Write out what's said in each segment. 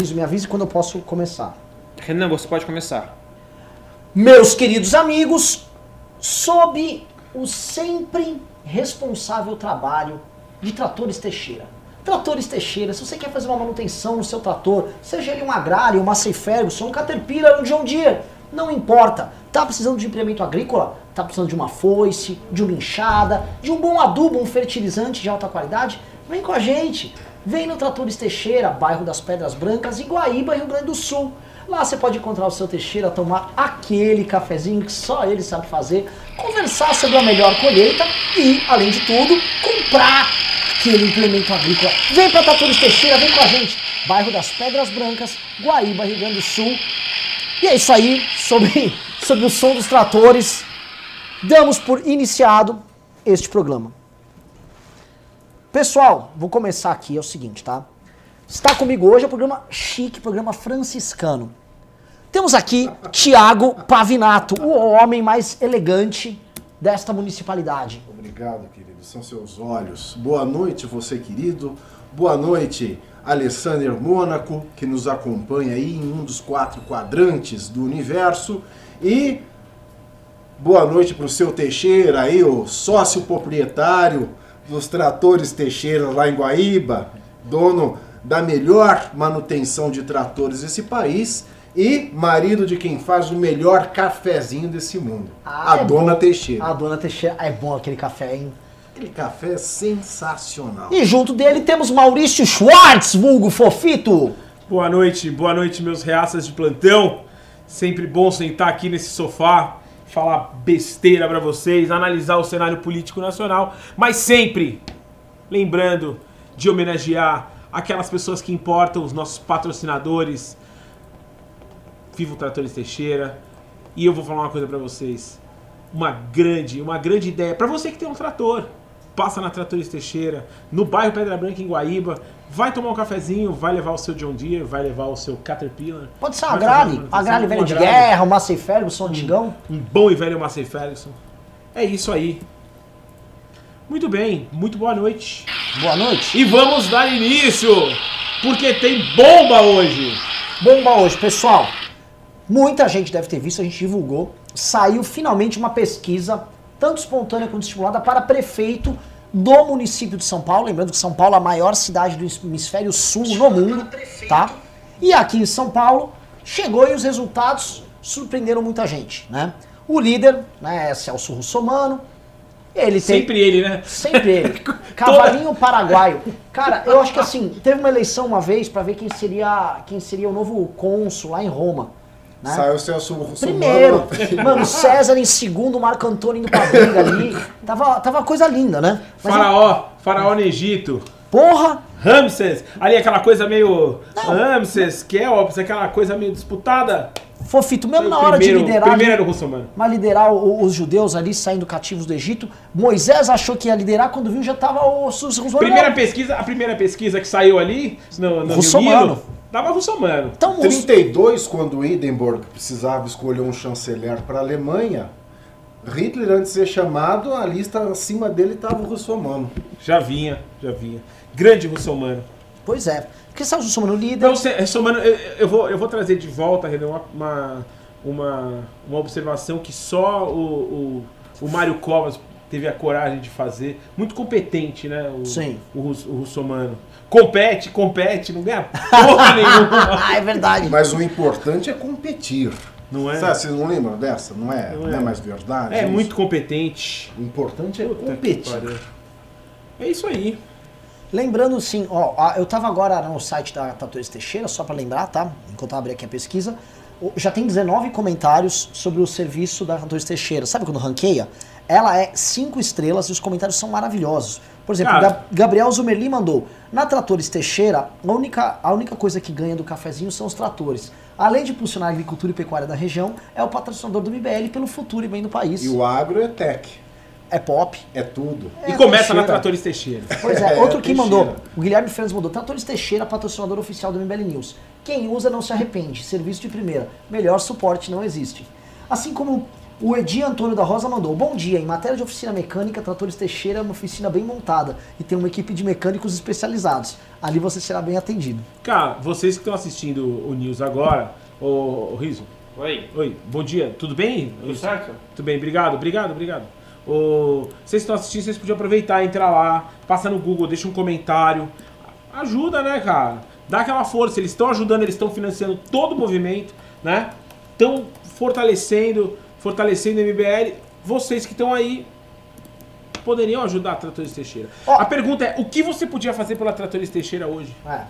Riso, me avise quando eu posso começar. Renan, você pode começar. Meus queridos amigos, sob o sempre responsável trabalho de Tratores Teixeira. Tratores Teixeira, se você quer fazer uma manutenção no seu trator, seja ele um agrário, uma Massey Ferguson, um Caterpillar, um John Deere, não importa. Tá precisando de implemento agrícola? Tá precisando de uma foice, de uma enxada, de um bom adubo, um fertilizante de alta qualidade? Vem com a gente. Vem no Tratores Teixeira, bairro das Pedras Brancas, Iguaíba, Rio Grande do Sul. Lá você pode encontrar o seu Teixeira, tomar aquele cafezinho que só ele sabe fazer, conversar sobre a melhor colheita e, além de tudo, comprar aquele implemento agrícola. Vem para Tratores Teixeira, vem com a gente. Bairro das Pedras Brancas, Guaíba, Rio Grande do Sul. E é isso aí, sobre, sobre o som dos tratores, damos por iniciado este programa. Pessoal, vou começar aqui, é o seguinte, tá? Está comigo hoje é o programa chique, programa franciscano. Temos aqui Tiago Pavinato, o homem mais elegante desta municipalidade. Obrigado, querido. São seus olhos. Boa noite, você querido. Boa noite, Alessander Mônaco, que nos acompanha aí em um dos quatro quadrantes do universo. E boa noite para o seu Teixeira aí, o sócio proprietário dos tratores Teixeira lá em Guaíba, dono da melhor manutenção de tratores desse país e marido de quem faz o melhor cafezinho desse mundo, Ah, a é dona bom. Teixeira. A dona Teixeira, é bom aquele café, hein? Aquele café é sensacional. E junto dele temos Maurício Schwartz, vulgo Fofito. Boa noite, boa noite, meus reaças de plantão. Sempre bom sentar aqui nesse sofá, falar besteira pra vocês, analisar o cenário político nacional, mas sempre lembrando de homenagear aquelas pessoas que importam, os nossos patrocinadores. Viva o Tratores Teixeira. E eu vou falar uma coisa pra vocês. Uma grande, uma grande ideia. Pra você que tem um trator, passa na Tratores Teixeira, no bairro Pedra Branca, em Guaíba. Vai tomar um cafezinho, vai levar o seu John Deere, vai levar o seu Caterpillar. Pode ser uma manutenção, Agrale um velho de guerra, um Massey Ferguson antigão. Um bom e velho Massey Ferguson. É isso aí. Muito bem, muito boa noite. Boa noite. E vamos dar início, porque tem bomba hoje. Bomba hoje, pessoal. Muita gente deve ter visto, a gente divulgou. Saiu finalmente uma pesquisa, tanto espontânea quanto estimulada, para prefeito do município de São Paulo. Lembrando que São Paulo é a maior cidade do hemisfério sul no mundo, tá? E aqui em São Paulo chegou e os resultados surpreenderam muita gente, né? O líder, né, é Celso Russomano. Ele tem Sempre ele, né? Sempre ele. Cavalinho paraguaio. Cara, eu acho que assim, teve uma eleição uma vez pra ver quem seria, quem seria o novo cônsul lá em Roma. Né? Saiu o Celso Russomano. Primeiro, mano, César em segundo, Marco Antônio indo pra briga ali. Tava, tava coisa linda, né? Mas, Faraó, faraó no Egito. porra, Ramses, ali aquela coisa meio Não. Ramses, Kelps, aquela coisa meio disputada. Fofito, mesmo Foi na hora primeiro, de liderar. primeiro era o russomano. Mas liderar o- os judeus ali saindo cativos do Egito. Moisés achou que ia liderar, quando viu já tava o os, os, Primeira pesquisa, a primeira pesquisa que saiu ali no, no Rio Russomano. Nilo, dava russomano. Então, os, 32, quando Hindenburg precisava escolher um chanceler para a Alemanha, Hitler, antes de ser chamado, a lista acima dele estava o Russomano. Já vinha, já vinha. Grande russomano. pois é. Porque Celso Russomano líder. Então, se- russomano, eu, eu vou, eu vou trazer de volta, Renan, uma, uma, uma, uma observação que só o, o, o Mário Covas teve a coragem de fazer. Muito competente, né? O, Sim. O, o russomano. Compete, compete, não ganha porra nenhuma. Ah, é verdade. Mas o importante é competir. Não é? Sabe, vocês não lembram dessa? Não é, Não não é. é. mais verdade? É isso? muito competente. O importante é Puta competir. É isso aí. Lembrando sim, ó, eu tava agora no site da Tatuões Teixeira, só pra lembrar, tá? Enquanto eu abri aqui a pesquisa. Já tem 19 comentários sobre o serviço da Tatuões Teixeira. Sabe quando ranqueia? Ela é 5 estrelas e os comentários são maravilhosos. Por exemplo. Gab- Gabriel Zumerli mandou: Na Tratores Teixeira, a única, a única coisa que ganha do cafezinho são os tratores. Além de impulsionar a agricultura e pecuária da região, é o patrocinador do MBL pelo futuro e bem do país. E o agro é tech. É pop. É tudo. É e começa Teixeira. na Tratores Teixeira. Pois é, É, outro que Teixeira. mandou, o Guilherme Fernandes mandou, Tratores Teixeira, patrocinador oficial do MBL News. Quem usa não se arrepende, serviço de primeira, melhor suporte não existe. Assim como O Edi Antônio da Rosa mandou: Bom dia, em matéria de oficina mecânica, Tratores Teixeira é uma oficina bem montada e tem uma equipe de mecânicos especializados. Ali você será bem atendido. Cara, vocês que estão assistindo o News agora, ô, ô Riso, Oi. oi, bom dia, tudo bem? Tudo certo? Tudo bem, obrigado, obrigado, obrigado. Ô, vocês estão assistindo, vocês podiam aproveitar, entrar lá, passa no Google, deixa um comentário. Ajuda, né, cara? Dá aquela força, eles estão ajudando, eles estão financiando todo o movimento, né? Estão fortalecendo, fortalecendo o MBL. Vocês que estão aí poderiam ajudar a Tratores Teixeira. Ó. A pergunta é, o que você podia fazer pela Tratores Teixeira hoje? É.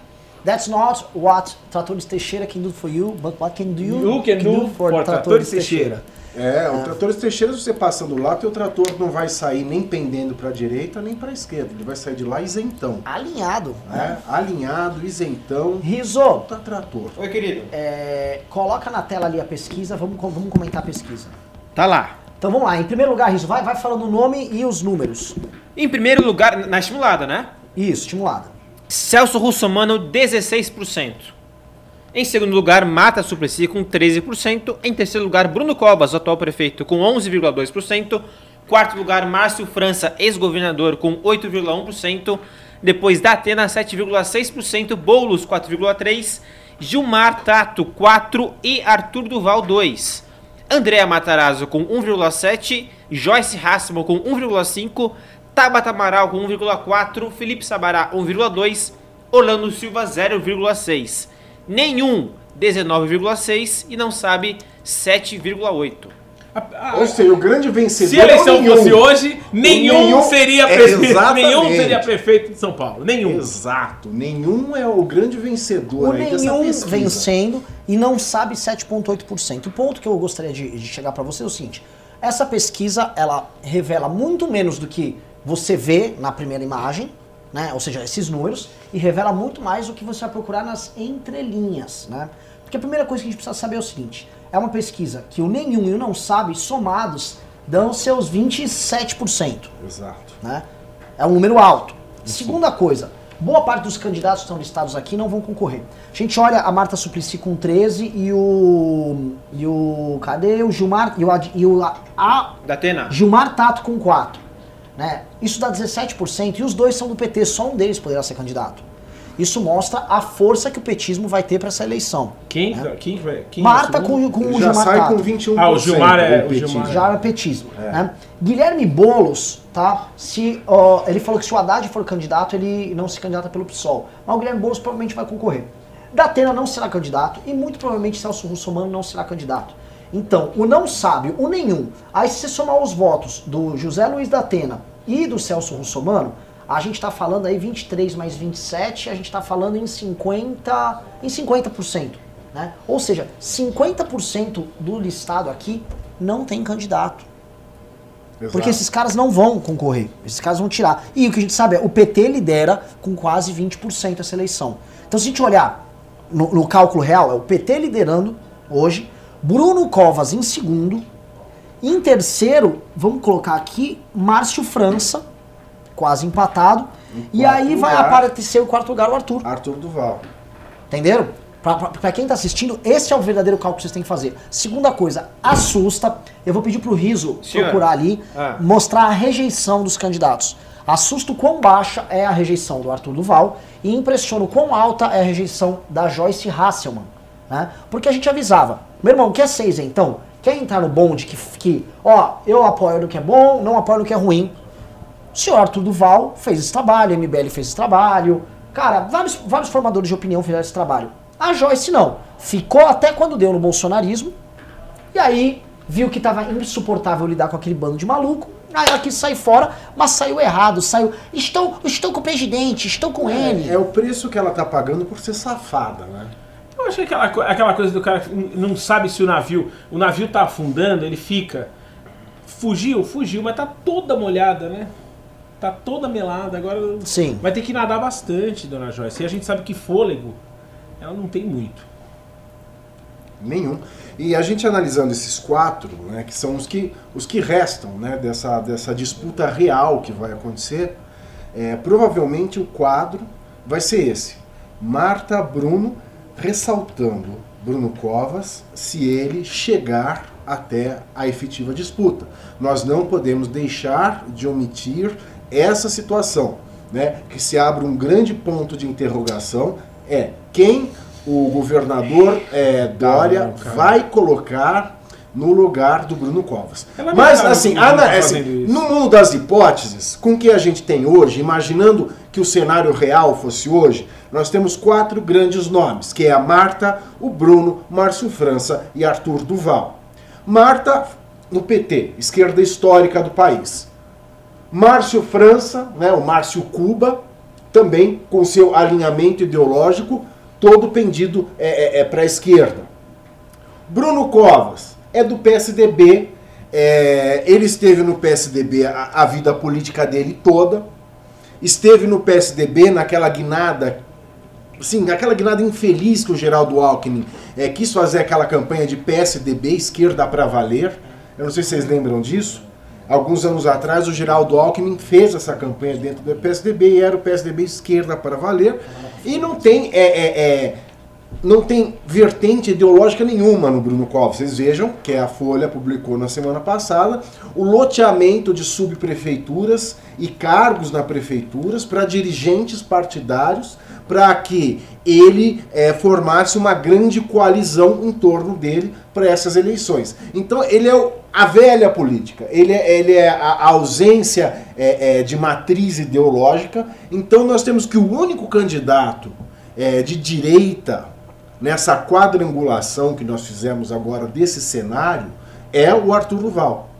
That's not what Tratores Teixeira can do for you, but what can do you, You can do for Tratores Teixeira. É, o Tratores Teixeira, você passando lá, teu trator não vai sair nem pendendo para a direita nem para a esquerda. Ele vai sair de lá isentão. Alinhado. né? Alinhado, isentão. Riso, Tá trator. Oi, querido. é, coloca na tela ali a pesquisa, vamos, vamos comentar a pesquisa. Tá lá. Então vamos lá, em primeiro lugar, Riso, vai, vai falando o nome e os números. Em primeiro lugar, na estimulada, né? Isso, estimulada. Celso Russomano, 16%. Em segundo lugar, Mata Suplicy com 13%. Em terceiro lugar, Bruno Covas, atual prefeito, com 11,2%. Quarto lugar, Márcio França, ex-governador, com 8,1%. Depois, Datena, 7,6%. Boulos, 4,3%. Gilmar Tato, 4%. E Arthur Duval, 2%. Andréa Matarazzo com 1,7%. Joyce Hassimo com 1,5%. Tabata Amaral com 1,4%. Felipe Sabará, 1,2%. Orlando Silva, 0,6%. Nenhum, 19,6%. E não sabe, 7,8%. A- a- Ou seja, o grande vencedor Se a eleição é o nenhum. fosse hoje, nenhum, nenhum- seria é, prefeito. nenhum seria prefeito de São Paulo. Nenhum. Exato. Nenhum é o grande vencedor O aí dessa nenhum pesquisa. vencendo e não sabe 7,8%. O ponto que eu gostaria de, de chegar para você é o seguinte: essa pesquisa ela revela muito menos do que você vê na primeira imagem, né? Ou seja, esses números, e revela muito mais o que você vai procurar nas entrelinhas, né? Porque a primeira coisa que a gente precisa saber é o seguinte: é uma pesquisa que o nenhum e o não sabe somados dão seus 27% Exato. né? É um número alto. Segunda coisa, boa parte dos candidatos que estão listados aqui não vão concorrer. A gente olha a Marta Suplicy com 13 e o e o cadê o Gilmar e o, e o a, a- Datena. Gilmar Tato com 4, né? Isso dá 17% e os dois são do PT, só um deles poderá ser candidato. Isso mostra a força que o petismo vai ter para essa eleição. Quem, né? quem, vai- quem Marta é com, com o já Gilmar sai Tato. com 21%. Ah, o Gilmar é- o petismo. Gilmar Já é petismo. É. Né? Guilherme Boulos, tá? Se, ó, ele falou que se o Haddad for candidato, ele não se candidata pelo PSOL. Mas o Guilherme Boulos provavelmente vai concorrer. Datena não será candidato e muito provavelmente Celso Russomano não será candidato. Então, o não sabe, o nenhum. Aí se você somar os votos do José Luiz Datena e do Celso Russomano, a gente tá falando aí 23 mais 27, a gente tá falando em 50, em 50%, né? Ou seja, 50% do listado aqui não tem candidato. Exato. Porque esses caras não vão concorrer. Esses caras vão tirar. E o que a gente sabe é o PT lidera com quase 20% essa eleição. Então se a gente olhar no, no cálculo real, é o PT liderando hoje, Bruno Covas em segundo, em terceiro, vamos colocar aqui, Márcio França, quase empatado. Em E aí vai lugar. aparecer o quarto lugar o Arthur. Arthur Duval. Entenderam? Pra quem tá assistindo, esse é o verdadeiro cálculo que vocês têm que fazer. Segunda coisa, assusta. Eu vou pedir pro Riso Senhor. procurar ali, Ah. mostrar a rejeição dos candidatos. Assusta o quão baixa é a rejeição do Arthur Duval e impressiona o quão alta é a rejeição da Joyce Hasselman. Né? Porque a gente avisava, meu irmão, quer ser então? Quer entrar no bonde que, que, ó, eu apoio no que é bom, não apoio no que é ruim. O senhor Arthur Duval fez esse trabalho, a MBL fez esse trabalho. Cara, vários, vários formadores de opinião fizeram esse trabalho. A Joyce não. Ficou até quando deu no bolsonarismo. E aí viu que tava insuportável lidar com aquele bando de maluco. Aí ela quis sair fora, mas saiu errado. Saiu. Estou, estou com o presidente, estou com ele. É o preço que ela tá pagando por ser safada, né? Eu acho que aquela, aquela coisa do cara que não sabe se o navio. O navio tá afundando, ele fica. Fugiu, fugiu, mas tá toda molhada, né? Tá toda melada. Agora Sim. vai ter que nadar bastante, dona Joyce. E a gente sabe que fôlego ela não tem muito. Nenhum. E a gente analisando esses quatro, né, que são os que, os que restam né, dessa, dessa disputa real que vai acontecer, é, provavelmente o quadro vai ser esse. Marta Bruno ressaltando Bruno Covas se ele chegar até a efetiva disputa. Nós não podemos deixar de omitir essa situação, né? Que se abre um grande ponto de interrogação é quem o governador é, Dória vai colocar no lugar do Bruno Covas. É Mas assim, ana- tá assim, no mundo das hipóteses, com que a gente tem hoje, imaginando que o cenário real fosse hoje, nós temos quatro grandes nomes, que é a Marta, o Bruno, Márcio França e Arthur Duval. Marta no PT, esquerda histórica do país. Márcio França, né, o Márcio Cuba, também com seu alinhamento ideológico todo pendido é, é, para a esquerda. Bruno Covas é do PSDB, é, ele esteve no PSDB a, a vida política dele toda, esteve no PSDB naquela guinada, sim, aquela guinada infeliz que o Geraldo Alckmin é, quis fazer aquela campanha de PSDB, esquerda para valer. Eu não sei se vocês lembram disso. Alguns anos atrás, o Geraldo Alckmin fez essa campanha dentro do PSDB e era o PSDB esquerda para valer. E não tem, é, é, é, não tem vertente ideológica nenhuma no Bruno Covas. Vocês vejam que a Folha publicou na semana passada o loteamento de subprefeituras e cargos na prefeituras para dirigentes partidários para que ele é, formasse uma grande coalizão em torno dele para essas eleições. Então ele é o- a velha política, ele é, ele é a, a ausência é, é, de matriz ideológica. Então nós temos que o único candidato é, de direita nessa quadrangulação que nós fizemos agora desse cenário é o Arthur Duval.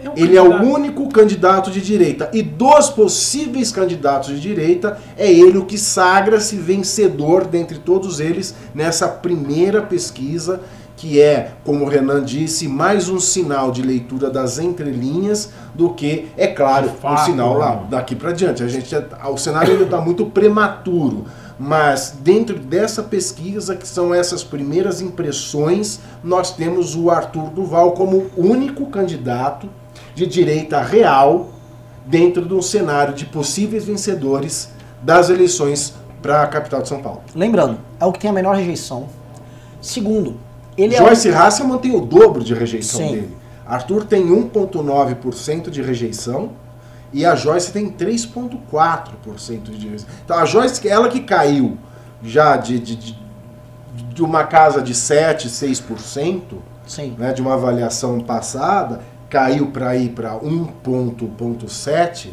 um Ele é o candidato. único candidato de direita. E dos possíveis candidatos de direita, é ele o que sagra-se vencedor dentre todos eles nessa primeira pesquisa, que é, como o Renan disse, mais um sinal de leitura das entrelinhas do que, é claro, De um fato, sinal lá né? daqui para diante. A gente, o cenário ainda está muito prematuro. Mas dentro dessa pesquisa, que são essas primeiras impressões, nós temos o Arthur Duval como único candidato de direita real dentro de um cenário de possíveis vencedores das eleições para a capital de São Paulo. Lembrando, é o que tem a menor rejeição. Segundo, ele Joyce é o... Hasselman mantém o dobro de rejeição Sim. dele. Arthur tem 1,9% de rejeição e a Joyce tem 3,4% de. Então a Joyce, ela que caiu já de, de, de, de uma casa de 7, 6%, Sim. né, de uma avaliação passada, caiu para ir para 1,7%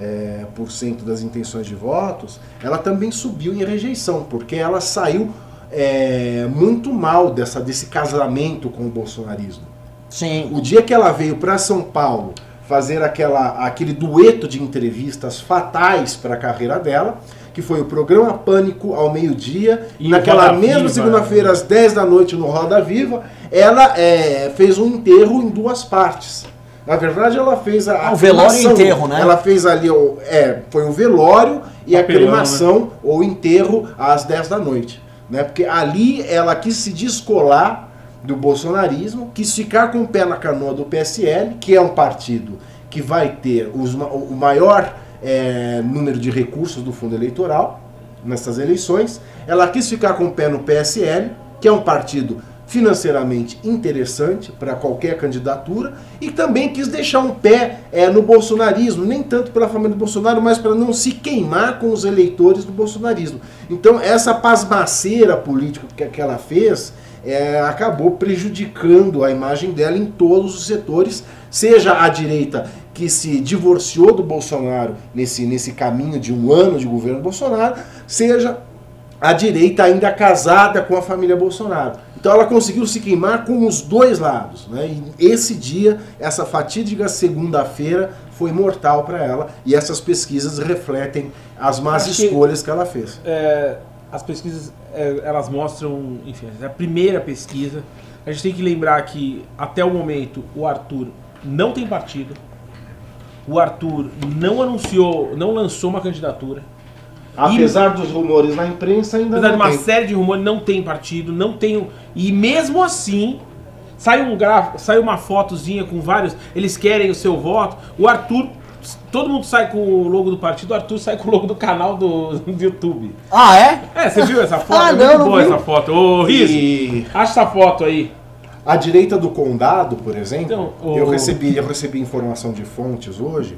é, por cento das intenções de votos, ela também subiu em rejeição, porque ela saiu é, muito mal dessa, desse casamento com o bolsonarismo. Sim. O dia que ela veio para São Paulo fazer aquela, aquele dueto de entrevistas fatais para a carreira dela, que foi o programa Pânico ao meio-dia, E naquela Roda mesma segunda-feira às 10 da noite no Roda Viva, ela é, fez um enterro em duas partes. Na verdade, ela fez a, Ah, a o velório e enterro, né? Ela fez ali, o, é, foi o velório e a Papelão, cremação ou enterro às 10 da noite. Né? Porque ali ela quis se descolar do bolsonarismo, quis ficar com o pé na canoa do PSL, que é um partido que vai ter os o maior é, número de recursos do fundo eleitoral nessas eleições. Ela quis ficar com o pé no PSL, que é um partido financeiramente interessante para qualquer candidatura, e também quis deixar um pé é, no bolsonarismo, nem tanto pela família do Bolsonaro, mas para não se queimar com os eleitores do bolsonarismo. Então, essa pasmaceira política que, que ela fez é, acabou prejudicando a imagem dela em todos os setores, seja a direita que se divorciou do Bolsonaro nesse, nesse caminho de um ano de governo Bolsonaro, seja a direita ainda casada com a família Bolsonaro. Então ela conseguiu se queimar com os dois lados. Né? E esse dia, essa fatídica segunda-feira, foi mortal para ela. E essas pesquisas refletem as más Acho que- escolhas que ela fez. É, as pesquisas elas mostram, enfim, é a primeira pesquisa. A gente tem que lembrar que até o momento o Arthur não tem partido. O Arthur não anunciou, não lançou uma candidatura. Apesar dos rumores na imprensa, ainda Apesar de não uma tem. série de rumores, não tem partido, não tem. E mesmo assim, sai um gráfico, sai uma fotozinha com vários. Eles querem o seu voto. O Arthur. Todo mundo sai com o logo do partido, o Arthur sai com o logo do canal do, do YouTube. Ah, é? É, você viu essa foto? Ah, é não, muito não boa vi. essa foto. Ô, Riz, E acha essa foto aí. A direita do condado, por exemplo, Então, o- eu, recebi, eu recebi informação de fontes hoje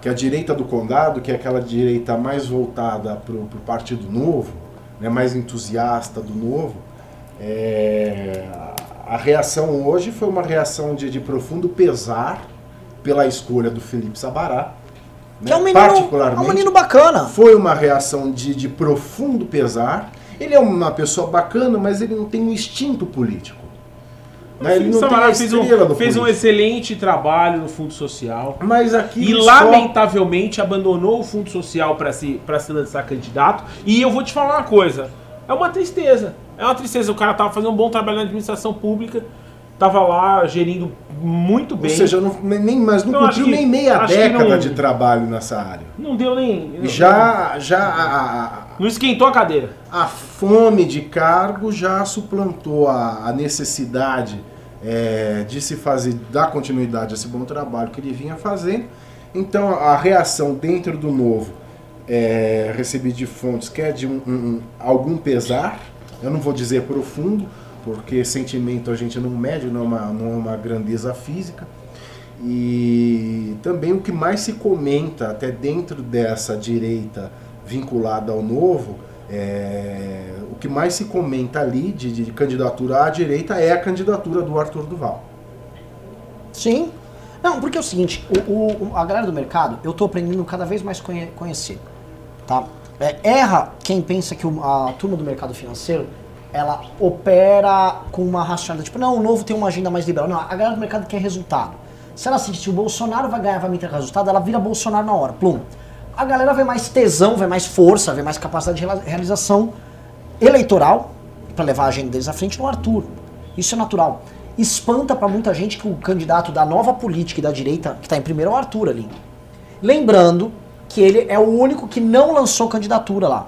que a direita do condado, que é aquela direita mais voltada para o Partido Novo, né, mais entusiasta do Novo, é, a reação hoje foi uma reação de, de profundo pesar pela escolha do Felipe Sabará. Que é um né, menino, é particularmente um menino bacana. foi uma reação de, de profundo pesar. Ele é uma pessoa bacana, mas ele não tem um instinto político. Né? Ele não Samará fez, um, fez um excelente trabalho no Fundo Social. Mas aqui E ele só- lamentavelmente abandonou o Fundo Social para se, pra se lançar candidato. E eu vou te falar uma coisa: é uma tristeza. É uma tristeza. O cara tava fazendo um bom trabalho na administração pública, tava lá gerindo muito bem. Ou seja, não, nem, mas não acho cumpriu que- nem meia década não- de trabalho nessa área. não deu nem. E já, já a, Não esquentou a cadeira. a, a fome de cargo já suplantou a, a necessidade é, de se fazer, dar continuidade a esse bom trabalho que ele vinha fazendo. Então a reação dentro do novo é, recebi de fontes que é de um- um- algum pesar, eu não vou dizer profundo, porque sentimento a gente não mede, não é uma, não é uma grandeza física. E também o que mais se comenta, até dentro dessa direita vinculada ao novo, é, o que mais se comenta ali de, de candidatura à direita é a candidatura do Arthur Duval. Sim. Não, porque é o seguinte, o, o- a galera do mercado, eu tô aprendendo cada vez mais conhe- conhecer. Tá? É, erra quem pensa que o- a turma do mercado financeiro ela opera com uma racionalidade. Tipo, não, o novo tem uma agenda mais liberal. Não, a galera do mercado quer resultado. Se ela sentir o Bolsonaro vai ganhar, vai me ter resultado, ela vira Bolsonaro na hora. Plum. A galera vê mais tesão, vê mais força, vê mais capacidade de realização eleitoral para levar a agenda deles à frente no Arthur. Isso é natural. Espanta para muita gente que o candidato da nova política e da direita, que está em primeiro, é o Arthur ali. Lembrando que ele é o único que não lançou candidatura lá.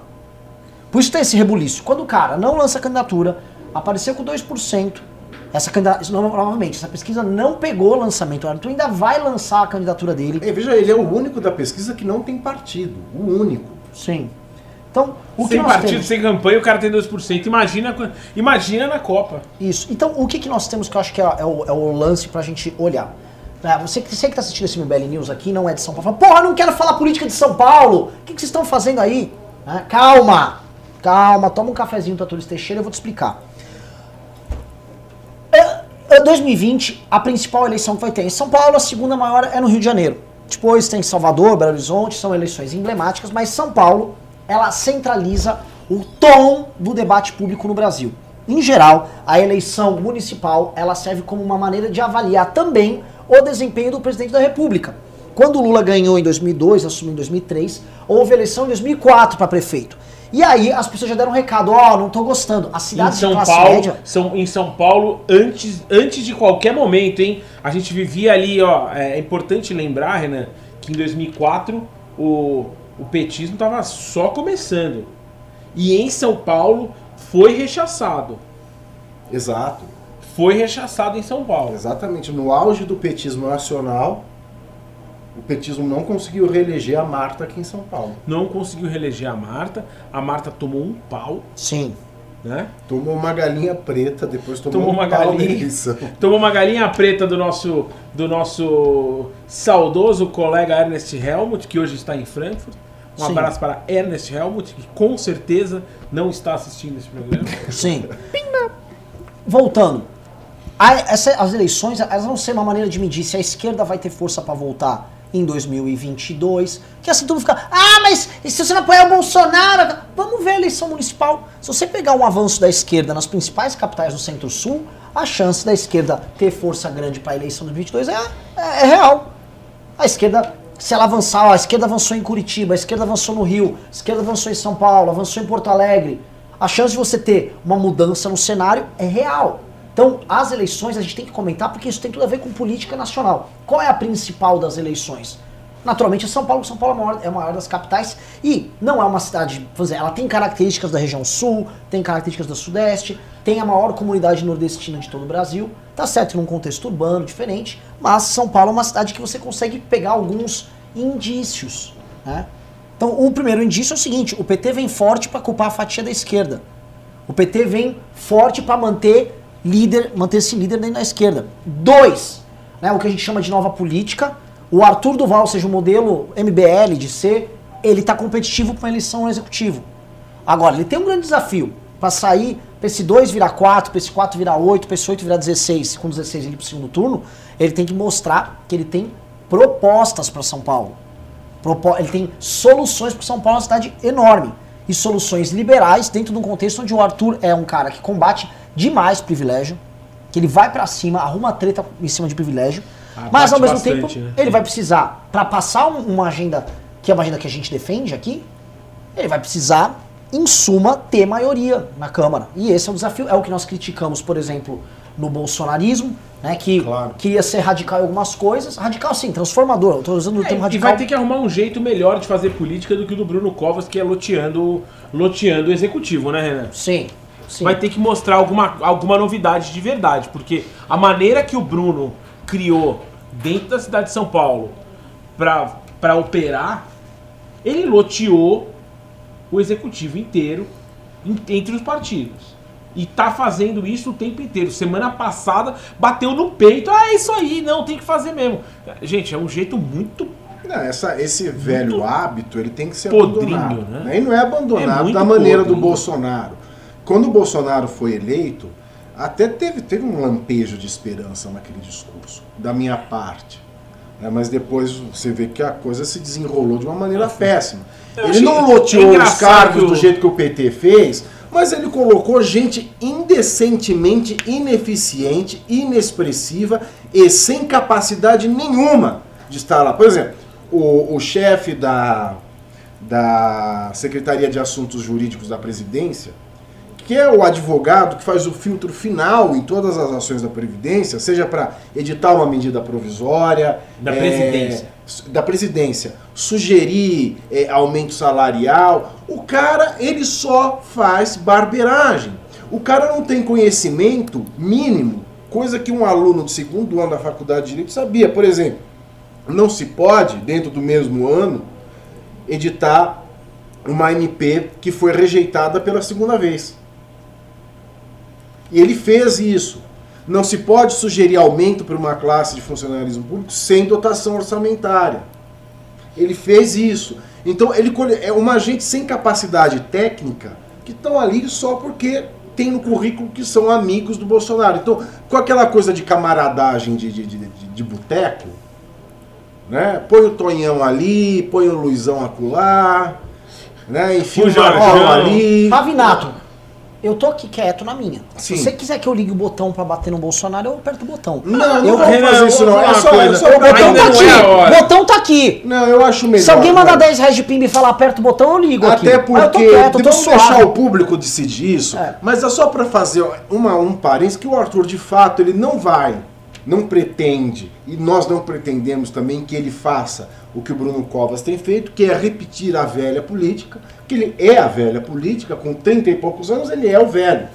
Por isso tem esse rebuliço. Quando o cara não lança candidatura, apareceu com 2%. Essa candidatura, novamente, essa pesquisa não pegou o lançamento. Arthur ainda vai lançar a candidatura dele. E veja, ele é o único da pesquisa que não tem partido. O único. Sim. Então, o que sem nós partido, temos? sem campanha, o cara tem 2%. Imagina, imagina na Copa. Isso. Então, o que, que nós temos que eu acho que é, é o, é o lance pra gente olhar? É, você, que- você que tá assistindo esse MBL News aqui, não é de São Paulo, fala, porra, eu não quero falar política de São Paulo. O que, que vocês estão fazendo aí? Né? Calma, calma, toma um cafezinho Arthur Teixeira, eu vou te explicar. É, é 2020, a principal eleição que vai ter em São Paulo, a segunda maior é no Rio de Janeiro. Depois tem Salvador, Belo Horizonte, são eleições emblemáticas, mas São Paulo, ela centraliza o tom do debate público no Brasil. Em geral, a eleição municipal, ela serve como uma maneira de avaliar também o desempenho do presidente da República. Quando o Lula ganhou em 2002, assumiu em 2003, houve eleição em 2004 para prefeito. E aí as pessoas já deram um recado, ó, não tô gostando. As Em cidades São de classe Paulo, média são, em São Paulo, antes, antes de qualquer momento, hein? A gente vivia ali, ó. É, é importante lembrar, Renan, que em 2004 o, o petismo estava só começando. E em São Paulo foi rechaçado. Exato. Foi rechaçado em São Paulo. Exatamente. No auge do petismo nacional, o petismo não conseguiu reeleger a Marta aqui em São Paulo. Não conseguiu reeleger a Marta. A Marta tomou um pau, Sim. né? Tomou uma galinha preta, depois tomou, Tomou um uma pau galinha. Tomou uma galinha preta do nosso, do nosso saudoso colega Ernest Helmut, que hoje está em Frankfurt. Um Sim. abraço para Ernest Helmut, que com certeza não está assistindo esse programa. Sim. Voltando. A- essa- as eleições, elas vão ser uma maneira de medir se a esquerda vai ter força para voltar em 2022. Que assim tudo fica, ah, mas se você não apoiar o Bolsonaro? Vamos ver a eleição municipal. Se você pegar um avanço da esquerda nas principais capitais do Centro-Sul, a chance da esquerda ter força grande para a eleição de 2022 é, é, é real. A esquerda, se ela avançar, ó, a esquerda avançou em Curitiba, a esquerda avançou no Rio, a esquerda avançou em São Paulo, avançou em Porto Alegre. A chance de você ter uma mudança no cenário é real. Então, as eleições a gente tem que comentar porque isso tem tudo a ver com política nacional. Qual é a principal das eleições? Naturalmente é São Paulo, São Paulo é a maior, é maior das capitais e não é uma cidade, dizer, ela tem características da região sul, tem características do sudeste, tem a maior comunidade nordestina de todo o Brasil, tá certo num contexto urbano diferente, mas São Paulo é uma cidade que você consegue pegar alguns indícios, né? Então, o primeiro indício é o seguinte, o PT vem forte para culpar a fatia da esquerda. O PT vem forte para manter líder, manter-se líder dentro da esquerda. Dois, né, o que a gente chama de nova política. O Arthur Duval, seja, o modelo MBL de ser, ele está competitivo para uma eleição executivo. Agora, ele tem um grande desafio para sair, para esse 2 virar 4, para esse 4 virar 8, para esse 8 virar 16, com 16 ele para o segundo turno, ele tem que mostrar que ele tem propostas para São Paulo. Ele tem soluções para São Paulo, é uma cidade enorme. E soluções liberais dentro de um contexto onde o Arthur é um cara que combate demais privilégio, que ele vai para cima, arruma treta em cima de privilégio, Ah, mas ao mesmo bastante, tempo né? ele vai precisar, para passar um- uma agenda, que é uma agenda que a gente defende aqui, ele vai precisar, em suma, ter maioria na Câmara. E esse é o desafio, é o que nós criticamos, por exemplo, no bolsonarismo, né, que Claro. queria ser radical em algumas coisas. Radical sim, transformador. Eu tô usando o É, termo e radical. vai ter que arrumar um jeito melhor de fazer política do que o do Bruno Covas, que é loteando, loteando o executivo, né, Renan? Sim, sim. Vai ter que mostrar alguma, alguma novidade de verdade, porque a maneira que o Bruno criou dentro da cidade de São Paulo para operar, ele loteou o executivo inteiro entre os partidos. E tá fazendo isso o tempo inteiro. Semana passada bateu no peito. Ah, é isso aí, não, tem que fazer mesmo. Gente, é um jeito muito. Não, essa, esse velho hábito ele tem que ser Podrinho, abandonado. né? E não é É abandonado muito da maneira do podrinho. Bolsonaro. Quando o Bolsonaro foi eleito, até teve, teve um lampejo de esperança naquele discurso, da minha parte. né? Mas depois você vê que a coisa se desenrolou de uma maneira péssima. Eu Ele não é loteou os engraçado cargos o- do jeito que o PT fez, mas ele colocou gente indecentemente ineficiente, inexpressiva e sem capacidade nenhuma de estar lá. Por exemplo, o, o chefe da, da Secretaria de Assuntos Jurídicos da Presidência, que é o advogado que faz o filtro final em todas as ações da Previdência, seja para editar uma medida provisória, Da é, presidência. da presidência, sugerir é, aumento salarial, o cara ele só faz barbeiragem. O cara não tem conhecimento mínimo, coisa que um aluno de segundo ano da faculdade de direito sabia. Por exemplo, não se pode dentro do mesmo ano editar uma MP que foi rejeitada pela segunda vez. E ele fez isso. Não se pode sugerir aumento para uma classe de funcionalismo público sem dotação orçamentária. Ele fez isso. Então, ele é uma gente sem capacidade técnica que estão ali só porque tem no currículo que são amigos do Bolsonaro. Então, com aquela coisa de camaradagem de, de, de, de- de boteco, né? Põe o Tonhão ali, põe o Luizão acolá, né? Enfia O o Marcão ali. Pavinato, eu tô aqui quieto na minha. Sim. Se você quiser que eu ligue o botão pra bater no Bolsonaro, eu aperto o botão. Não, eu não vou fazer isso não. É só, é coisa. só O botão tá aqui! é botão tá aqui! Não, eu acho melhor. Se alguém mandar vai. 10 reais de pimba e falar aperta o botão, eu ligo aqui. Até Mas porque eu tô quieto, eu tô deixar o público decidir isso, É. mas é só para fazer uma, um parênteses que o Arthur, de fato, ele não vai, não pretende, e nós não pretendemos também que ele faça o que o Bruno Covas tem feito, que é repetir a velha política, que ele é a velha política, com 30 e poucos anos ele é o velho.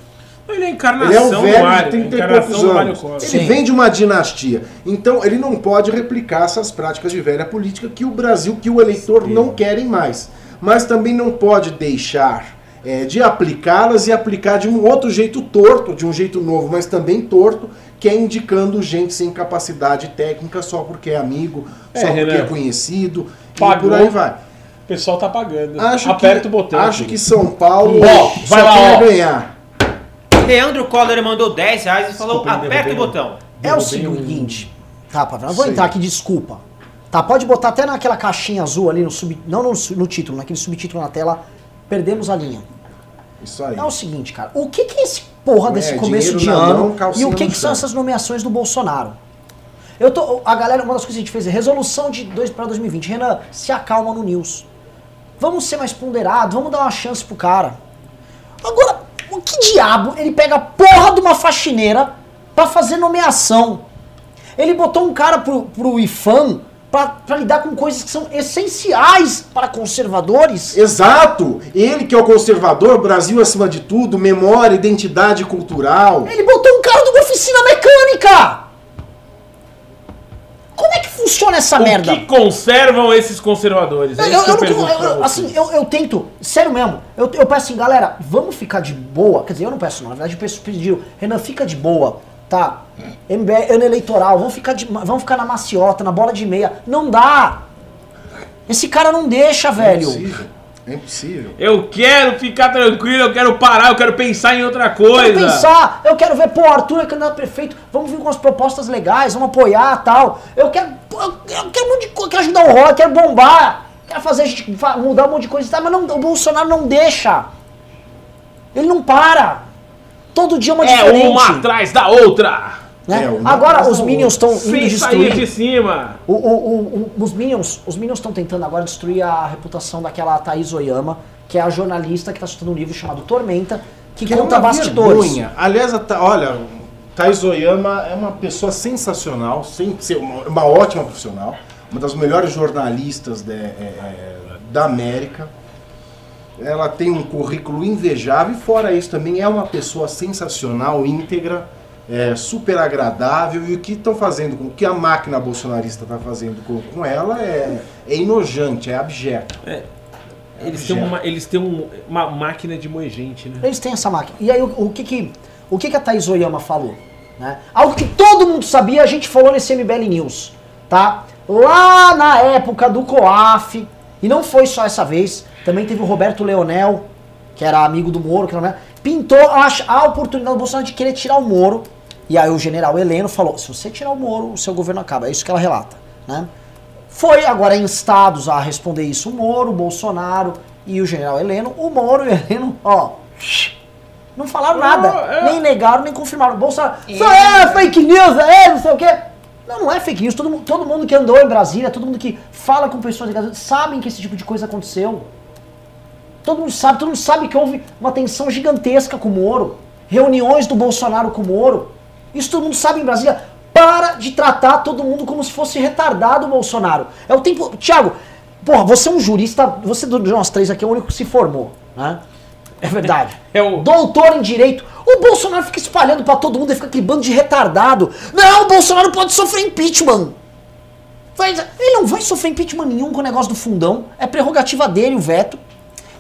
Ele é a Ele encarnação é o do velho Mário, de 30 e encarnação poucos do Mário anos. Covas. Ele Sim. vem de uma dinastia. Então ele não pode replicar essas práticas de velha política que o Brasil, que o eleitor não querem mais. Mas também não pode deixar é, de aplicá-las e aplicar de um outro jeito torto, de um jeito novo, mas também torto, que é indicando gente sem capacidade técnica só porque é amigo, É, só porque Renan. é conhecido e Pagou. por aí vai. O pessoal tá pagando. Acho Aperta que, o botão. Acho que São Paulo Ó, só vai lá, quer ó. ganhar. Leandro Coller mandou 10 reais e falou: Desculpa, aperta o botão. É o seguinte. Tá, Pavel, eu vou Sei. entrar aqui, desculpa. Tá, pode botar até naquela caixinha azul ali no sub. Não no, no título, naquele subtítulo na tela. Perdemos a linha. Isso aí. É o seguinte, cara. O que que é esse porra É, desse começo de ano mão, e o que, que são essas nomeações do Bolsonaro? Eu tô, a galera, uma das coisas que a gente fez é resolução de dois para 2020. Renan, se acalma no news. Vamos ser mais ponderados, vamos dar uma chance pro cara. Agora, o que diabo ele pega a porra de uma faxineira pra fazer nomeação? Ele botou um cara pro, pro IFAM pra, pra lidar com coisas que são essenciais para conservadores. Exato! Ele que é o conservador, Brasil acima de tudo, memória, identidade cultural. Ele botou um cara de uma oficina mecânica! Como é que funciona essa O merda? que conservam esses conservadores? É Eu, isso eu, que eu, não- eu- assim, eu, eu tento, sério mesmo, eu, eu peço assim, galera, vamos ficar de boa. Quer dizer, eu não peço, não, na verdade, eu peço, pediram, Renan, fica de boa, tá? MBL, ano eleitoral, vamos ficar, de, vamos ficar na maciota, na bola de meia. Não dá! Esse cara não deixa, É velho. impossível. É impossível. Eu quero ficar tranquilo, eu quero parar, eu quero pensar em outra coisa. Eu quero pensar, eu quero ver, pô, Arthur é candidato a prefeito, vamos vir com umas propostas legais, vamos apoiar tal. Eu quero, eu eu quero um monte de coisa, quero ajudar o rock, quero bombar, quero fazer a gente mudar um monte de coisa, e tal, mas não, o Bolsonaro não deixa. Ele não para. Todo dia é uma É diferente. uma atrás da outra. né? É, Agora os Minions estão indo destruir. de cima. O- o- o- o- os Minions os Minions estão tentando agora destruir a reputação daquela Thaís Oyama, que é a jornalista que está escutando um livro chamado Tormenta, que, Que é conta uma bastidores. vergonha. Aliás, Ta- olha, Thais Oyama é uma pessoa sensacional, sem ser uma, uma ótima profissional, uma das melhores jornalistas de- é, é, da América. Ela tem um currículo invejável e fora isso também é uma pessoa sensacional, íntegra, é, super agradável e o que estão fazendo com o que a máquina bolsonarista está fazendo com, com ela é, é enojante, é abjeto. Eles têm, uma, eles têm um- uma máquina de moer gente, né? Eles têm essa máquina. E aí o, o que que o que que a Thaís Oyama falou? Né? Algo que todo mundo sabia, a gente falou nesse MBL News, tá? Lá na época do COAF, e não foi só essa vez, também teve o Roberto Leonel, que era amigo do Moro, que era, pintou a, a oportunidade do Bolsonaro de querer tirar o Moro. E aí o general Heleno falou: se você tirar o Moro, o seu governo acaba. É isso que ela relata. Né? Foi agora instados a responder isso o Moro, o Bolsonaro e o general Heleno. O Moro e o Heleno, ó, não falaram nada. é. Nem negaram, nem confirmaram. O Bolsonaro, isso é fake news, é não sei o quê. Não, não é fake news. Todo, todo mundo que andou em Brasília, todo mundo que fala com pessoas ligadas, sabem que esse tipo de coisa aconteceu. Todo mundo sabe, todo mundo sabe que houve uma tensão gigantesca com o Moro. Reuniões do Bolsonaro com o Moro. Isso todo mundo sabe em Brasília. Para de tratar todo mundo como se fosse retardado o Bolsonaro. É o tempo. Tiago, porra, você é um jurista. Você de nós três aqui é o único que se formou. Né? É verdade. É o- Doutor em direito. O Bolsonaro fica espalhando pra todo mundo e fica aquele bando de retardado. Não, o Bolsonaro pode sofrer impeachment. Vai- ele não vai sofrer impeachment nenhum com o negócio do fundão. É prerrogativa dele o veto.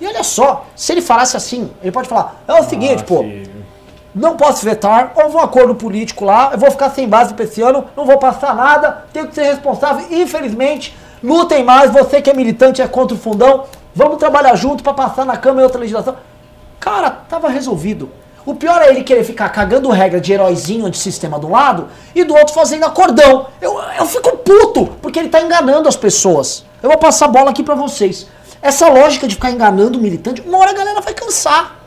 E olha só, se ele falasse assim, ele pode falar: é o seguinte, Ah, pô, filho. não posso vetar, houve um acordo político lá, eu vou ficar sem base pra esse ano, não vou passar nada, tenho que ser responsável. Infelizmente, lutem mais, você que é militante é contra o fundão, vamos trabalhar junto pra passar na Câmara e outra legislação. Cara, tava resolvido. O pior é ele querer ficar cagando regra de heróizinho antissistema de um lado e do outro fazendo acordão. Eu, eu fico puto, porque ele tá enganando as pessoas. Eu vou passar a bola aqui pra vocês. Essa lógica de ficar enganando o militante, uma hora a galera vai cansar.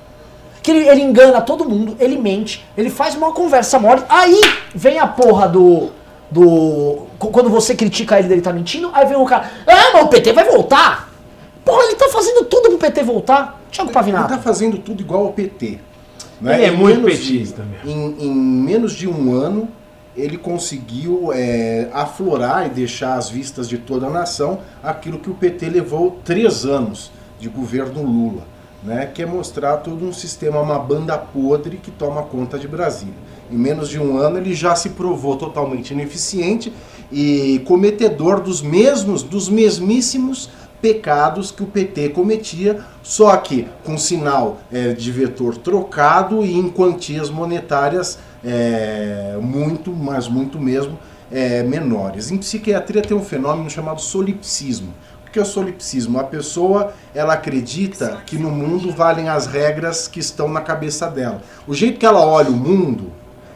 Que ele, ele engana todo mundo, ele mente, ele faz uma conversa mole. Aí vem a porra do. do. qu- Quando você critica ele, ele tá mentindo, aí vem o cara. Ah, mas o PT vai voltar! Porra, ele tá fazendo tudo pro PT voltar. Thiago Ele Pavinato. está fazendo tudo igual ao PT. né? Ele é Em muito petista de, em, em menos de um ano, ele conseguiu é, aflorar e deixar às vistas de toda a nação aquilo que o PT levou três anos de governo Lula, né? que é mostrar todo um sistema, uma banda podre que toma conta de Brasília. Em menos de um ano ele já se provou totalmente ineficiente e cometedor dos mesmos, dos mesmíssimos pecados que o PT cometia, só que com sinal é, de vetor trocado e em quantias monetárias é, muito, mas muito mesmo, é, menores. Em psiquiatria tem um fenômeno chamado solipsismo. O que é o solipsismo? A pessoa ela acredita que no mundo valem as regras que estão na cabeça dela. O jeito que ela olha o mundo,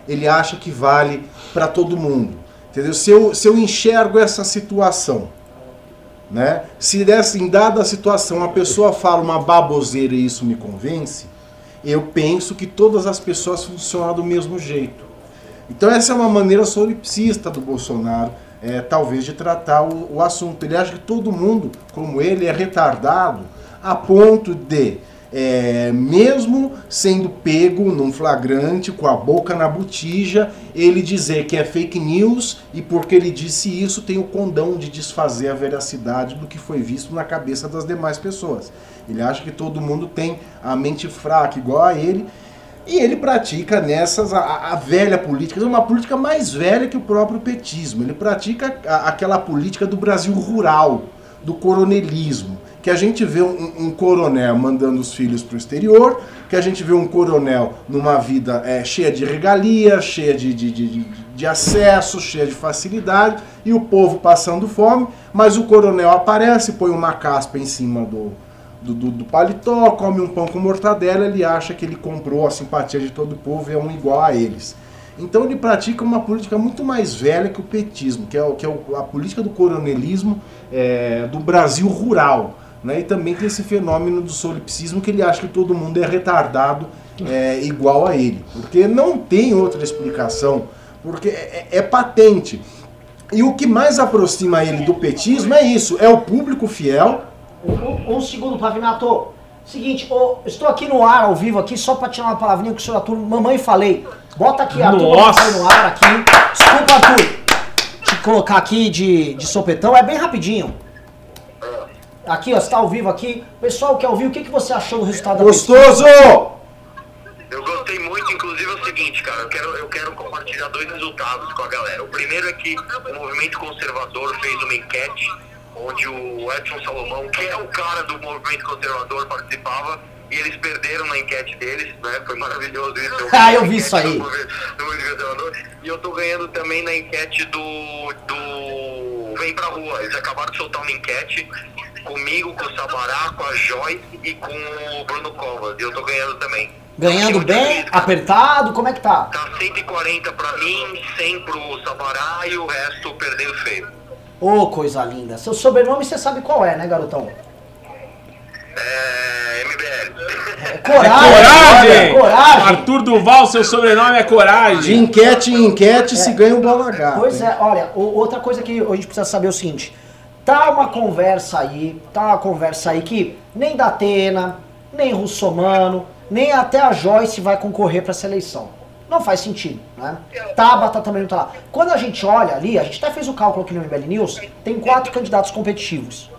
ele acha que vale para todo mundo. Entendeu? Se eu, se eu enxergo essa situação, né? Se dessa, em dada situação a pessoa fala uma baboseira e isso me convence, eu penso que todas as pessoas funcionam do mesmo jeito. Então essa é uma maneira solipsista do Bolsonaro, é, talvez, de tratar o, o assunto. Ele acha que todo mundo, como ele, é retardado a ponto de, é, mesmo sendo pego num flagrante, com a boca na botija, ele dizer que é fake news e porque ele disse isso tem o condão de desfazer a veracidade do que foi visto na cabeça das demais pessoas. Ele acha que todo mundo tem a mente fraca igual a ele E ele pratica nessas a, a velha política, uma política mais velha que o próprio petismo. Ele pratica a, aquela política do Brasil rural, do coronelismo, que a gente vê um, um coronel mandando os filhos para o exterior, que a gente vê um coronel numa vida é, cheia de regalia, cheia de, de, de, de acesso, cheia de facilidade, e o povo passando fome, mas o coronel aparece, põe uma caspa em cima do, do, do, do, paletó, come um pão com mortadela, ele acha que ele comprou a simpatia de todo o povo e é um igual a eles. Então ele pratica uma política muito mais velha que o petismo, que é, que é a política do coronelismo é, do Brasil rural. Né? E também tem esse fenômeno do solipsismo que ele acha que todo mundo é retardado é, igual a ele. Porque não tem outra explicação, porque é, é, é patente. E o que mais aproxima ele do petismo é isso, é o público fiel, um, um segundo, Pavinato. Seguinte, oh, estou aqui no ar, ao vivo aqui, só para tirar uma palavrinha com o senhor Arthur. Mamãe falei. Bota aqui, Arthur, Nossa. no ar aqui. Desculpa, Arthur. Te colocar aqui de, de sopetão, é bem rapidinho. Aqui, ó, você tá ao vivo aqui. Pessoal que é ao vivo, o que, que você achou do resultado Gostoso! da Gostoso! Eu gostei muito, inclusive é o seguinte, cara, eu quero, eu quero compartilhar dois resultados com a galera. O primeiro é que o movimento conservador fez uma enquete onde o Edson Salomão, que é o cara do movimento conservador, participava. E eles perderam na enquete deles, né? Foi maravilhoso isso. Eu ah, eu vi isso aí. Do, do e eu tô ganhando também na enquete do, do Vem Pra Rua. Eles acabaram de soltar uma enquete comigo, com o Sabará, com a Joyce e com o Bruno Covas. E eu tô ganhando também. Ganhando bem? Apertado? Como é que tá? Tá 140 pra mim, 100 pro Sabará e o resto perdendo feio. Ô, oh, coisa linda. Seu sobrenome você sabe qual é, né, garotão? É. MBL. É coragem! coragem! coragem! Arthur Duval, seu sobrenome é Coragem. De enquete em enquete é. se ganha um bola gato. Pois é, olha, outra coisa que a gente precisa saber é o seguinte. Tá uma conversa aí, tá uma conversa aí que nem da Atena, nem Russomano, nem até a Joyce vai concorrer para essa eleição. Não faz sentido, né? Tabata também não tá lá. Quando a gente olha ali, a gente até fez o cálculo aqui no MBL News, tem quatro candidatos competitivos.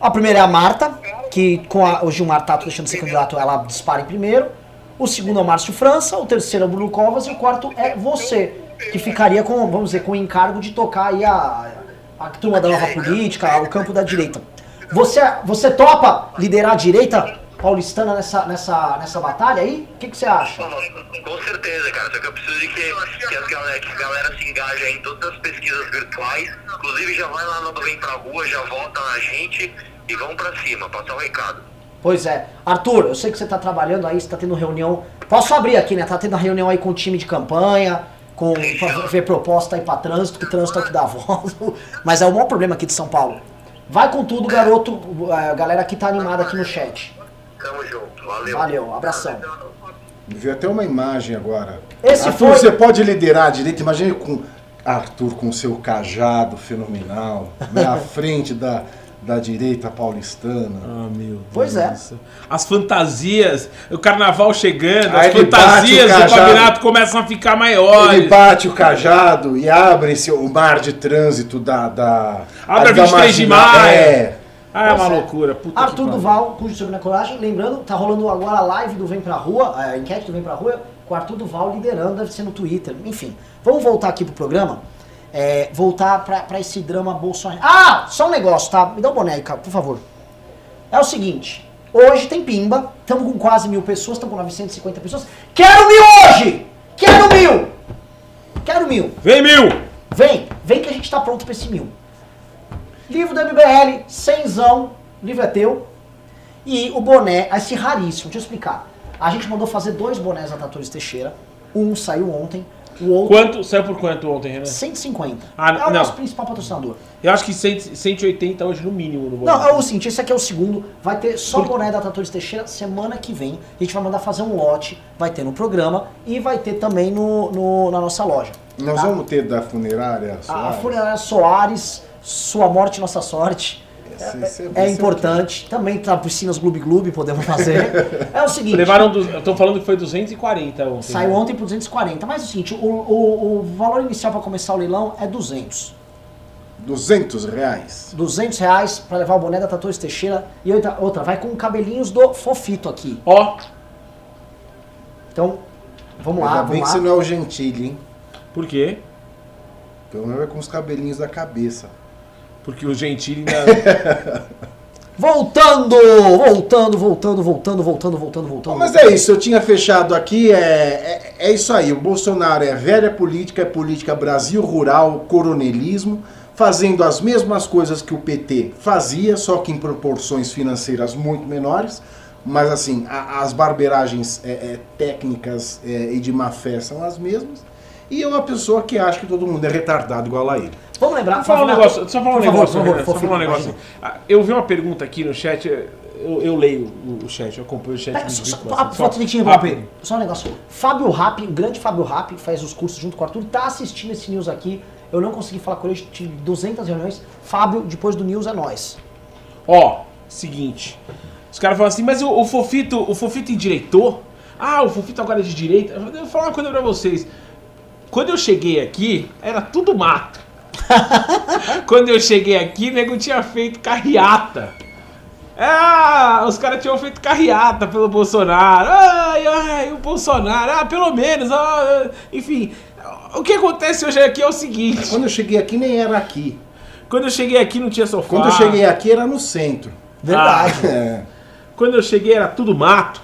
A primeira é a Marta, que com a, o Gilmar Tato deixando de ser candidato, ela dispara em primeiro. O segundo é o Márcio França, o terceiro é o Bruno Covas e o quarto é você, que ficaria com, vamos dizer, com o encargo de tocar aí a, a turma da nova política, o campo da direita. Você, você topa liderar a direita paulistana nessa, nessa, nessa batalha aí? O que, que você acha? Com certeza, cara. Só que eu preciso de que, que, as galera, que a galera se engaje em todas as pesquisas virtuais. Inclusive, já vai lá no Vem Pra Rua, já vota na gente e vamos pra cima, passar o um recado. Pois é. Arthur, eu sei que você tá trabalhando aí, você tá tendo reunião. Posso abrir aqui, né? Tá tendo reunião aí com o time de campanha, com pra ver proposta aí pra trânsito, que trânsito é o que dá voz. Mas é o maior problema aqui de São Paulo. Vai com tudo, garoto. A galera que tá animada aqui no chat. Tamo junto, valeu. Valeu, abração. Vi até uma imagem agora. Esse Arthur, foi... você pode liderar a direita, imagine com Arthur com seu cajado fenomenal, à frente da, da direita paulistana. Ah, meu Deus. Pois é. As fantasias, o carnaval chegando, Aí as fantasias o do cajado. campeonato começam a ficar maiores. Ele bate o cajado e abre-se o mar de trânsito da. da Abre da 23 de marginal- maio. É. Ah, é uma é. loucura. Puta Arthur. Duval, cujo sobre na coragem. Lembrando, tá rolando agora a live do Vem Pra Rua, a enquete do Vem Pra Rua, com o Arthur Duval liderando, deve ser no Twitter. Enfim, vamos voltar aqui pro programa. É, voltar pra, pra esse drama Bolsonaro. Ah, só um negócio, tá? Me dá um boné aí, por favor. É o seguinte, hoje tem pimba, estamos com quase mil pessoas, estamos com 950 pessoas. Quero mil hoje! Quero mil! Quero mil! Vem, mil! Vem, vem que a gente tá pronto pra esse mil. Livro do MBL, cenzão, livro é teu. E o boné, esse raríssimo, deixa eu explicar. A gente mandou fazer dois bonés da Tratores Teixeira. Um saiu ontem, o outro Quanto? Saiu por quanto ontem, Renan? 150. Ah, é o não. nosso principal patrocinador. Eu acho que 100, 180 hoje no mínimo no Não, é o seguinte, esse aqui é o segundo. Vai ter só boné da Tratores Teixeira semana que vem. A gente vai mandar fazer um lote, vai ter no programa e vai ter também no, no- na nossa loja. Nós tá? vamos ter da funerária. A Soares? Funerária Soares, Sua Morte, Nossa Sorte. É, vai ser importante. Também tá piscinas Gloob Gloob, podemos fazer. é o seguinte. Levaram, du... eu tô falando que foi 240 ontem. Saiu né? ontem por 240. Mas é o seguinte, o, o, o valor inicial para começar o leilão é 200. 200 reais. 200 reais para levar o boné da Tratores Teixeira. E outra, outra, vai com cabelinhos do Fofito aqui. Ó, Então, vamos lá, Ainda vamos bem que lá. você não é o Gentili, hein? Por quê? Pelo menos é com os cabelinhos da cabeça. Porque o Gentili ainda. Voltando, voltando, voltando, voltando, voltando, voltando, voltando. Mas é isso, eu tinha fechado aqui, é, é, é isso aí. O Bolsonaro é velha política, é política Brasil rural, coronelismo, fazendo as mesmas coisas que o PT fazia, só que em proporções financeiras muito menores. Mas assim, a- as barberagens é, é, técnicas é, e de má fé são as mesmas. E é uma pessoa que acha que todo mundo é retardado igual a ele. Vamos lembrar. Só falar um negócio, só falar um negócio, favor, Renan, só falar um negócio. Ah, Eu vi uma pergunta aqui no chat, eu, eu leio o- o chat, eu acompanho o chat. Pera, só, só, interromper. rápido. Só um negócio. Fábio Rapp, o grande Fábio Rapp, faz os cursos junto com o Arthur, tá assistindo esse news aqui. Eu não consegui falar com ele, tive 200 reuniões. Fábio, depois do news é nós. Ó, seguinte. Os caras falam assim, mas o, o Fofito, o Fofito endireitou? Ah, o Fofito agora é de direita. Eu vou falar uma coisa pra vocês. Quando eu cheguei aqui, era tudo mato. Quando eu cheguei aqui, o nego tinha feito carreata. Ah, os caras tinham feito carreata pelo Bolsonaro. Ai, ai, o Bolsonaro. Ah, pelo menos. ah, enfim, o que acontece hoje aqui é o seguinte. Quando eu cheguei aqui, nem era aqui. Quando eu cheguei aqui, não tinha sofá. Quando eu cheguei aqui, era no centro. Verdade. É. Quando eu cheguei era tudo mato.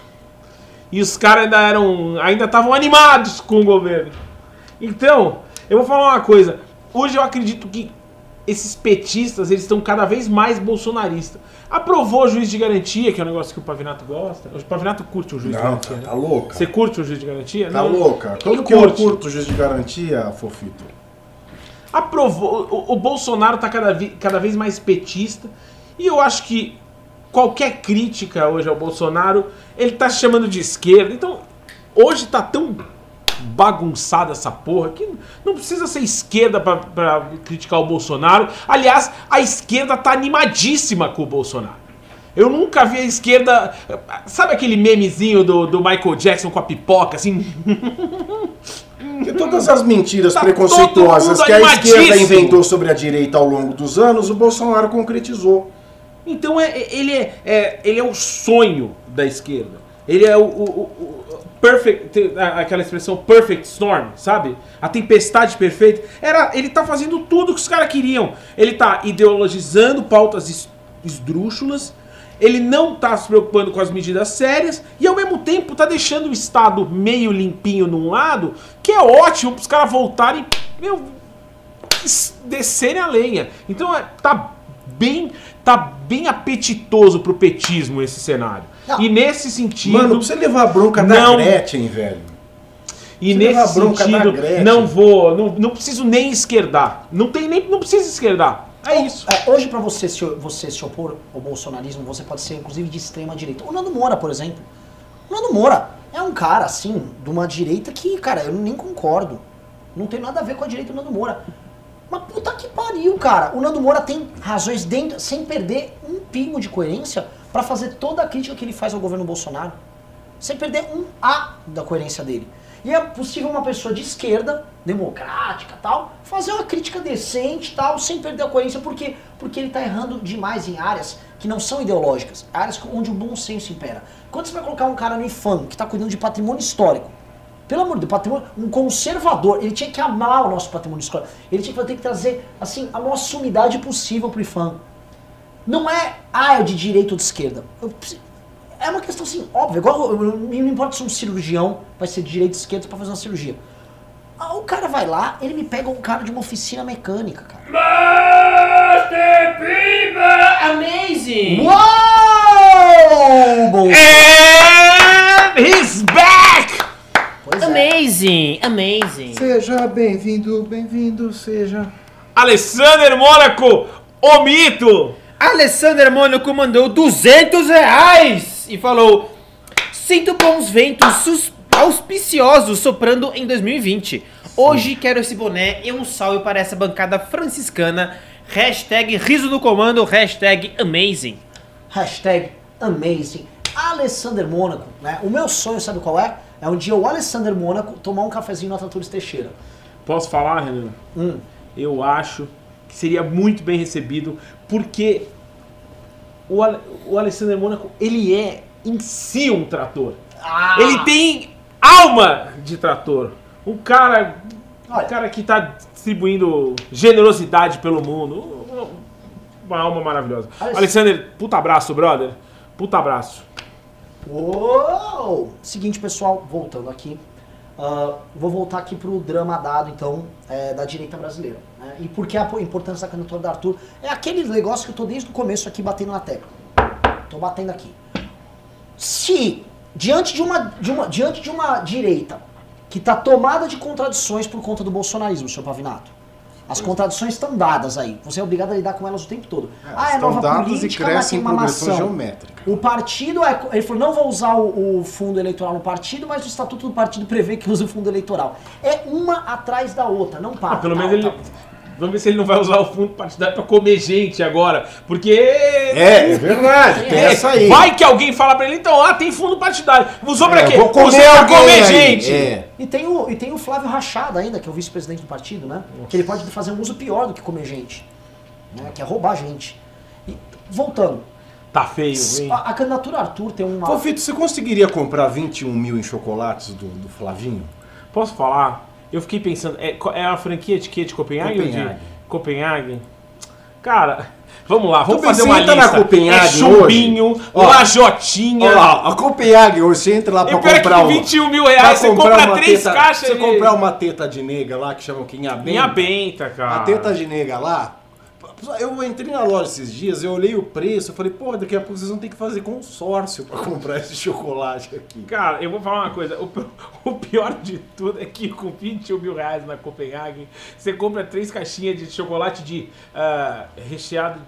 E os caras ainda eram. ainda estavam animados com o governo. Então, eu vou falar uma coisa. Hoje eu acredito que esses petistas, eles estão cada vez mais bolsonaristas. Aprovou o juiz de garantia, que é um negócio que o Pavinato gosta. O Pavinato curte o juiz de Não, garantia. tá, né? tá louca. Você curte o juiz de garantia? Tá Não. louca. Como que eu curte? curto o juiz de garantia, Fofito? aprovou. O, o Bolsonaro tá cada, vi- cada vez mais petista. E eu acho que qualquer crítica hoje ao Bolsonaro, ele tá chamando de esquerda. Então, hoje tá tão bagunçada essa porra que não precisa ser esquerda pra, pra criticar o Bolsonaro. Aliás, a esquerda tá animadíssima com o Bolsonaro. Eu nunca vi a esquerda. Sabe aquele memezinho do, do Michael Jackson com a pipoca, assim? Porque todas as mentiras Tá preconceituosas que a esquerda inventou sobre a direita ao longo dos anos, o Bolsonaro concretizou. Então é, ele, é, é- ele é o sonho da esquerda. Ele é o- o perfect, aquela expressão perfect storm, sabe? A tempestade perfeita. Era, ele tá fazendo tudo que os caras queriam. Ele tá ideologizando pautas es- esdrúxulas. Ele não tá se preocupando com as medidas sérias e ao mesmo tempo tá deixando o Estado meio limpinho num lado, que é ótimo para os caras voltarem, meu, es- descerem a lenha. Então é, tá bem tá bem apetitoso pro petismo esse cenário. Não. E nesse sentido, Mano, pra você levar a bronca Não. da Gretchen, velho. e você leva nesse a bronca da sentido, Gretchen. não vou, não, não preciso nem esquerdar. Não tem nem não precisa esquerdar. É isso. É, hoje, pra você se, você se opor ao bolsonarismo, você pode ser, inclusive, de extrema direita. O Nando Moura, por exemplo. O Nando Moura é um cara, assim, de uma direita que, cara, eu nem concordo. Não tem nada a ver com a direita do Nando Moura. Mas puta que pariu, cara. O Nando Moura tem razões dentro, sem perder um pingo de coerência pra fazer toda a crítica que ele faz ao governo Bolsonaro. Sem perder um A da coerência dele. E é possível uma pessoa de esquerda, democrática tal, fazer uma crítica decente tal, sem perder a coerência. Por quê? Porque ele está errando demais em áreas que não são ideológicas, áreas onde o bom senso impera. Quando você vai colocar um cara no IFAM, que está cuidando de patrimônio histórico, pelo amor de Deus, patrimônio, um conservador, ele tinha que amar o nosso patrimônio histórico. Ele tinha que ter que trazer assim, a maior sumidade possível pro IFAM. Não é, ah, é de direita ou de esquerda. Eu é uma questão assim, óbvia. Igual, eu- eu- não importa se um cirurgião vai ser de direita ou de esquerda pra fazer uma cirurgia. Ah, o cara vai lá, ele me pega um cara de uma oficina mecânica, cara. Amazing! Uou! Bom, And he's back! pois é. Amazing! Amazing! Seja bem-vindo, bem-vindo, seja. Alessander Mônaco, o mito! Alessander Mônaco mandou 200 reais e falou: Sinto bons ventos sus- auspiciosos soprando em 2020. Hoje quero esse boné e um salve para essa bancada franciscana. Hashtag riso no comando, hashtag amazing. Hashtag amazing. Alessander Mônaco, né? O meu sonho, sabe qual é? É um dia o Alessander Mônaco tomar um cafezinho na Tratores Teixeira. Posso falar, Renan? Hum. Eu acho que seria muito bem recebido, porque o, o Alessandro Mônaco, ele é em si um trator. Ah! Ele tem alma de trator. Um cara, um cara que tá distribuindo generosidade pelo mundo. Uma alma maravilhosa. Olha Alexander, puta abraço, brother. Puta abraço. Uou! Seguinte, pessoal, voltando aqui. Ah, vou voltar aqui pro drama dado, então, é, da direita brasileira. né? E por que a importância da candidatura do Arthur? É aquele negócio que eu tô desde o começo aqui batendo na tecla. Tô batendo aqui. Se, diante de uma, de uma, diante de uma direita que está tomada de contradições por conta do bolsonarismo, senhor Pavinato, as contradições estão dadas aí. Você é obrigado a lidar com elas o tempo todo. ah, é estão nova dados e política, mas crescem tem em uma maçã. geométrica. O partido é. Ele falou, não vou usar o, o fundo eleitoral no partido, mas o estatuto do partido prevê que use o fundo eleitoral. É uma atrás da outra, não para. Ah, pelo Tá, menos ele. tá. Vamos ver se ele não vai usar o fundo partidário pra comer gente agora. Porque. É, é verdade, tem É, essa aí. Vai que alguém fala pra ele, então, ah, tem fundo partidário. Usou pra É, quê? vou comer alguém comer aí. gente. É. E tem, o, e tem o Flávio Rachada ainda, que é o vice-presidente do partido, né? Que ele pode fazer um uso pior do que comer gente. Né? Que é roubar gente. E, voltando. Tá feio, hein? A, a candidatura Arthur tem uma. Fofito, você conseguiria comprar 21 mil em chocolates do, do Flavinho? Posso falar? Eu fiquei pensando, é, é a franquia de quê? De Copenhague? ou de Copenhague. Copenhague? Cara, vamos lá, vamos fazer você uma entra lista. na Copenhague é chumbinho, hoje, ó, lajotinha. Olha lá, a Copenhague, hoje você entra lá pra é que comprar com uma... 21 mil reais você compra três teta- caixas Você de... comprar uma teta de nega lá, que chamam que Inhabenta. Minha benta, cara. A teta de nega lá, eu entrei na loja esses dias, eu olhei o preço, eu falei, pô, daqui a pouco vocês vão ter que fazer consórcio pra comprar esse chocolate aqui. Cara, eu vou falar uma coisa. O, o pior de tudo é que com 21 mil reais na Copenhague, você compra três caixinhas de chocolate de ah, recheado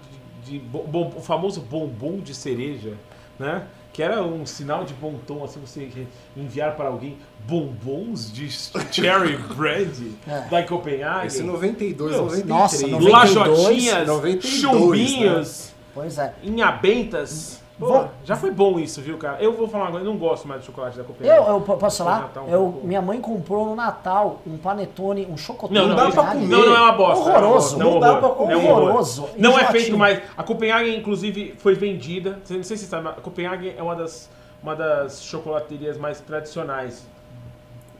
de, de bom- o famoso bombom de cereja, né? Que era um sinal de bom tom, assim, você enviar para alguém bombons de cherry brandy É. da Copenhague. Esse 92, Meu, 93. nossa, 92, Lajotinhas, 92, chumbinhos, Pois é. inhabentas. Pô, Vou- já foi bom isso, viu, cara? Eu vou falar coisa, eu não gosto mais de chocolate da Copenhague. Eu, eu po- posso falar? Natal Eu, minha mãe comprou no Natal um panetone, um chocotone. Não, não, dá isso- pra comer. Não, não é uma bosta. Horroroso. É um Não dá pra comer. É horror. Horroroso. Não é feito mais. A Copenhague, inclusive, foi vendida. Não sei se você sabe, mas a Copenhague é uma das, uma das chocolaterias mais tradicionais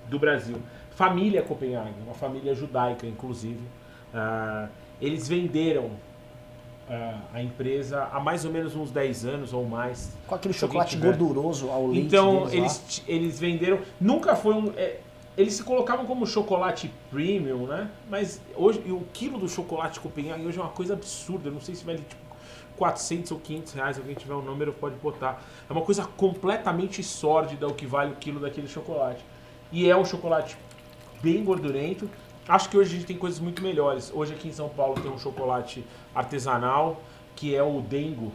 do Brasil. Família Copenhague, uma família judaica, inclusive. Ah, eles venderam a empresa há mais ou menos uns 10 anos ou mais. Com aquele chocolate gorduroso ao leite Então, eles, lá. eles venderam. Nunca foi um. é, eles se colocavam como chocolate premium, né? Mas hoje, o quilo do chocolate Copenhague hoje é uma coisa absurda. Eu não sei se vale tipo 400 ou 500 reais. Alguém tiver um número pode botar. É uma coisa completamente sórdida o que vale o quilo daquele chocolate. E é um chocolate bem gordurento. Acho que hoje a gente tem coisas muito melhores. Hoje aqui em São Paulo tem um chocolate artesanal que é o Dengo.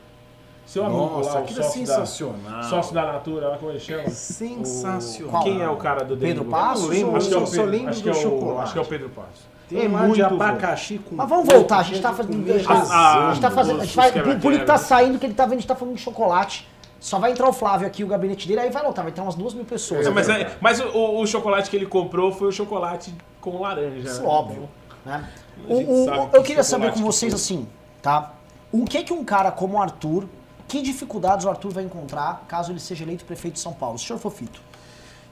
Seu amigo Nossa, lá, aquilo é sócio da- sensacional. Sócio da Natura, lá como ele chama? Sensacional. O- Quem é o cara do Pedro Dengo? Passos Eu não lembro, Acho que é o Pedro, lembro acho do que é o, chocolate. acho que é o Pedro Passos. Tem É lá de muito bom. abacaxi com... Mas vamos voltar, a gente tá fazendo. com A gente tá, requeijão. a gente tá fazendo. A gente vai, o público tá saindo que ele tá vendo, a gente tá falando de chocolate. Só vai entrar o Flávio aqui, o gabinete dele, aí vai lotar, vai ter umas duas mil pessoas. Não, mas é- mas o, o chocolate que ele comprou foi o chocolate com laranja. Isso né? óbvio. Né? O- o- sabe eu que queria saber com que vocês foi. assim, tá? O que que um cara como o Arthur, que dificuldades o Arthur vai encontrar caso ele seja eleito prefeito de São Paulo? Senhor Fofito.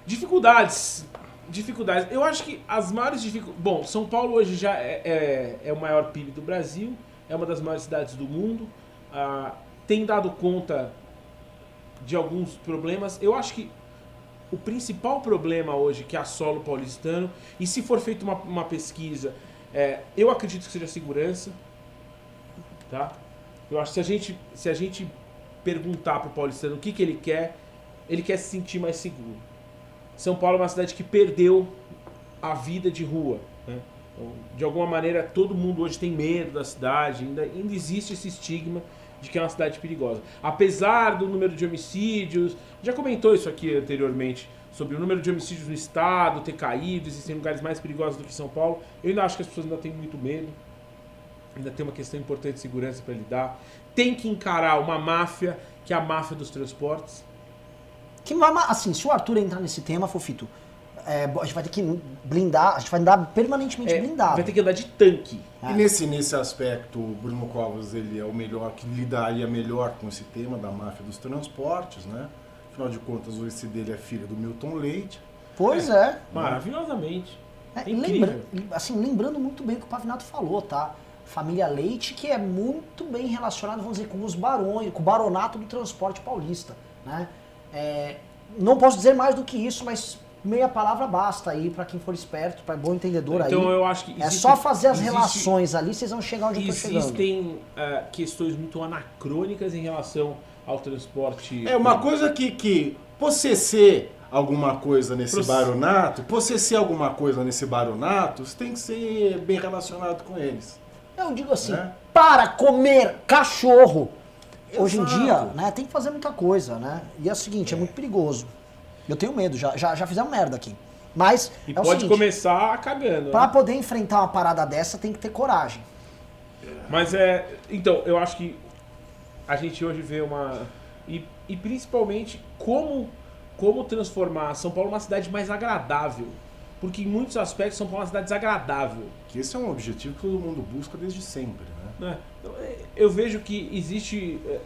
Dificuldades. Dificuldades. Eu acho que as maiores dificuldades. Bom, São Paulo hoje já é, é, é o maior PIB do Brasil, é uma das maiores cidades do mundo, ah, tem dado conta de alguns problemas. Eu acho que o principal problema hoje que assola o paulistano, e se for feita uma, uma pesquisa, é, eu acredito que seja a segurança. Tá? Eu acho que se a gente, se a gente perguntar pro paulistano o que, que ele quer, ele quer se sentir mais seguro. São Paulo é uma cidade que perdeu a vida de rua. né? Então, de alguma maneira, todo mundo hoje tem medo da cidade, ainda, ainda existe esse estigma de que é uma cidade perigosa. Apesar do número de homicídios, já comentou isso aqui anteriormente, sobre o número de homicídios no estado ter caído, existem lugares mais perigosos do que São Paulo. Eu ainda acho que as pessoas ainda têm muito medo, ainda tem uma questão importante de segurança para lidar. Tem que encarar uma máfia, que é a máfia dos transportes. Que ma- assim, se o Arthur entrar nesse tema, Fofito, é, a gente vai ter que blindar, a gente vai andar permanentemente É, blindado. vai ter que andar de tanque. E nesse, nesse aspecto, o Bruno Covas ele é o melhor, que lidaria melhor com esse tema da máfia dos transportes, né? Afinal de contas, o esse dele é filho do Milton Leite. Pois é. Maravilhosamente. É, É e incrível. lembra- assim, lembrando muito bem o que o Pavinato falou, tá? Família Leite, que é muito bem relacionado, vamos dizer, com os barões, com o baronato do transporte paulista, né? É, não posso dizer mais do que isso, mas meia palavra basta aí pra quem for esperto, pra bom entendedor Então aí. eu acho que é existe- só fazer as existe- relações ali, vocês vão chegar onde tô chegando. Existem eh, questões muito anacrônicas em relação ao transporte. É uma coisa que, que você ser alguma coisa nesse Proce- baronato, você ser alguma coisa nesse baronato, você tem que ser bem relacionado com eles. Eu digo assim, Né? para comer cachorro, hoje em Exato. dia, né, tem que fazer muita coisa, né? E é o seguinte, é, muito perigoso. Eu tenho medo, já, já, já fizemos merda aqui. Mas E é o pode seguinte, começar cagando. pra né? poder enfrentar uma parada dessa, tem que ter coragem. Mas é. Então, eu acho que a gente hoje vê uma. E, e principalmente como, como transformar São Paulo uma cidade mais agradável. Porque em muitos aspectos São Paulo é uma cidade desagradável. Que esse é um objetivo que todo mundo busca desde sempre, né? né? Então, é, Eu vejo que existe. é,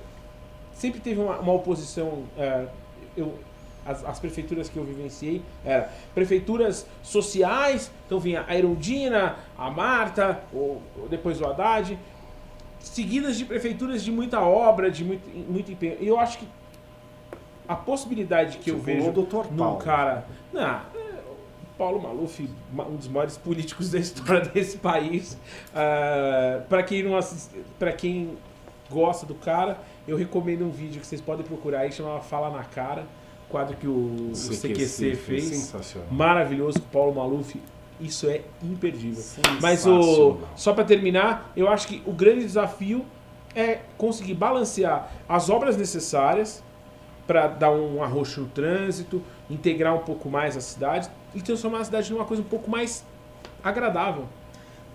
Sempre teve uma, uma oposição. é, eu, as, as prefeituras que eu vivenciei eram prefeituras sociais, então vinha a Erundina, a Marta, ou, ou depois o Haddad, seguidas de prefeituras de muita obra, de muito, muito empenho. E eu acho que a possibilidade que eu Você vejo falou Dr. num cara. Não, é, Paulo Maluf, ma- um dos maiores políticos da história desse país. para quem não para quem gosta do cara, eu recomendo um vídeo que vocês podem procurar aí, chamava Fala na Cara, quadro que o, o CQC, fez. Sensacional. Maravilhoso, com o Paulo Maluf. Isso é imperdível. Mas o só para terminar, eu acho que o grande desafio é conseguir balancear as obras necessárias para dar um arroxo no trânsito, integrar um pouco mais a cidade e transformar a cidade numa coisa um pouco mais agradável.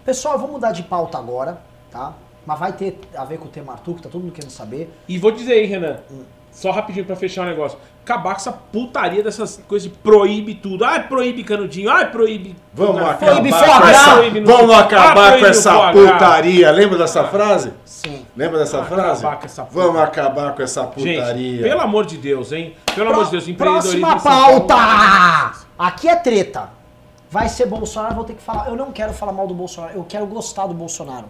Pessoal, vou mudar de pauta agora, tá? Mas vai ter a ver com o tema Arthur, que tá todo mundo querendo saber. E vou dizer aí, Renan, só rapidinho para fechar o negócio. Acabar com essa putaria dessas coisas de proíbe tudo. Ai, proíbe canudinho. Ai, proíbe. Vamos Ah, acabar, Proíbe com essa, Proíbe no- vamos Ah, acabar proíbe com essa putaria. Lembra dessa frase? Sim. Lembra dessa Acabar frase? com essa Vamos puta- acabar com essa putaria. Gente, pelo amor de Deus, hein? Pelo amor de Deus, empreendedorismo Próxima pauta! Aqui é treta. Vai ser Bolsonaro, vou ter que falar. Eu não quero falar mal do Bolsonaro, eu quero gostar do Bolsonaro.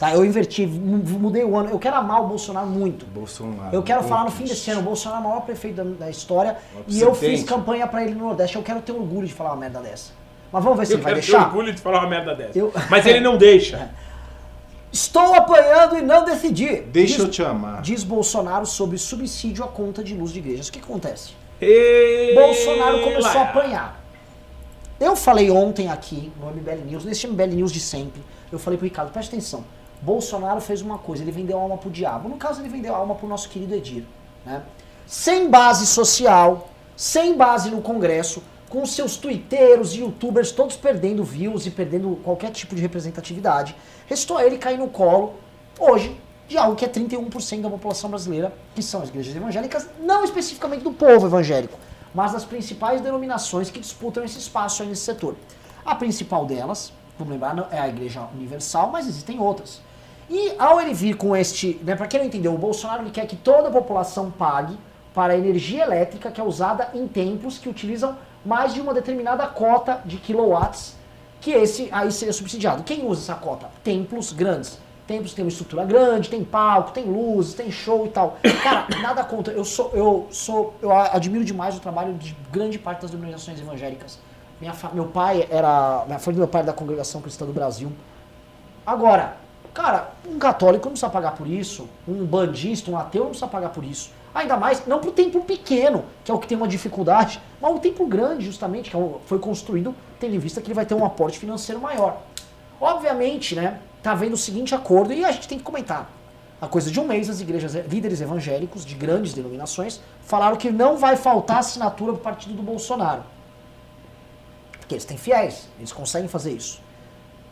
Tá? Eu inverti, mu- mudei o ano. Eu quero amar o Bolsonaro muito. Bolsonaro. Eu quero falar no fim desse ano, o Bolsonaro é o maior prefeito da, da história. E eu acidente. fiz campanha pra ele no Nordeste. Eu quero ter orgulho de falar uma merda dessa. Mas vamos ver se Eu ele vai quero ter deixar. orgulho de falar uma merda dessa. Eu- Mas ele não deixa. Estou apanhando e não decidi. Deixa diz, eu te amar. Diz Bolsonaro sobre subsídio à conta de luz de igrejas. O que acontece? Ei, Bolsonaro começou a lá. apanhar. Eu falei ontem aqui no MBL News, nesse MBL News de sempre, eu falei pro Ricardo, presta atenção. Bolsonaro fez uma coisa, ele vendeu alma pro diabo. No caso, ele vendeu alma pro nosso querido Edir. Né? Sem base social, sem base no Congresso, com seus twitteiros e youtubers todos perdendo views e perdendo qualquer tipo de representatividade. Restou a ele cair no colo, hoje, de algo que é 31% da população brasileira, que são as igrejas evangélicas, não especificamente do povo evangélico, mas das principais denominações que disputam esse espaço aí nesse setor. A principal delas, vamos lembrar, é a Igreja Universal, mas existem outras. E ao ele vir com este, né, para quem não entendeu, o Bolsonaro quer que toda a população pague para a energia elétrica que é usada em templos que utilizam mais de uma determinada cota de quilowatts, que esse aí seria subsidiado. Quem usa essa cota? Templos grandes. Templos têm uma estrutura grande, tem palco, tem luzes, tem show e tal. Cara, nada contra. Eu sou, eu sou, eu admiro demais o trabalho de grande parte das denominações evangélicas. Minha meu pai era, minha do meu pai era da Congregação Cristã do Brasil. Agora, cara, um católico não precisa pagar por isso, um bandista, um ateu não precisa pagar por isso. Ainda mais, não pro templo pequeno, que é o que tem uma dificuldade, mas o templo grande, justamente, que é o- foi construído, tendo em vista que ele vai ter um aporte financeiro maior. Obviamente, né, tá havendo o seguinte acordo, e a gente tem que comentar. A coisa de um mês, as igrejas, líderes evangélicos de grandes denominações falaram que não vai faltar assinatura pro partido do Bolsonaro. Porque eles têm fiéis, eles conseguem fazer isso.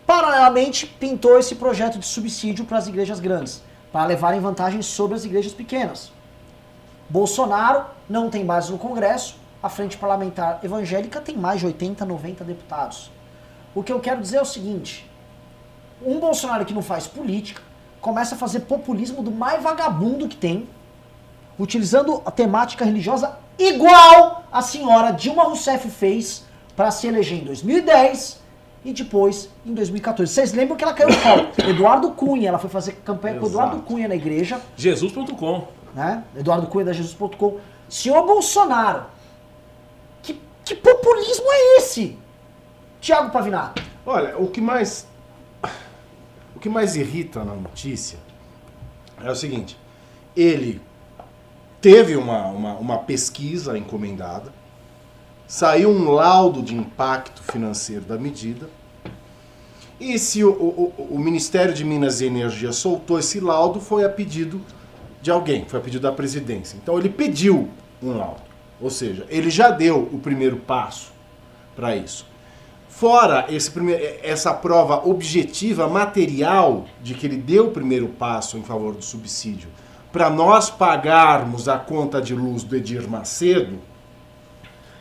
Paralelamente, pintou esse projeto de subsídio para as igrejas grandes, para levarem vantagem sobre as igrejas pequenas. Bolsonaro não tem base no Congresso, a Frente Parlamentar Evangélica tem mais de 80, 90 deputados. O que eu quero dizer é o seguinte: um Bolsonaro que não faz política começa a fazer populismo do mais vagabundo que tem, utilizando a temática religiosa igual a senhora Dilma Rousseff fez para se eleger em 2010 e depois em 2014. Vocês lembram que ela caiu no colo? Eduardo Cunha, ela foi fazer campanha com Eduardo Exato. Cunha na igreja, Jesus.com. né? Eduardo Cunha da Jesus.com. Senhor Bolsonaro, que, que populismo é esse? Tiago Pavinato. Olha, o que mais. O que mais irrita na notícia é o seguinte: ele teve uma, uma, uma pesquisa encomendada, saiu um laudo de impacto financeiro da medida, e se o, o, o- Ministério de Minas e Energia soltou esse laudo, foi a pedido de alguém, foi a pedido da presidência. Então ele pediu um laudo. Ou seja, ele já deu o primeiro passo para isso. Fora esse primeiro, essa prova objetiva, material, de que ele deu o primeiro passo em favor do subsídio, para nós pagarmos a conta de luz do Edir Macedo,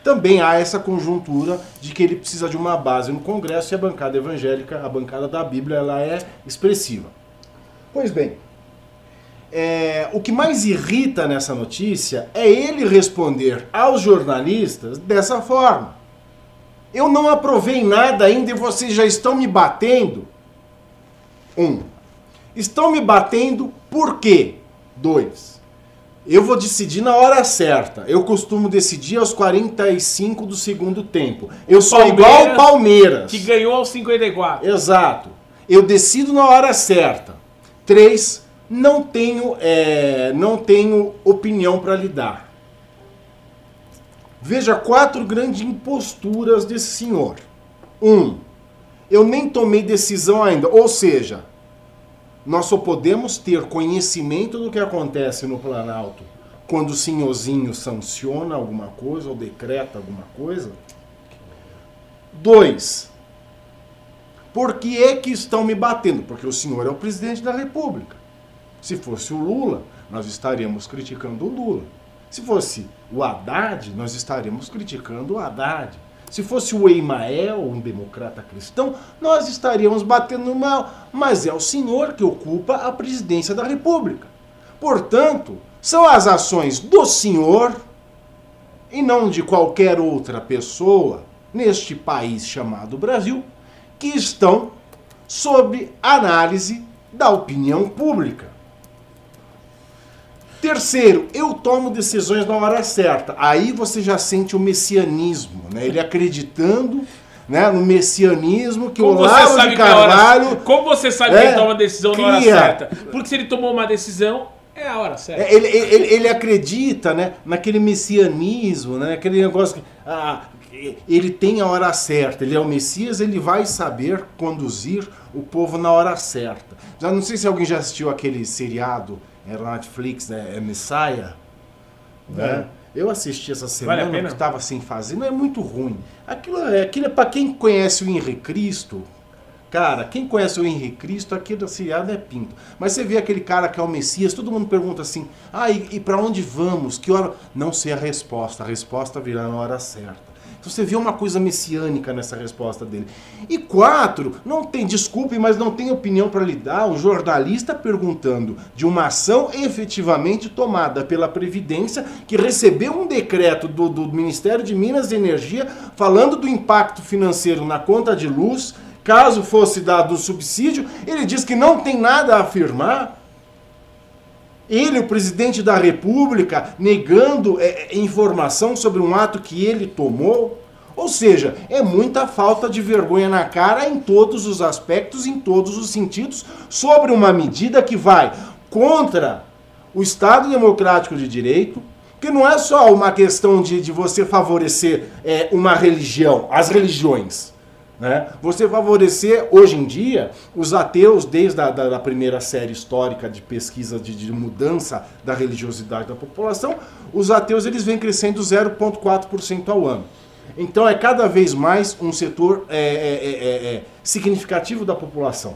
também há essa conjuntura de que ele precisa de uma base no Congresso e a bancada evangélica, a bancada da Bíblia, ela é expressiva. Pois bem, é, o que mais irrita nessa notícia é ele responder aos jornalistas dessa forma. Eu não aprovei nada ainda e vocês já estão me batendo. Um. Estão me batendo por quê? Dois. Eu vou decidir na hora certa. Eu costumo decidir aos 45 do segundo tempo. Eu sou Palmeiras, igual o Palmeiras. Que ganhou aos 54. Exato. Eu decido na hora certa. Três, não tenho, é, não tenho opinião para lhe dar. Veja quatro grandes imposturas desse senhor. Um, eu nem tomei decisão ainda. Ou seja, nós só podemos ter conhecimento do que acontece no Planalto quando o senhorzinho sanciona alguma coisa ou decreta alguma coisa. Dois, por que é que estão me batendo? Porque o senhor é o presidente da República. Se fosse o Lula, nós estaríamos criticando o Lula. Se fosse o Haddad, nós estaríamos criticando o Haddad. Se fosse o Eimael, um democrata cristão, nós estaríamos batendo mal. Mas é o senhor que ocupa a presidência da República. Portanto, são as ações do senhor e não de qualquer outra pessoa neste país chamado Brasil que estão sob análise da opinião pública. Terceiro, eu tomo decisões na hora certa. Aí você já sente o messianismo, né? Ele acreditando né, no messianismo que Como o você Olavo sabe de a hora- Carvalho Como você sabe É, que ele toma a decisão na hora cria. certa? Porque se ele tomou uma decisão, é a hora certa. É, Ele, ele, ele acredita né, naquele messianismo, né, aquele negócio que ah, ele tem a hora certa, ele é o Messias, ele vai saber conduzir o povo na hora certa. Já não sei se alguém já assistiu aquele seriado é, na Netflix, né, é Messiah. Né? Eu assisti essa Vale semana, pena? que estava sem fazer, não é muito ruim. Aquilo é, aquilo é para quem conhece o Henrique Cristo, Cara, quem conhece o Henrique Cristo, aqui da seriado é pinto. Mas você vê aquele cara que é o Messias, todo mundo pergunta assim: ah, e, e para onde vamos? Que hora? Não sei a resposta, a resposta virá na hora certa. Você vê uma coisa messiânica nessa resposta dele. E quatro, não tem, desculpe, mas não tem opinião para lhe dar um jornalista perguntando de uma ação efetivamente tomada pela Previdência, que recebeu um decreto do, do Ministério de Minas e Energia falando do impacto financeiro na conta de luz caso fosse dado o subsídio, ele diz que não tem nada a afirmar. Ele, o presidente da República, negando é, é, informação sobre um ato que ele tomou. Ou seja, é muita falta de vergonha na cara em todos os aspectos, em todos os sentidos, sobre uma medida que vai contra o Estado Democrático de Direito, que não é só uma questão de, de você favorecer é, uma religião, as religiões. Né? Você favorecer, hoje em dia, os ateus, desde a da, da primeira série histórica de pesquisa de, de, mudança da religiosidade da população, os ateus eles vêm crescendo 0,4% ao ano. Então é cada vez mais um setor é, é, é, significativo da população,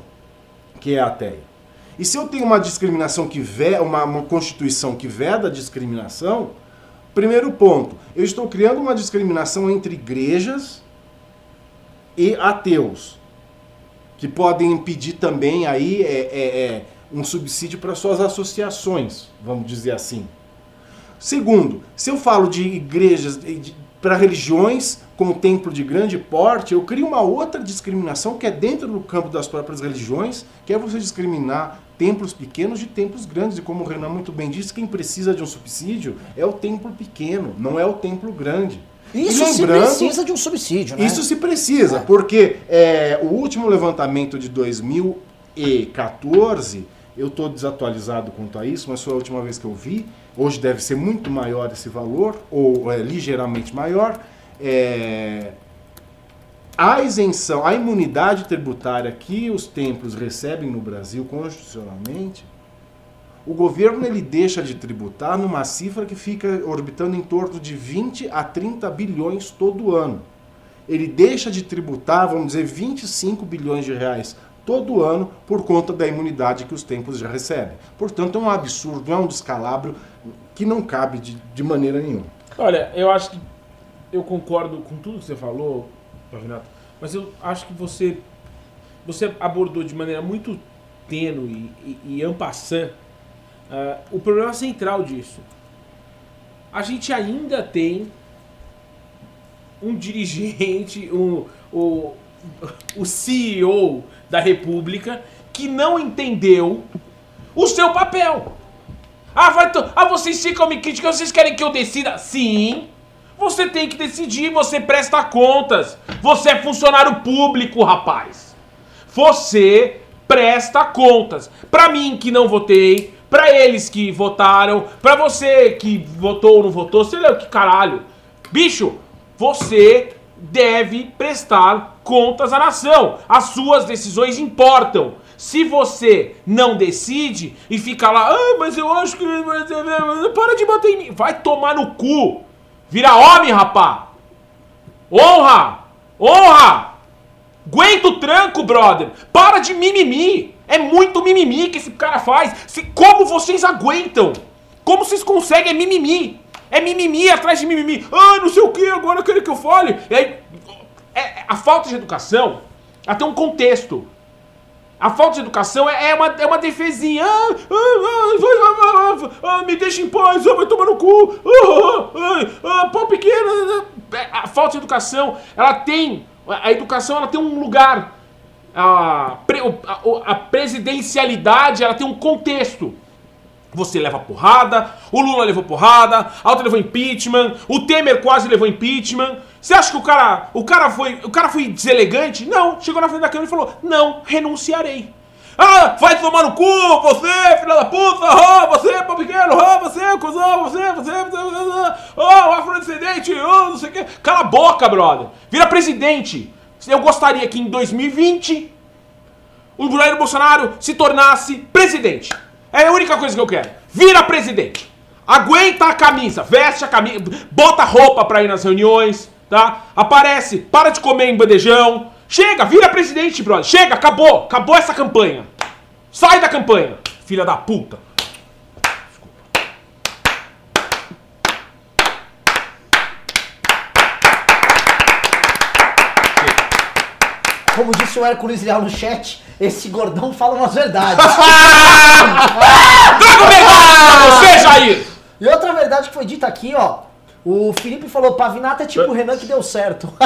que é ateia. E se eu tenho uma discriminação que veda, uma, uma constituição que veda a discriminação, primeiro ponto, eu estou criando uma discriminação entre igrejas e ateus, que podem impedir também aí é, é, é, um subsídio para suas associações, vamos dizer assim. Segundo, se eu falo de igrejas, para religiões como templo de grande porte, eu crio uma outra discriminação que é dentro do campo das próprias religiões, que é você discriminar templos pequenos de templos grandes. E como o Renan muito bem disse, quem precisa de um subsídio é o templo pequeno, não é o templo grande. Isso se precisa de um subsídio, né? Isso se precisa, porque é, o último levantamento de 2014, eu estou desatualizado quanto a isso, mas foi a última vez que eu vi. Hoje deve ser muito maior esse valor, ou é, ligeiramente maior. É, a isenção, a imunidade tributária que os templos recebem no Brasil constitucionalmente, o governo ele deixa de tributar numa cifra que fica orbitando em torno de 20 a 30 bilhões todo ano. Ele deixa de tributar, vamos dizer, 25 bilhões de reais todo ano por conta da imunidade que os templos já recebem. Portanto, é um absurdo, é um descalabro que não cabe de, de maneira nenhuma. Olha, eu acho que eu concordo com tudo que você falou, Pavinato, mas eu acho que você você abordou de maneira muito tênue e, e en ah, o problema central disso. A gente ainda tem um dirigente, um, o, o CEO da República que não entendeu o seu papel. Ah, vai ah, vocês ficam me criticando, vocês querem que eu decida? Sim. Você tem que decidir, você presta contas. Você é funcionário público, rapaz. Você presta contas. Pra mim que não votei, pra eles que votaram, pra você que votou ou não votou, sei lá que caralho. Bicho, você deve prestar contas à nação. As suas decisões importam. Se você não decide e fica lá, ah, mas eu acho que. Para de bater em mim. Vai tomar no cu. Vira homem, rapá. Honra! Honra! Aguenta o tranco, brother! Para de mimimi! É muito mimimi que esse cara faz. Se, como vocês aguentam? Como vocês conseguem? É mimimi! É mimimi atrás de mimimi. Ah, não sei o que, agora querem que eu fale. E aí, é- a falta de educação, tem um contexto. A falta de educação é, é uma, é uma defesinha. Ah, ah, ah, ah, me deixa em paz, ah, vai tomar no cu. Ah, ah, ah, pau pequeno. É, A falta de educação, ela tem. A educação ela tem um lugar. A, a, a presidencialidade ela tem um contexto. Você leva porrada, o Lula levou porrada, a outra levou impeachment, o Temer quase levou impeachment. Você acha que o cara, o cara foi, o cara foi deselegante? Não, chegou na frente da câmera e falou: "Não, renunciarei". Ah, vai tomar no cu, você, filha da puta, ah, você, pau pequeno, ah, você, cuzão, você, você, você, você, oh, afrodescendente, oh, não sei o quê. Cala a boca, brother. Vira presidente. Eu gostaria que em 2020 o Jair Bolsonaro se tornasse presidente. É a única coisa que eu quero. Vira presidente. Aguenta a camisa, veste a camisa, bota roupa pra ir nas reuniões, tá? Aparece, para de comer em bandejão. Chega, vira presidente, brother. Chega, acabou, acabou essa campanha. Sai da campanha, filha da puta. Como disse o Hércules Leal no chat, esse gordão fala umas verdades. Traga o melhor pra você, Jair! e outra verdade que foi dita aqui, ó. O Felipe falou, Pavinato é tipo o Renan que deu certo.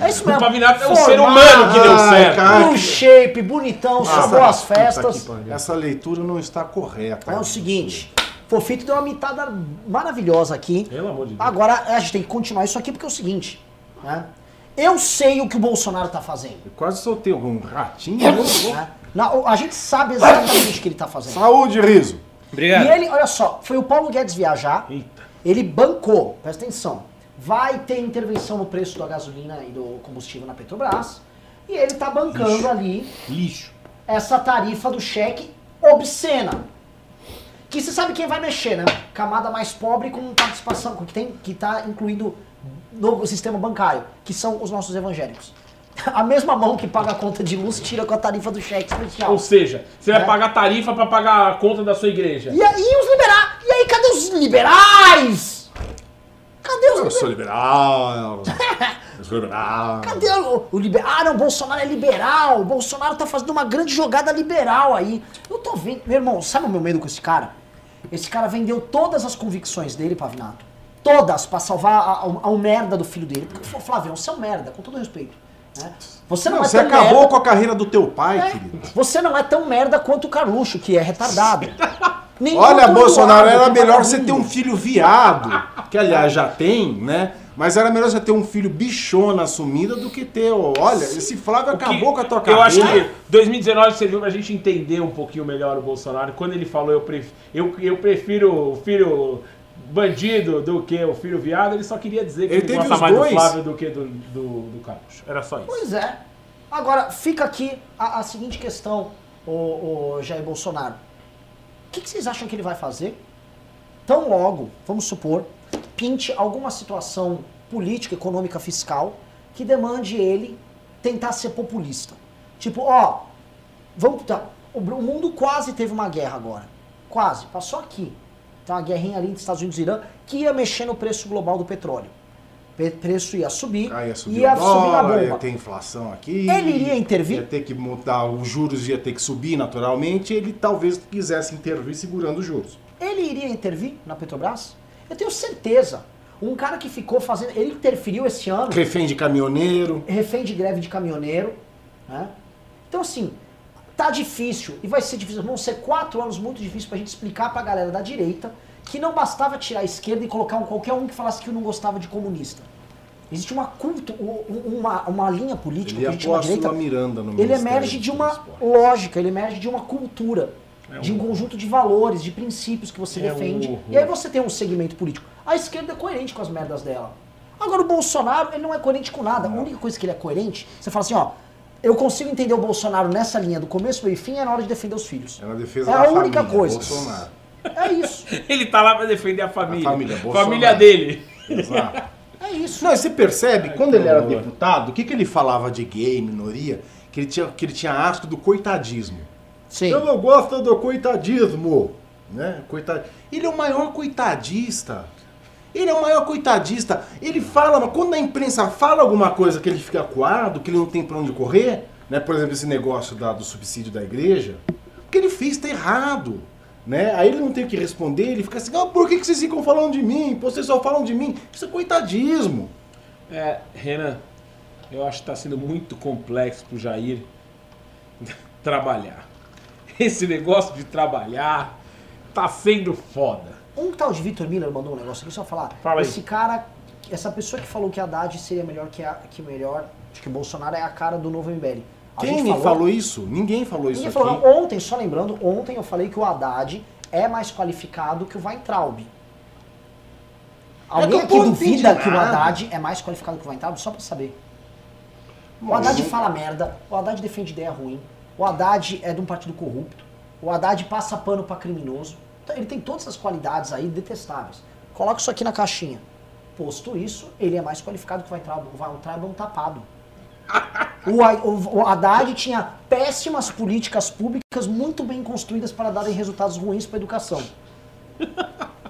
é isso mesmo. O Pavinato é um ser humano que deu Ai, certo. cara. Um shape, bonitão, só boas Puta que festas. pariu. Essa leitura não está correta. É o seguinte, Fofito deu uma mitada maravilhosa aqui. Pelo amor de Deus. Agora a gente tem que continuar isso aqui porque é o seguinte, né? Eu sei o que o Bolsonaro tá fazendo. Eu quase soltei um ratinho. né? né? Não, a gente sabe exatamente o que ele tá fazendo. Saúde, Riso. Obrigado. E ele, olha só, foi o Paulo Guedes viajar, Eita. Ele bancou, presta atenção, vai ter intervenção no preço da gasolina e do combustível na Petrobras, e ele tá bancando ali Lixo. essa tarifa do cheque obscena. Que você sabe quem vai mexer, né? Camada mais pobre com participação, com que tem que tá incluído no sistema bancário, que são os nossos evangélicos. A mesma mão que paga a conta de luz tira com a tarifa do cheque especial. Ou seja, você vai É. pagar tarifa pra pagar a conta da sua igreja. E aí os liberais? E aí cadê os liberais? Cadê os Eu sou liberal. Eu sou liberal. Cadê o, o liberal? Ah, não, o Bolsonaro é liberal. O Bolsonaro tá fazendo uma grande jogada liberal aí. Eu tô vendo. Meu irmão, sabe o meu medo com esse cara? Esse cara vendeu todas as convicções dele, Pavinato. Todas pra salvar a, a, a um merda do filho dele. Porque, Flávio, você é um merda, com todo respeito. Né? Você não, Não, é você tão acabou merda- com a carreira do teu pai, É, querido. Você não é tão merda quanto o Carluxo, que é retardado. Olha, Bolsonaro, era melhor você ter um filho viado, que aliás já tem, né? Mas era melhor você ter um filho bichona assumida do que ter. Olha, esse Flávio acabou com a tua Eu carreira. acho que 2019 serviu pra gente entender um pouquinho melhor o Bolsonaro. Quando ele falou eu, pref- eu, eu prefiro o filho bandido do que o filho viado, ele só queria dizer que Ele ele, gosta os mais dois. do Flávio do que do, do, do Carluxo. Era só isso. Pois é. Agora, fica aqui a, a seguinte questão, o, Jair Bolsonaro. O que, que vocês acham que ele vai fazer? Tão logo, vamos supor, pinte alguma situação política, econômica, fiscal que demande ele tentar ser populista. Tipo, ó, vamos tá, o o mundo quase teve uma guerra agora. Quase, passou aqui. Tem uma guerrinha ali entre Estados Unidos e Irã que ia mexer no preço global do petróleo. Pe- preço ia subir, Aí ia subir ia o subir a dólar, ia bomba. ter inflação aqui. Ele iria intervir? Ia ter que montar, os juros ia ter que subir naturalmente. Ele talvez quisesse intervir segurando os juros. Ele iria intervir na Petrobras? Eu tenho certeza. Um cara que ficou fazendo. Ele interferiu esse ano, Refém de caminhoneiro. refém de greve de caminhoneiro. Né? Então, assim, tá difícil. E vai ser difícil. Vão ser quatro anos muito difíceis pra gente explicar pra galera da direita que não bastava tirar a esquerda e colocar um, qualquer um que falasse que não gostava de comunista. Existe uma culto, um- uma, uma linha política Ele que a gente chama direita. Miranda no Ele emerge de uma Esporte. lógica, ele emerge de uma cultura, de um horror. conjunto de valores, de princípios que você É um defende. horror. E aí você tem um segmento político. A esquerda é coerente com as merdas dela. Agora o Bolsonaro, ele não é coerente com nada. A única coisa que ele é coerente, você fala assim, ó, eu consigo entender o Bolsonaro nessa linha do começo, meio e fim, é na hora de defender os filhos. É na defesa É da a única família, coisa. Bolsonaro. É isso. Ele tá lá pra defender a família. A família, Bolsonaro. família dele. Exato. É isso. Não, e você percebe, quando que ele era deputado, o que, que ele falava de gay, minoria? Que ele tinha, que ele tinha asco do coitadismo. Sim. Eu não gosto do coitadismo. Né? Coitad... Ele é o maior coitadista. Ele é o maior coitadista. Ele fala, mas quando a imprensa fala alguma coisa que ele fica coado, que ele não tem pra onde correr, né? por exemplo, esse negócio da- do subsídio da igreja, o que ele fez tá errado. Né? Aí ele não tem o que responder, ele fica assim, ah, por que, que vocês ficam falando de mim? Pô, Vocês só falam de mim. Isso é coitadismo. É, Renan, eu acho que tá sendo muito complexo pro Jair trabalhar. Esse negócio de trabalhar tá sendo foda. Um tal de Vitor Miller mandou um negócio aqui, só falar. Fala. Esse cara, essa pessoa que falou que a Haddad seria melhor que, a, que melhor, acho que o Bolsonaro é a cara do novo MBL. A Quem gente falou, isso? Ninguém falou isso Ninguém aqui. falou, não. Ontem, só lembrando, ontem eu falei que o Haddad é mais qualificado que o Weintraub. Alguém É eu aqui duvida que o. Haddad é mais qualificado que o Weintraub? Só pra saber. O Bom, Haddad fala merda, o Haddad defende ideia ruim, o Haddad é de um partido corrupto, o Haddad passa pano pra criminoso. Então, ele tem todas essas qualidades aí detestáveis. Coloca isso aqui na caixinha. Posto isso, ele é mais qualificado que o Weintraub. O Weintraub é um tapado. O, o, Haddad tinha péssimas políticas públicas muito bem construídas para darem resultados ruins para a educação.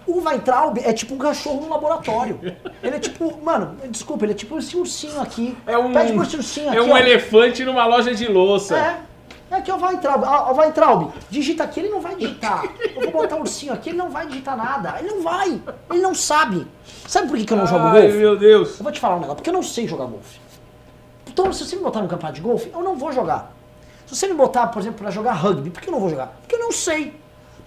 O Weintraub é tipo um cachorro no laboratório. Ele é tipo, mano, desculpa, ele é tipo esse ursinho aqui. É um, Pede pro esse ursinho aqui. é um ó. elefante numa loja de louça. É. É aqui, ó, Weintraub. Ó, ó, Weintraub, digita aqui, ele não vai digitar. Eu vou botar o ursinho aqui, ele não vai digitar nada. Ele não vai. Ele não sabe. Sabe por que, que eu não jogo Ai, golfe? meu Deus. Eu vou te falar um negócio, porque eu não sei jogar golfe. Então, se você me botar no campeonato de golfe, eu não vou jogar. Se você me botar, por exemplo, pra jogar rugby, por que eu não vou jogar? Porque eu não sei.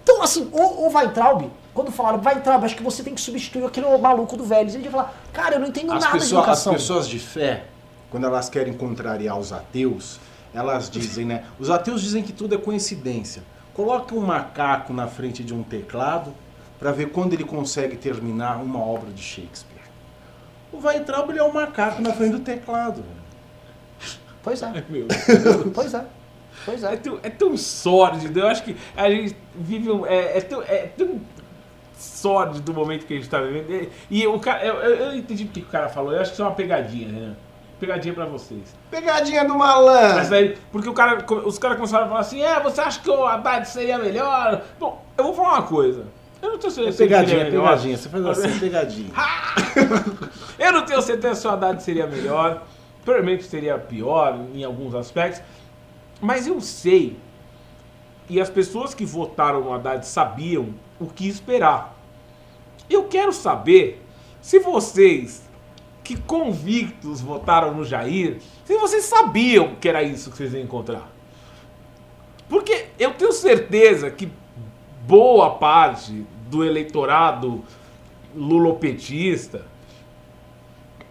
Então, assim, o, o Weintraub, quando falaram, Weintraub, acho que você tem que substituir aquele maluco do Vélez, ele ia falar, cara, eu não entendo As, nada de pessoas, as educação. pessoas de fé, quando elas querem contrariar os ateus, elas dizem, né? Os ateus dizem que tudo é coincidência. Coloca um macaco na frente de um teclado para ver quando ele consegue terminar uma obra de Shakespeare. O Weintraub ele é um macaco na frente do teclado. Pois é, pois é, pois É é. tão, é tão sórdido. Eu acho que a gente vive um. É, é tão, é tão sórdido o momento que a gente tá vivendo. E, o cara. Eu, eu, eu entendi o que o cara falou. Eu acho que isso é uma pegadinha, né? Pegadinha pra vocês. Pegadinha do Mas malandro! aí, porque o cara, os caras começaram a falar assim: é, você acha que o Haddad seria melhor? Bom, eu vou falar uma coisa. Eu não tenho É certeza se ele pegadinha, seria é melhor. pegadinha. Você faz assim, pegadinha. Eu não tenho certeza se o Haddad seria melhor. Provavelmente seria pior em alguns aspectos. Mas eu sei. E as pessoas que votaram no Haddad sabiam o que esperar. Eu quero saber se vocês que convictos votaram no Jair, se vocês sabiam que era isso que vocês iam encontrar. Porque eu tenho certeza que boa parte do eleitorado lulopetista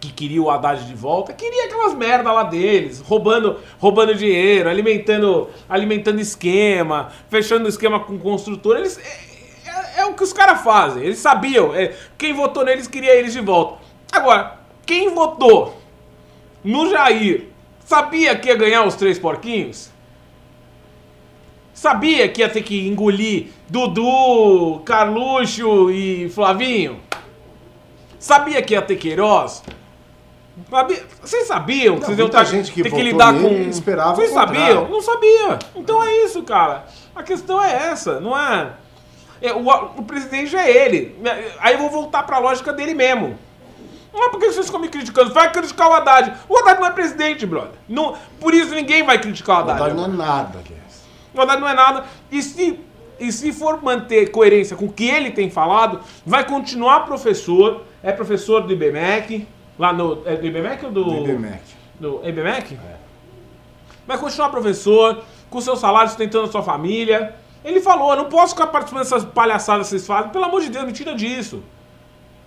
que queria o Haddad de volta, queria aquelas merda lá deles, roubando, roubando dinheiro, alimentando, alimentando esquema, fechando esquema com construtor. Eles, é, é- é o que os caras fazem. Eles sabiam. é, quem votou neles queria eles de volta. Agora, quem votou no Jair sabia que ia ganhar os três porquinhos? Sabia que ia ter que engolir Dudu, Carluxo e Flavinho? Sabia que ia ter Queiroz? Sabia- Vocês sabiam Não, vocês iam muita ter, gente que ter que lidar com. esperava Vocês sabiam? Não sabia. Então é isso, cara. A questão é essa, não é. é, o, o presidente é ele. Aí eu vou voltar pra lógica dele mesmo. Não é porque vocês ficam me criticando. Vai criticar o Haddad. O Haddad não é presidente, brother. Não, por isso ninguém vai criticar o O Haddad. Haddad não é nada, aliás. O Haddad não é nada. E se, e se for manter coerência com o que ele tem falado, vai continuar professor. É professor do IBMEC. Lá no. É do IBMEC ou do. Do IBMEC. Do IBMEC? Vai continuar professor, com seu salário sustentando a sua família. Ele falou, eu não posso ficar participando dessas palhaçadas que vocês fazem. Pelo amor de Deus, me tira disso.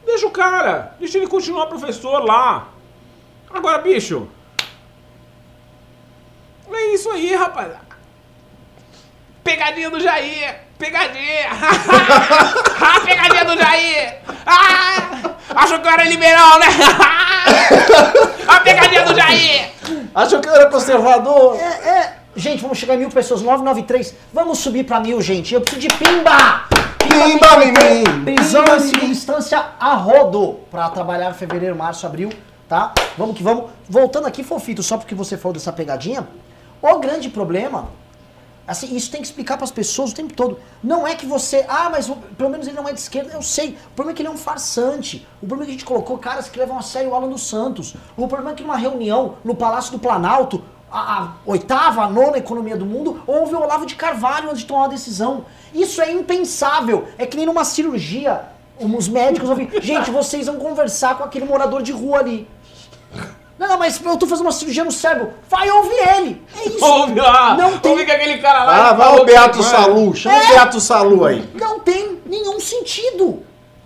Deixa o cara. Deixa ele continuar professor lá. Agora, bicho. É isso aí, rapaz. Pegadinha do Jair. Pegadinha. ah, pegadinha do Jair. Ah, achou que eu era liberal, né? a pegadinha do Jair. Achou que eu era conservador? É, é. Gente, vamos chegar em mil pessoas, 993. Vamos subir pra mil, gente. Eu preciso de pimba! Pimba, mimim! Prisão Pimba, em segunda instância a rodo pra trabalhar em fevereiro, março, abril, tá? Vamos que vamos. Voltando aqui, Fofito, só porque você falou dessa pegadinha. O grande problema, assim, isso tem que explicar pras pessoas o tempo todo. Não é que você, ah, mas pelo menos ele não é de esquerda, eu sei. O problema é que ele é um farsante. O problema é que a gente colocou caras que levam a sério o Alan dos Santos. O problema é que numa reunião no Palácio do Planalto, a, a oitava, a nona economia do mundo, houve o Olavo de Carvalho antes de tomar uma decisão. Isso é impensável. É que nem numa cirurgia, os médicos ouvem, gente, vocês vão conversar com aquele morador de rua ali. Não, não, mas eu tô fazendo uma cirurgia no cérebro. Vai ouvir ele. É isso. Ouve lá. Não tem- Ouve que aquele cara lá. Ah, vai o Beato que- Salu. Chama É. o Beato Salu aí. Não tem nenhum sentido.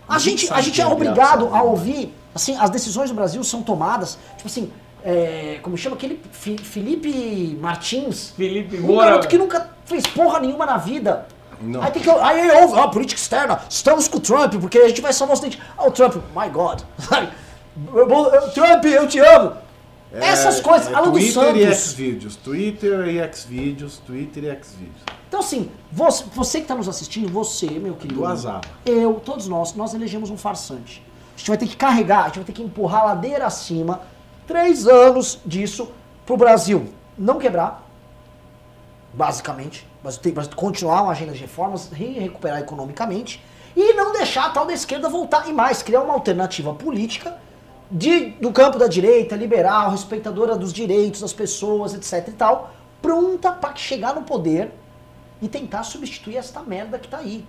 A gente, a gente é é obrigado a ouvir, assim, as decisões do Brasil são tomadas, tipo assim, é, como chama aquele Fi- Felipe Martins, Felipe um Moura. garoto que nunca fez porra nenhuma na vida. Não. Aí tem que aí ouve, ó, política externa, estamos com o Trump, porque a gente vai salvar os dentes. Ah, o Trump, my God. Trump, eu te amo. Essas coisas, é Alan dos Twitter e Santos. Xvideos. Twitter e Xvideos. Twitter e Xvideos. Então, assim, você, você que está nos assistindo, você, meu querido. Do azar. Eu, todos nós, nós elegemos um farsante. A gente vai ter que carregar, a gente vai ter que empurrar a ladeira acima. Três anos disso pro Brasil não quebrar, basicamente. Mas tem mas continuar uma agenda de reformas, re- recuperar economicamente e não deixar a tal da esquerda voltar. E mais, criar uma alternativa política de, do campo da direita, liberal, respeitadora dos direitos das pessoas, etc e tal, pronta para chegar no poder e tentar substituir esta merda que tá aí.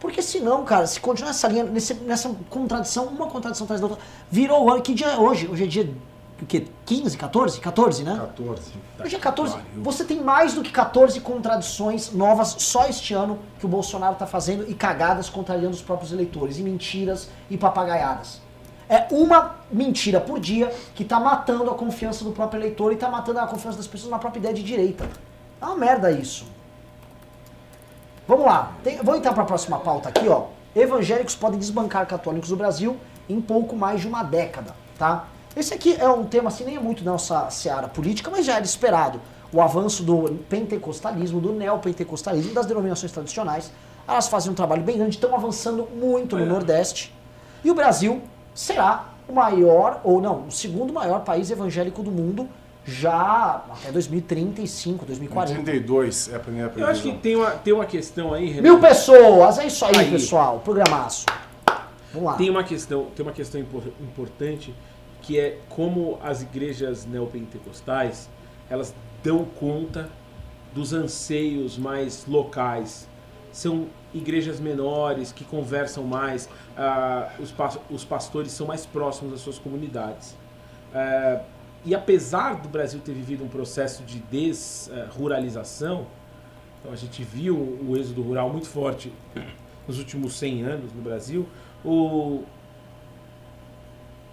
Porque senão, cara, se continuar essa linha, nesse- nessa contradição, uma contradição atrás da outra, virou o ano. Que dia é hoje? Hoje é dia o quê? 15, 14? 14, né? 14. Hoje é 14. Você tem mais do que 14 contradições novas só este ano que o Bolsonaro tá fazendo e cagadas contrariando os próprios eleitores, e mentiras e papagaiadas. É uma mentira por dia que tá matando a confiança do próprio eleitor e tá matando a confiança das pessoas na própria ideia de direita. É uma merda isso. Vamos lá. Tem, vou entrar para a próxima pauta aqui, ó. Evangélicos podem desbancar católicos do Brasil em pouco mais de uma década, tá? Esse aqui é um tema assim nem é muito da nossa seara política, mas já era esperado. O avanço do pentecostalismo, do neopentecostalismo, das denominações tradicionais, elas fazem um trabalho bem grande, estão avançando muito no Nordeste. E o Brasil será o maior, ou não, o segundo maior país evangélico do mundo já até 2035, 2040. 32 é a primeira Eu previsão. acho que tem uma, tem uma questão aí, Renan. Mil pessoas, é isso aí, Aí. pessoal. Programaço. Vamos lá. Tem uma questão, tem uma questão impor- importante que é como as igrejas neopentecostais elas dão conta dos anseios mais locais, são igrejas menores, que conversam mais, ah, os, pas- os pastores são mais próximos das suas comunidades. É, e apesar do Brasil ter vivido um processo de desruralização, então a gente viu o êxodo rural muito forte nos últimos 100 anos no Brasil, o...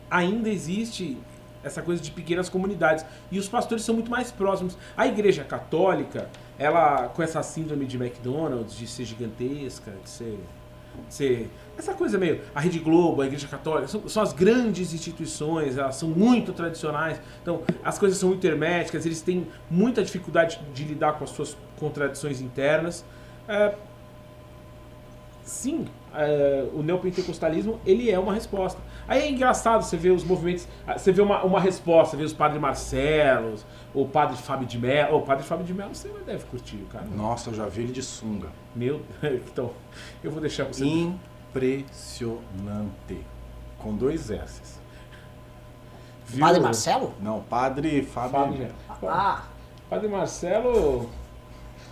ainda existe essa coisa de pequenas comunidades. E os pastores são muito mais próximos. A igreja católica, ela com essa síndrome de McDonald's, de ser gigantesca, de ser. de ser essa coisa meio. A Rede Globo, a Igreja Católica, são, são as grandes instituições, elas são muito tradicionais. Então, as coisas são muito herméticas, eles têm muita dificuldade de lidar com as suas contradições internas. É, sim, é, o neopentecostalismo ele é uma resposta. Aí é engraçado você ver os movimentos, ah, você vê uma, uma resposta, vê os padres Marcelos, o padre Fábio de Mello. O padre Fábio de Mello você deve curtir, cara. Nossa, eu já vi ele de sunga. Meu, então eu vou deixar você. Impressionante. Com dois S. Viu? Padre Marcelo? Não, padre Fábio. Fábio Mello. Ah, Padre Marcelo.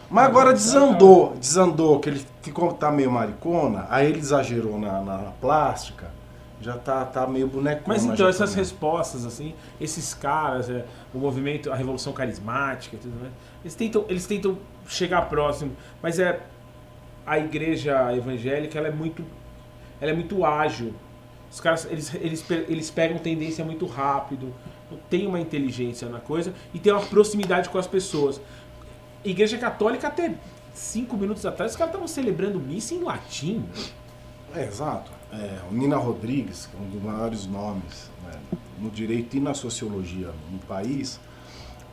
Mas agora desandou, desandou, que ele ficou tá meio maricona, aí ele exagerou na, na- na plástica, já tá, tá meio bonecona. Mas então, essas também. respostas, assim, esses caras, é, o movimento, a revolução carismática e tudo mais, eles tentam, eles tentam chegar próximo, mas é a igreja evangélica, ela é muito, ela é muito ágil. Os caras, eles, eles, eles pegam tendência muito rápido, tem uma inteligência na coisa e tem uma proximidade com as pessoas. Igreja católica até cinco minutos atrás, os caras estavam celebrando missa em latim. É, exato. É, o Nina Rodrigues, que é um dos maiores nomes né, no direito e na sociologia no país,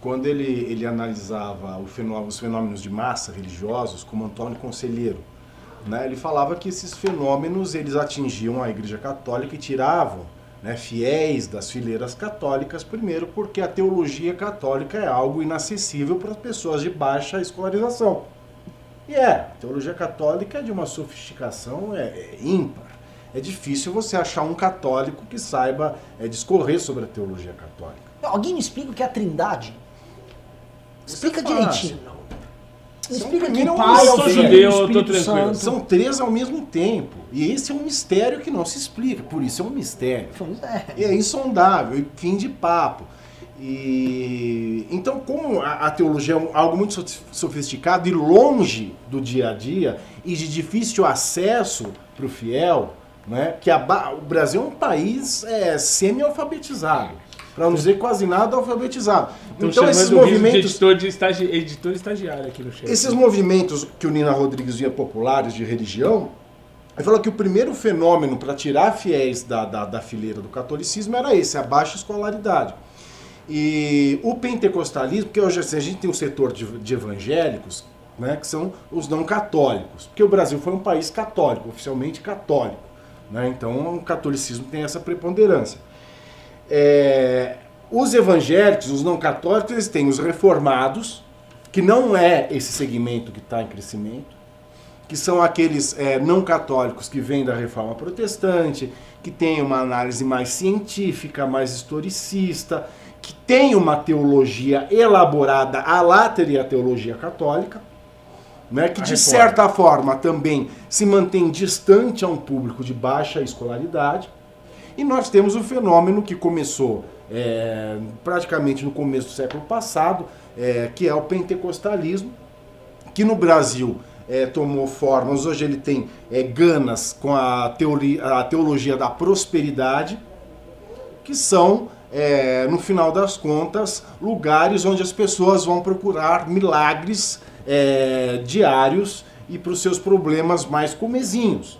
quando ele, ele analisava o fenô- os fenômenos de massa religiosos, como Antônio Conselheiro, né, ele falava que esses fenômenos eles atingiam a Igreja Católica e tiravam né, fiéis das fileiras católicas, primeiro porque a teologia católica é algo inacessível para as pessoas de baixa escolarização. E é, a teologia católica é de uma sofisticação é, é ímpar. É difícil você achar um católico que saiba é, discorrer sobre a teologia católica. alguém me explica o que é a trindade? Explica fácil. direitinho. Explica que primeiro o um Pai, é o Filho judeu, eu tô tranquilo. Santo. São três ao mesmo tempo. E esse é um mistério que não se explica. Por isso é um mistério. É. É insondável, e fim de papo. E então, como a, a teologia é algo muito so- sofisticado e longe do dia a dia e de difícil acesso para o fiel, né? Que a o Brasil é um país é, semi-alfabetizado, para não dizer quase nada alfabetizado. Estão então esses Riso de movimentos editor, de estagi... editor estagiário aqui no chat. esses movimentos que o Nina Rodrigues via populares de religião, ele falou que o primeiro fenômeno para tirar fiéis da, da, da fileira do catolicismo era esse, a baixa escolaridade. E o pentecostalismo, porque hoje assim, a gente tem um setor de, de evangélicos, né, que são os não católicos, porque o Brasil foi um país católico, oficialmente católico. Né, então o catolicismo tem essa preponderância. É, os evangélicos, os não católicos, eles têm os reformados, que não é esse segmento que está em crescimento, que são aqueles é, não católicos que vêm da reforma protestante, que têm uma análise mais científica, mais historicista, que tem uma teologia elaborada a lá teria a teologia católica, né, que A de reforma. certa forma também se mantém distante a um público de baixa escolaridade. E nós temos o fenômeno que começou é, praticamente no começo do século passado, é, que é o pentecostalismo, que no Brasil é, tomou formas, hoje ele tem é, ganas com a, teori- a teologia da prosperidade, que são, é, no final das contas, lugares onde as pessoas vão procurar milagres é, diários e para os seus problemas mais comezinhos.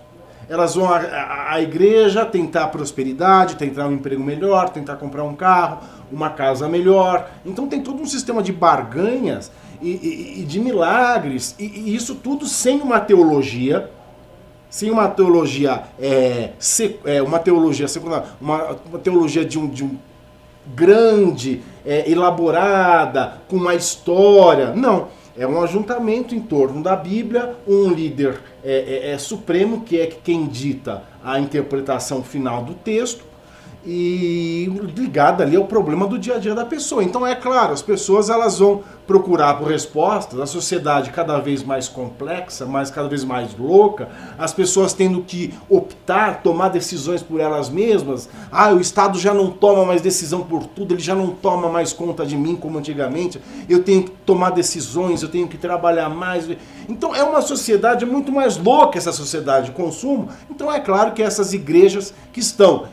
Elas vão à, igreja tentar prosperidade, tentar um emprego melhor, tentar comprar um carro, uma casa melhor. Então tem todo um sistema de barganhas e, e- e de milagres, e, e isso tudo sem uma teologia sem uma teologia é, sec- é, uma teologia secundária, uma, uma teologia de um, de um grande, é, elaborada, com uma história. Não. É um ajuntamento em torno da Bíblia, um líder é, é- é supremo, que é quem dita a interpretação final do texto, e ligada ali ao problema do dia a dia da pessoa. Então é claro, as pessoas elas vão procurar por respostas, a sociedade cada vez mais complexa, mais cada vez mais louca, as pessoas tendo que optar, tomar decisões por elas mesmas. Ah, o Estado já não toma mais decisão por tudo, ele já não toma mais conta de mim como antigamente. Eu tenho que tomar decisões, eu tenho que trabalhar mais. Então é uma sociedade muito mais louca essa sociedade de consumo. Então é claro que essas igrejas que estão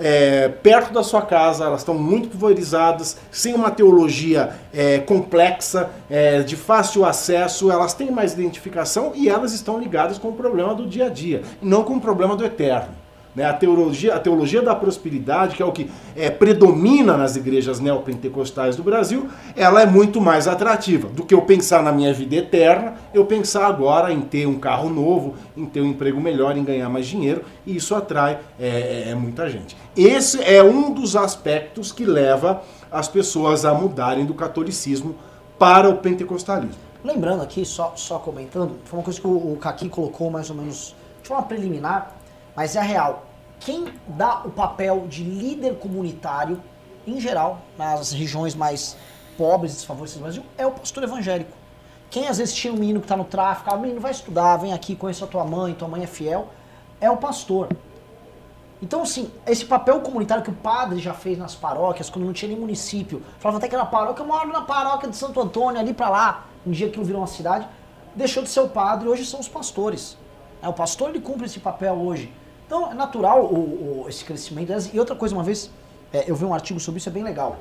é, perto da sua casa, elas estão muito pulverizadas, sem uma teologia é, complexa, é, de fácil acesso, elas têm mais identificação e elas estão ligadas com o problema do dia a dia, não com o problema do eterno. Né? A, teologia, a teologia da prosperidade, que é o que é, predomina nas igrejas neopentecostais do Brasil, ela é muito mais atrativa do que eu pensar na minha vida eterna, eu pensar agora em ter um carro novo, em ter um emprego melhor, em ganhar mais dinheiro, e isso atrai é, é, é muita gente. Esse é um dos aspectos que leva as pessoas a mudarem do catolicismo para o pentecostalismo. Lembrando aqui, só, só comentando, foi uma coisa que o, Kaki colocou mais ou menos de forma preliminar, mas é real. Quem dá o papel de líder comunitário, em geral, nas regiões mais pobres e desfavorecidas do Brasil, é o pastor evangélico. Quem às vezes tira um menino que está no tráfico, ah, menino vai estudar, vem aqui, conheça a tua mãe, tua mãe é fiel, é o pastor. Então, assim, esse papel comunitário que o padre já fez nas paróquias, quando não tinha nem município, falava até que era paróquia, eu moro na paróquia de Santo Antônio, ali para lá, um dia aquilo virou uma cidade, deixou de ser o padre, hoje são os pastores. É, o pastor ele cumpre esse papel hoje. Então é natural o, o, esse crescimento. E outra coisa, uma vez é, eu vi um artigo sobre isso, é bem legal.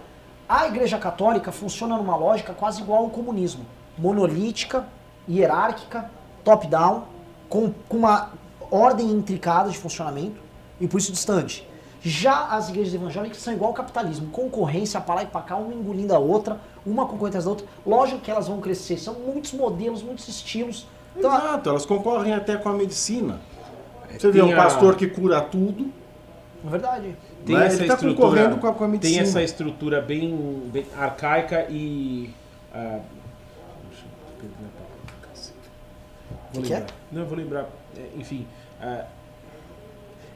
A Igreja Católica funciona numa lógica quase igual ao comunismo: monolítica, hierárquica, top-down, com, com uma ordem intricada de funcionamento e por isso distante. Já as igrejas evangélicas são igual ao capitalismo, concorrência para lá e para cá, uma engolindo a outra, uma concorrente da outra. Lógico que elas vão crescer, são muitos modelos, muitos estilos. Então, Exato, elas concorrem até com a medicina. Você vê um pastor que cura tudo. É verdade. Tem essa ele está concorrendo com a, com a medicina. Tem essa estrutura bem, bem arcaica e. Uh, o que é? Não, eu vou lembrar. É, enfim. Uh,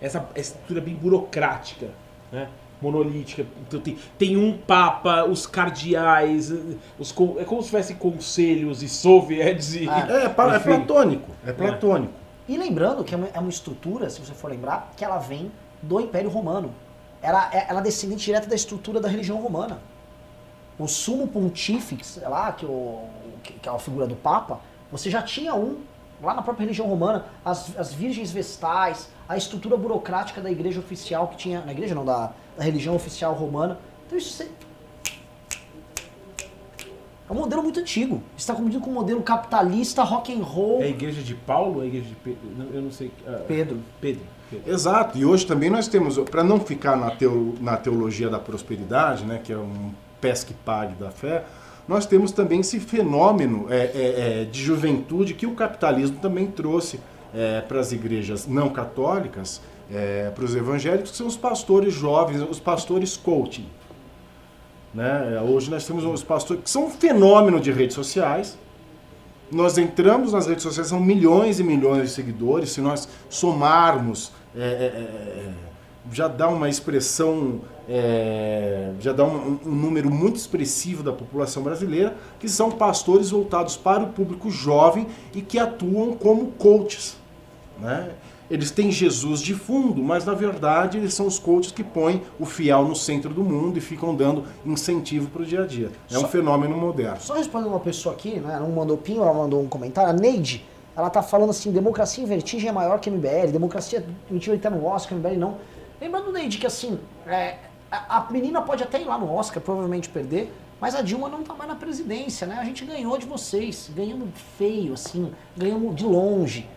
essa estrutura bem burocrática, né? monolítica. Então tem, tem um papa, os cardeais, os, é como se tivesse conselhos e soviets e. Ah, é, é, é platônico. É platônico. E lembrando que é uma, é uma, estrutura, se você for lembrar, que ela vem do Império Romano. Ela, é, ela é descendente direta da estrutura da religião romana. O sumo pontífice, lá, que, o, que é a figura do Papa, você já tinha um lá na própria religião romana, as, as virgens vestais, a estrutura burocrática da igreja oficial que tinha. Na igreja não, da, da religião oficial romana. Então isso é um modelo muito antigo. Está confundido com um modelo capitalista, rock and roll. É a igreja de Paulo ou a igreja de Pedro? Eu não sei. Uh, Pedro. Pedro. Pedro. Exato. E hoje também nós temos, para não ficar na, teo, na teologia da prosperidade, né, que é um pesque pague da fé, nós temos também esse fenômeno é, é, é, de juventude que o capitalismo também trouxe é, para as igrejas não católicas, é, para os evangélicos, que são os pastores jovens, os pastores coaching. Né? Hoje nós temos uns pastores que são um fenômeno de redes sociais. Nós entramos nas redes sociais, são milhões e milhões de seguidores. Se nós somarmos, é, é, é, é já dá uma expressão, é, já dá um, um, número muito expressivo da população brasileira, que são pastores voltados para o público jovem e que atuam como coaches. Né? Eles têm Jesus de fundo, mas na verdade eles são os coaches que põem o fiel no centro do mundo e ficam dando incentivo para o dia a dia. É só, um fenômeno moderno. Só respondendo uma pessoa aqui, né? Não mandou pin, ela mandou um comentário. A Neide, ela tá falando assim: democracia em vertigem é maior que MBL, democracia em vertigem tá no Oscar, MBL não. Lembrando, Neide, que assim, é, a, a menina pode até ir lá no Oscar, provavelmente perder, mas a Dilma não tá mais na presidência, né? A gente ganhou de vocês, ganhamos feio, assim, ganhamos de longe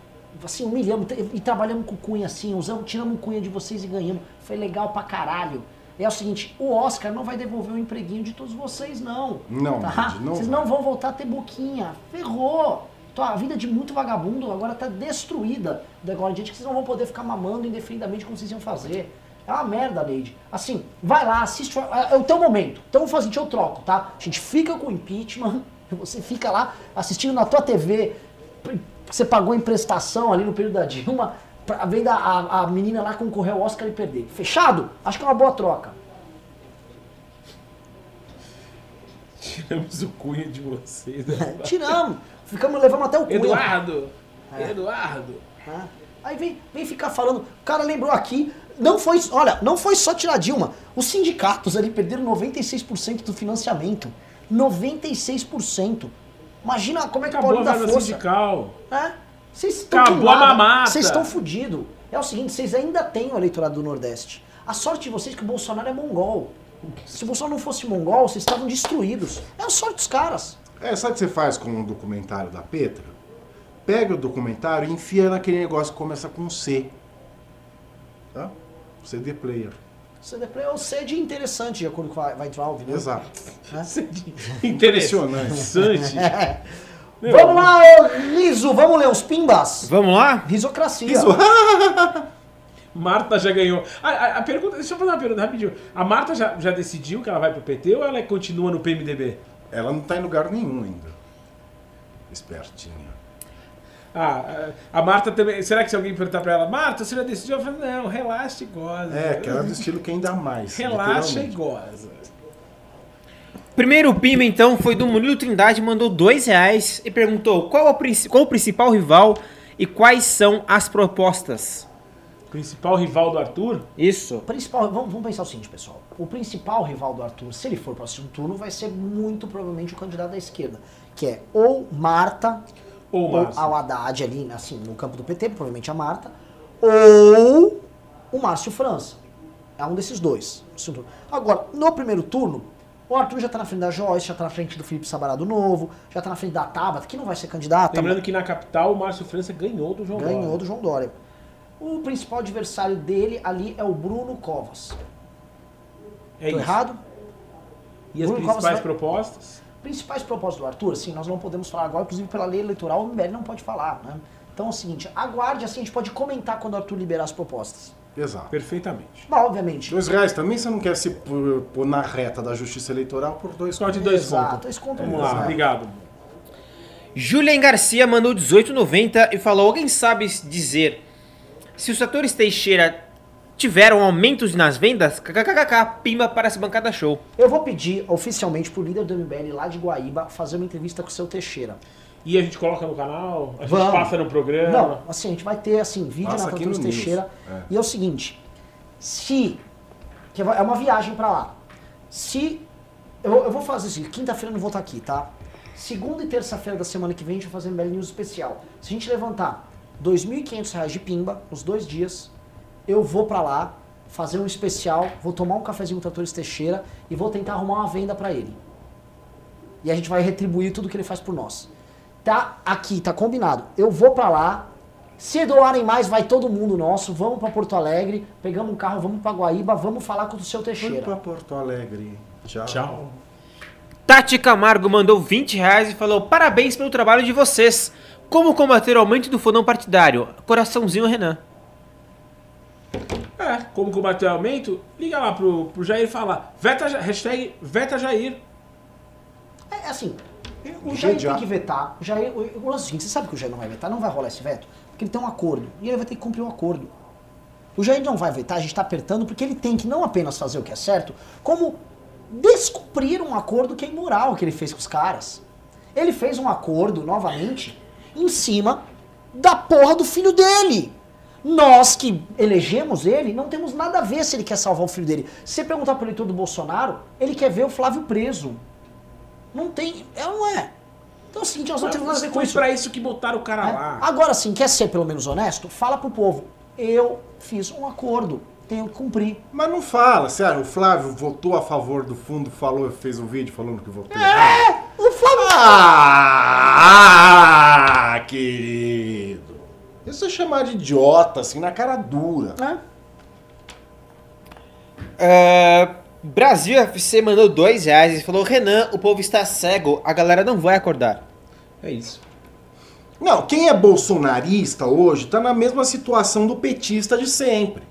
assim, humilhamos e trabalhamos com Cunha assim, usamos, tiramos Cunha de vocês e ganhamos. Foi legal pra caralho. É o seguinte, o Oscar não vai devolver o empreguinho de todos vocês, não. Não, tá? não Vocês vai. não vão voltar a ter boquinha. Ferrou. Então, a vida de muito vagabundo agora tá destruída da agora em diante, que vocês não vão poder ficar mamando indefinidamente como vocês iam fazer. É uma merda, Leide. Assim, vai lá, assiste. É, é o teu momento. Então vamos fazer, eu troco, tá? A gente fica com o impeachment, você fica lá assistindo na tua TV você pagou em prestação ali no período da Dilma, pra venda a, a menina lá concorrer ao Oscar e perder. Fechado? Acho que é uma boa troca. Tiramos o cunho de vocês. né? Tiramos. Ficamos, levamos até o cunha. Eduardo! É. Eduardo! né? Aí vem, vem ficar falando. O cara lembrou aqui. Não foi, olha, não foi só tirar a Dilma. Os sindicatos ali perderam 96% do financiamento. 96%. Imagina como é que Acabou pode a dar verba força. sindical. É? Vocês estão Acabou a mamata. Vocês estão fodidos. É o seguinte, vocês ainda têm o eleitorado do Nordeste. A sorte de vocês é que o Bolsonaro é mongol. Se o Bolsonaro não fosse mongol, vocês estavam destruídos. É a sorte dos caras. É, sabe o que você faz com um documentário da Petra? Pega o documentário e enfia naquele negócio que começa com C. Tá? CD player. CD é o C de interessante, de acordo com a Weintraub, né? Exato. Interessante. Meu, Vamos lá, ô Riso, vamos ler os pimbas? Vamos lá? Risocracia. Marta já ganhou. A, a- a pergunta, deixa eu fazer uma pergunta rapidinho. A Marta já, já decidiu que ela vai pro PT ou ela continua no PMDB? Ela não tá em lugar nenhum ainda. Espertinha. Ah, a Marta também. Será que se alguém perguntar pra ela, Marta, você já decidiu? Eu falo, não, relaxa e goza. É, aquela do estilo quem dá mais. Relaxa e goza. Primeiro pimba, então, foi do Murilo Trindade, mandou dois reais e perguntou qual, a qual o principal rival e quais são as propostas. Principal rival do Arthur? Isso. O principal, vamos, vamos pensar o seguinte, pessoal. O principal rival do Arthur, se ele for para o segundo turno, vai ser muito provavelmente o candidato da esquerda, que é ou Marta, Ou ou ao Haddad ali, assim, no campo do PT, provavelmente a Marta, ou o Márcio França. É um desses dois. Agora, no primeiro turno, o Arthur já tá na frente da Joyce, já tá na frente do Felipe Sabarado Novo, já tá na frente da Tabata, que não vai ser candidata. Lembrando que na capital o Márcio França ganhou do João Ganhou Dória. do João Dória. O principal adversário dele ali é o Bruno Covas. É Tô isso. errado? E as Bruno principais Covas propostas? Principais propostas do Arthur, assim, nós não podemos falar agora, inclusive pela lei eleitoral, o MBL não pode falar, né? Então é o seguinte, aguarde, assim, a gente pode comentar quando o Arthur liberar as propostas. Exato. Perfeitamente. Mas, obviamente... Dois reais também você não quer se pôr, na reta da justiça eleitoral por dois Só de dois Exato, pontos. dois contos Vamos lá, né? obrigado. Julian Garcia mandou 18,90 e falou: Alguém sabe dizer se os setores Teixeira tiveram aumentos nas vendas? KKKK, pimba para essa bancada show. Eu vou pedir oficialmente pro líder do MBL lá de Guaíba fazer uma entrevista com o seu Teixeira. E a gente coloca no canal? A gente Vamos. passa no programa? Não, assim, a gente vai ter, assim, vídeo Passa na aqui Cantoros no News. Teixeira. É. E é o seguinte, se... que é uma viagem pra lá. Se... Eu, eu vou fazer assim, quinta-feira eu não vou estar aqui, tá? Segunda e terça-feira da semana que vem a gente vai fazer um MBL News especial. Se a gente levantar 2.500 reais de pimba nos dois dias, eu vou pra lá fazer um especial, vou tomar um cafezinho com o Tratores Teixeira e vou tentar arrumar uma venda pra ele. E a gente vai retribuir tudo que ele faz por nós. Tá aqui, tá combinado. Eu vou pra lá. Se doarem mais, vai todo mundo nosso. Vamos pra Porto Alegre, pegamos um carro, vamos pra Guaíba, vamos falar com o seu Teixeira. pra Porto Alegre. Tchau. Tchau. Tati Camargo mandou 20 reais e falou: Parabéns pelo trabalho de vocês. Como combater o aumento do fundão partidário? Coraçãozinho Renan. É, como combater o aumento, liga lá pro, pro Jair e fala, veta, hashtag veta Jair. É assim, o Jair tem que vetar. O Jair, o, o lance é seguinte, você sabe que o Jair não vai vetar? Não vai rolar esse veto? Porque ele tem um acordo. E ele vai ter que cumprir o acordo. O Jair não vai vetar, a gente tá apertando, porque ele tem que não apenas fazer o que é certo, como descumprir um acordo que é imoral que ele fez com os caras. Ele fez um acordo, novamente, em cima da porra do filho dele. Nós que elegemos ele, não temos nada a ver se ele quer salvar o filho dele. Se você perguntar pro eleitor do Bolsonaro, ele quer ver o Flávio preso. Não tem. É ou não é? Então é o seguinte, nós não temos nada a ver com Foi isso. pra isso que botaram o cara É. lá. Agora sim, quer ser pelo menos honesto? Fala pro povo. Eu fiz um acordo. Tenho que cumprir. Mas não fala, sério, o Flávio votou a favor do fundo, falou, fez um vídeo falando que votou. É! O Flávio. Ah, querido. Isso é chamar de idiota, assim, na cara dura. É, Brasil FC mandou 2 reais e falou: Renan, o povo está cego, a galera não vai acordar. É isso. Não, quem é bolsonarista hoje tá na mesma situação do petista de sempre.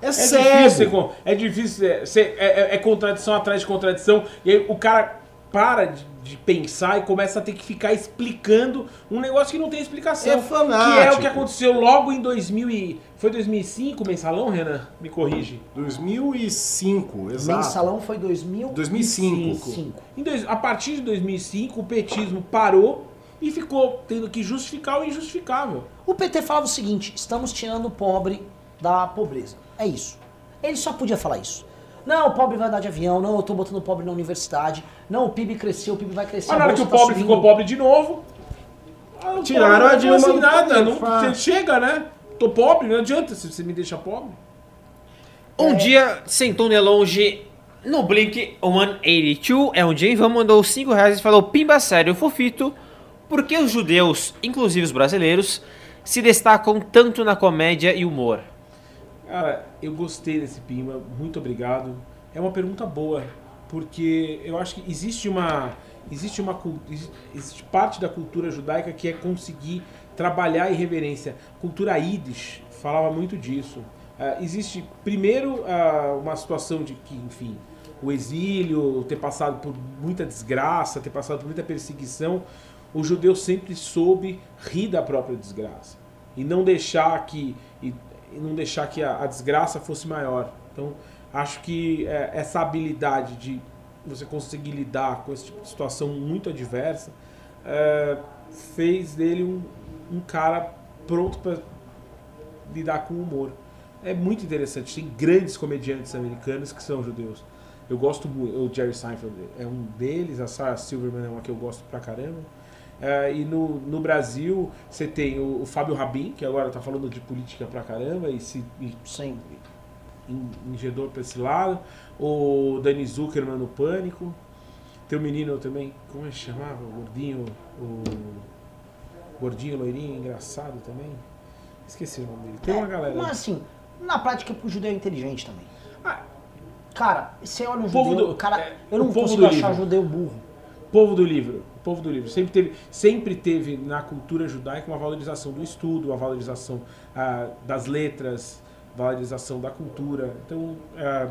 É, É cego. difícil, ser, con- é difícil ser, ser- é, é- é contradição atrás de contradição. E aí o cara para de, de pensar e começa a ter que ficar explicando um negócio que não tem explicação. É fanático. Que é o que aconteceu logo em 2000 e... Foi 2005 o mensalão, Renan? Me corrige. 2005, exato. Mensalão foi 2000 2005. Cinco. Em dois- a partir de 2005, o petismo parou e ficou tendo que justificar o injustificável. O PT falava o seguinte: estamos tirando o pobre da pobreza. É isso. Ele só podia falar isso. Não, o pobre vai andar de avião, não, eu tô botando o pobre na universidade, não, o PIB cresceu, o PIB vai crescer. Mas na hora que o tá pobre subindo. ficou pobre de novo, ah, Tiraram pobre a Dilma não assim nada. Não, você chega, né? Tô pobre, não adianta se você me deixa pobre. Um dia sentou de longe no Blink 182, é um dia Ivan mandou 5 reais e falou: Pimba sério, fofito, por que os judeus, inclusive os brasileiros, se destacam tanto na comédia e humor? Cara, eu gostei desse Pimba, muito obrigado. É uma pergunta boa, porque eu acho que existe uma existe uma existe parte da cultura judaica que é conseguir trabalhar a irreverência. Cultura Yiddish falava muito disso. Ah, existe primeiro ah, uma situação de que, enfim, o exílio, ter passado por muita desgraça, ter passado por muita perseguição, o judeu sempre soube rir da própria desgraça e não deixar que e, não deixar que a, a desgraça fosse maior. Então, acho que é, essa habilidade de você conseguir lidar com esse tipo de situação muito adversa é, fez dele um, um cara pronto para lidar com o humor. É muito interessante. Tem grandes comediantes americanos que são judeus. Eu gosto muito. O Jerry Seinfeld é um deles, a Sarah Silverman é uma que eu gosto pra caramba. É, e no, no Brasil, você tem o, o Fábio Rabin, que agora tá falando de política pra caramba e se e Sim. engedou pra esse lado. O Dani Zuckerman no Pânico. Tem o menino também, como é que chamava? O gordinho, o gordinho loirinho, engraçado também. Esqueci o nome dele. Tem uma galera. Mas assim, na prática, pro judeu é inteligente também. Ah, Cara, você olha um O judeu, do- cara, é, eu não o consigo achar judeu burro. Povo do livro. Povo do livro. Sempre teve, sempre teve na cultura judaica uma valorização do estudo, uma valorização ah, das letras, valorização da cultura. Então, ah,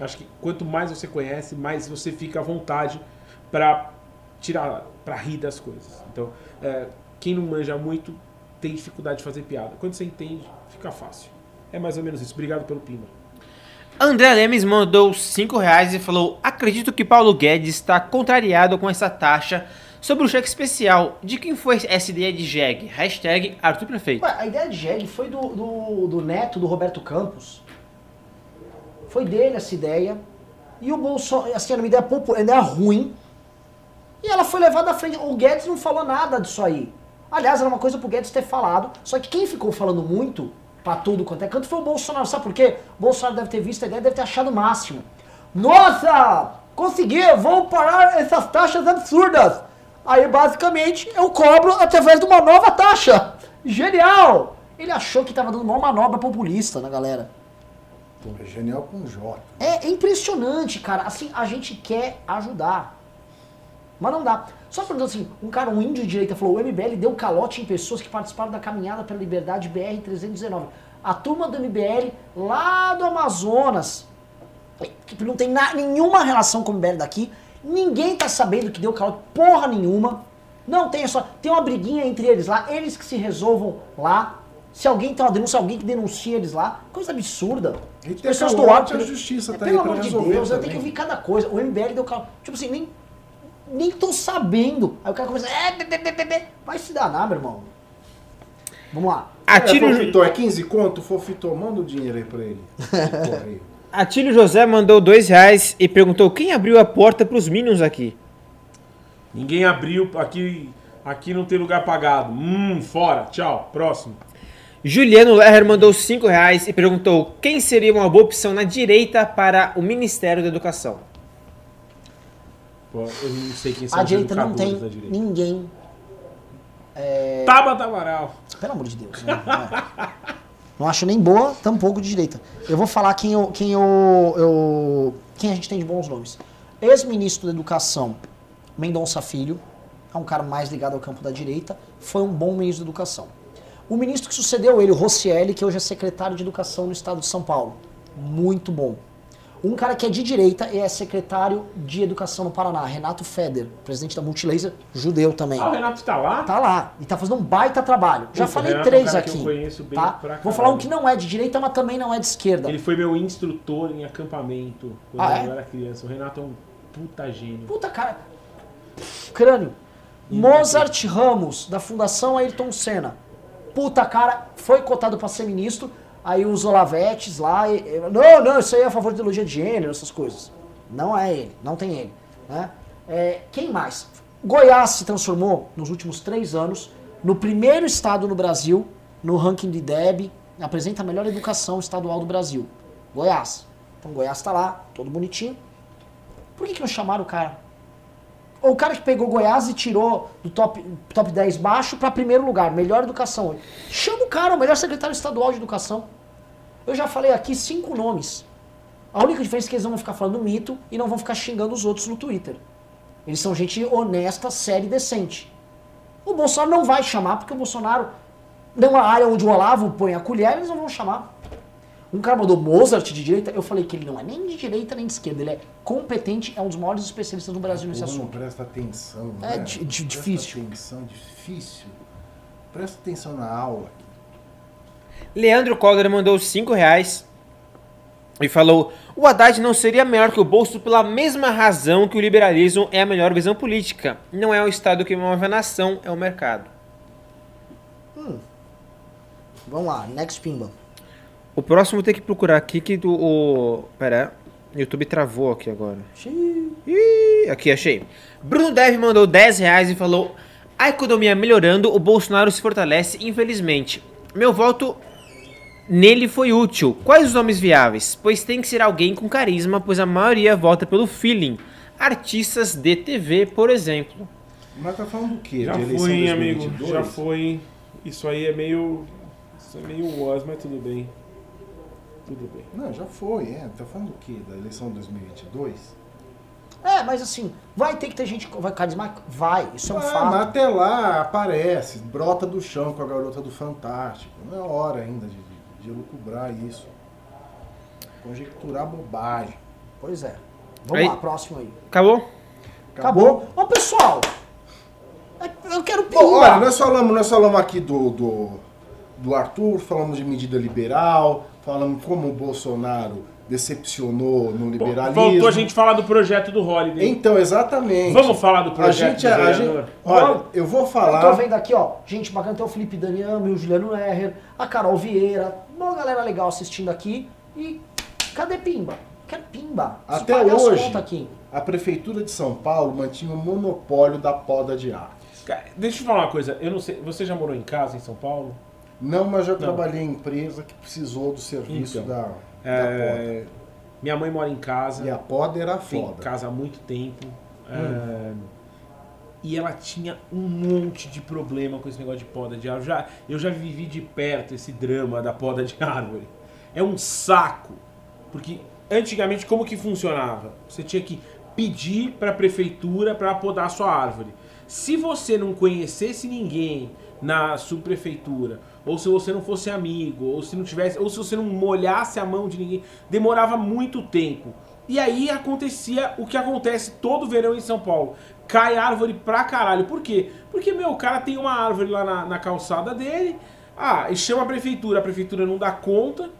acho que quanto mais você conhece, mais você fica à vontade para tirar, para rir das coisas. Então, eh, quem não manja muito tem dificuldade de fazer piada. Quando você entende, fica fácil. É mais ou menos isso. Obrigado pelo Pima. André Lemes mandou 5 reais e falou: Acredito que Paulo Guedes está contrariado com essa taxa sobre o cheque especial. De quem foi essa ideia de jegue? Hashtag Arthur Prefeito. Ué, a ideia de jegue foi do, do, do neto do Roberto Campos. Foi dele essa ideia. E o Bolsonaro, assim, era uma ideia, popu- uma ideia ruim. E ela foi levada à frente. O Guedes não falou nada disso aí. Aliás, era uma coisa pro Guedes ter falado. Só que quem ficou falando muito, pra tudo quanto é canto, foi o Bolsonaro. Sabe por quê? O Bolsonaro deve ter visto a ideia, deve ter achado o máximo. Nossa! Consegui! Vou parar essas taxas absurdas! Aí, basicamente, eu cobro através de uma nova taxa. Genial! Ele achou que tava dando uma manobra populista na galera. É genial com J. É impressionante, cara. Assim, a gente quer ajudar. Mas não dá. Só perguntando assim, um cara, um índio de direita, falou: o MBL deu calote em pessoas que participaram da caminhada pela liberdade BR-319. A turma do MBL lá do Amazonas, que não tem na- nenhuma relação com o MBL daqui, ninguém tá sabendo que deu calote porra nenhuma. Não tem só. Tem uma briguinha entre eles lá, eles que se resolvam lá. Se alguém tem uma denúncia, alguém que denuncia eles lá. Coisa absurda. E As pessoas calote, doaram a pelo- justiça É, tá Pelo amor de Deus, eu tenho também. que ouvir cada coisa. O MBL deu calote. Tipo assim, nem, nem tô sabendo. Aí o cara começa. É, be, be, be. Vai se danar, meu irmão. Vamos lá. Atílio, É, Fofitó, é 15 conto? Fofitó, manda o dinheiro aí pra ele. Atílio José mandou 2 reais e perguntou: Quem abriu a porta pros Minions aqui? Ninguém abriu, aqui, aqui não tem lugar pagado. Hum, fora. Tchau. Próximo. Juliano Lerner mandou 5 reais e perguntou: Quem seria uma boa opção na direita para o Ministério da Educação? Pô, eu não sei quem são A direita não tem direita. ninguém. É, Tabata Amaral. Pelo amor de Deus. né? Não, é. Não acho nem boa, tampouco de direita. Eu vou falar quem, eu, quem, eu, eu- quem a gente tem de bons nomes. Ex-ministro da Educação, Mendonça Filho, é um cara mais ligado ao campo da direita, foi um bom ministro da Educação. O ministro que sucedeu ele, o Rossielli, que hoje é secretário de Educação no estado de São Paulo, muito bom. Um cara que é de direita e é secretário de educação no Paraná, Renato Feder, presidente da Multilaser, judeu também. Ah, o Renato tá lá? Tá lá e tá fazendo um baita trabalho. Já Puta, falei Renato é um três aqui. eu conheço bem tá? Vou falar um que não é de direita, mas também não é de esquerda. Ele foi meu instrutor em acampamento quando Ah, é? eu era criança. O Renato é um puta gênio. Puta cara. Crânio. Mozart Ramos, da Fundação Ayrton Senna. Puta cara, foi cotado pra ser ministro. Aí os Olavetes lá. e- e- não, não, isso aí é a favor de ideologia de gênero, essas coisas. Não é ele, não tem ele. Né? É, quem mais? Goiás se transformou, nos últimos três anos, no primeiro estado no Brasil, no ranking de DEB, apresenta a melhor educação estadual do Brasil. Goiás. Então Goiás tá lá, todo bonitinho. Por que, que não chamaram o cara? O cara que pegou Goiás e tirou do top, top 10 baixo para primeiro lugar, melhor educação. Chama o cara, o melhor secretário estadual de educação. Eu já falei aqui cinco nomes. A única diferença é que eles não vão ficar falando mito e não vão ficar xingando os outros no Twitter. Eles são gente honesta, séria e decente. O Bolsonaro não vai chamar, porque o Bolsonaro, numa área onde o Olavo põe a colher, eles não vão chamar. Um cara mandou Mozart de direita, eu falei que ele não é nem de direita nem de esquerda, ele é competente, é um dos maiores especialistas do Brasil nesse assunto. presta atenção, É né? di- di- Presta difícil. atenção, difícil. Presta atenção na aula. Leandro Collar mandou 5 reais e falou: O Haddad não seria melhor que o Bolso pela mesma razão que o liberalismo é a melhor visão política. Não é o Estado que move a nação, é o mercado. Vamos lá, next pimba. O próximo tem que procurar aqui que do. O... Pera, o YouTube travou aqui agora. Xiii. Aqui, achei. Bruno Dev mandou 10 reais e falou: A economia melhorando, o Bolsonaro se fortalece, infelizmente. Meu voto nele foi útil. Quais os nomes viáveis? Pois tem que ser alguém com carisma, pois a maioria vota pelo feeling. Artistas de TV, por exemplo. Mas tá falando do quê? Já foi, hein, amigo. 2022? Já foi. hein? Isso aí é meio. Isso é meio was, mas tudo bem. Tudo bem. Não, já foi, é. Tá falando do quê? Da eleição de 2022? É, mas assim, vai ter que ter gente vai carismática? Vai, isso é um ah, fato. mas até lá aparece, brota do chão com a garota do Fantástico. Não é hora ainda de, de, de elucubrar isso. Conjecturar bobagem. Pois é. Vamos Aí- lá, próximo aí. Acabou? Acabou. Ô, pessoal, é- eu quero. Bom, olha, nós falamos, nós falamos aqui do, do, do Arthur, falamos de medida liberal, falamos como o Bolsonaro decepcionou no liberalismo. Faltou a gente falar do projeto do Holiday. Então, exatamente. Vamos falar do a projeto gente, do a gente, olha, eu vou Eu tô falar. vendo aqui, ó, gente bacana, tem o Felipe Daniami, o Juliano Herrer, a Carol Vieira, uma galera legal assistindo aqui. E cadê Pimba? Quero Pimba. Preciso Até hoje, a prefeitura de São Paulo mantinha o monopólio da poda de ar. Cara, Deixa eu te falar uma coisa. Eu não sei. Você já morou em casa em São Paulo? Não, mas já trabalhei em empresa que precisou do serviço Então, da, da É, Minha mãe mora em casa. poda. E a poda era foda. casa há muito tempo. é, e ela tinha um monte de problema com esse negócio de poda de árvore. Já, eu já vivi de perto esse drama da poda de árvore. É um saco. Porque antigamente como que funcionava? Você tinha que pedir para a prefeitura para podar a sua árvore. Se você não conhecesse ninguém na subprefeitura, ou se você não fosse amigo, ou se não tivesse, ou se você não molhasse a mão de ninguém, demorava muito tempo. E aí acontecia o que acontece todo verão em São Paulo. Cai árvore pra caralho. Por quê? Porque, meu, o cara tem uma árvore lá na, na calçada dele. Ah, e chama a prefeitura, a prefeitura não dá conta.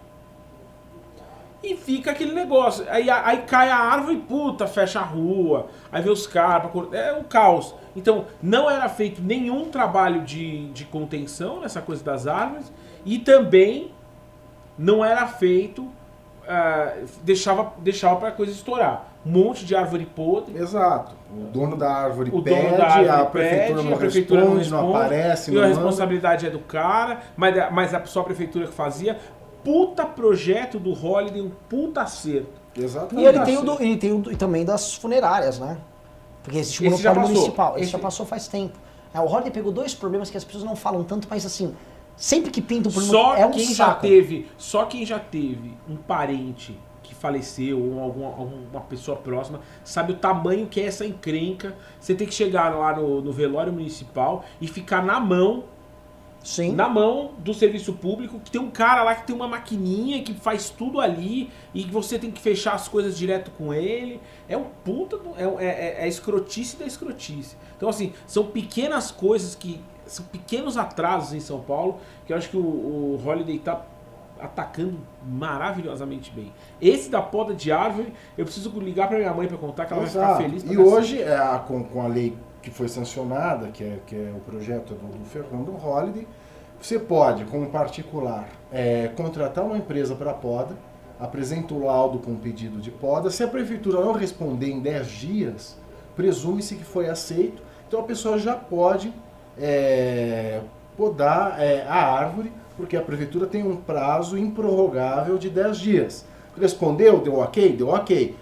E fica aquele negócio. Aí, aí cai a árvore, puta, fecha a rua. Aí vê os caras. É um caos. Então, não era feito nenhum trabalho de, de contenção nessa coisa das árvores. E também não era feito. ah, deixava, deixava pra coisa estourar. Um monte de árvore podre. Exato. O dono da árvore O pede, dono da árvore a, pede, prefeitura não a prefeitura responde, não aparece, e não a manda. responsabilidade é do cara, mas, a- mas a, só a prefeitura que fazia. Puta projeto do Holiday, um puta acerto. Exatamente. E ele tem, o do, ele tem o do- e também das funerárias, né? Porque existe o Esse já monopólio municipal. Esse, Esse- já passou faz tempo. É, o Holiday pegou dois problemas que as pessoas não falam tanto, mas assim, sempre que pinta um problema Só é um quem já saco. teve, só quem já teve um parente que faleceu ou alguma, alguma pessoa próxima sabe o tamanho que é essa encrenca. Você tem que chegar lá no, no velório municipal e ficar na mão Sim. na mão do serviço público, que tem um cara lá que tem uma maquininha que faz tudo ali e que você tem que fechar as coisas direto com ele. É um puta, do- é, é, é, é escrotice da escrotice. Então, assim, são pequenas coisas que. São pequenos atrasos em São Paulo que eu acho que o, o Holiday tá atacando maravilhosamente bem. Esse da poda de árvore, eu preciso ligar pra minha mãe pra contar que ela vai ficar Exato. feliz. E hoje, é, a- com, com a lei que foi sancionada, que é, que é o projeto do, do Fernando Holliday, você pode, como particular, é, contratar uma empresa para poda, apresenta o laudo com pedido de poda. Se a prefeitura não responder em 10 dias, presume-se que foi aceito. Então a pessoa já pode é, podar é, a árvore, porque a prefeitura tem um prazo improrrogável de 10 dias. Respondeu, deu ok? Deu ok.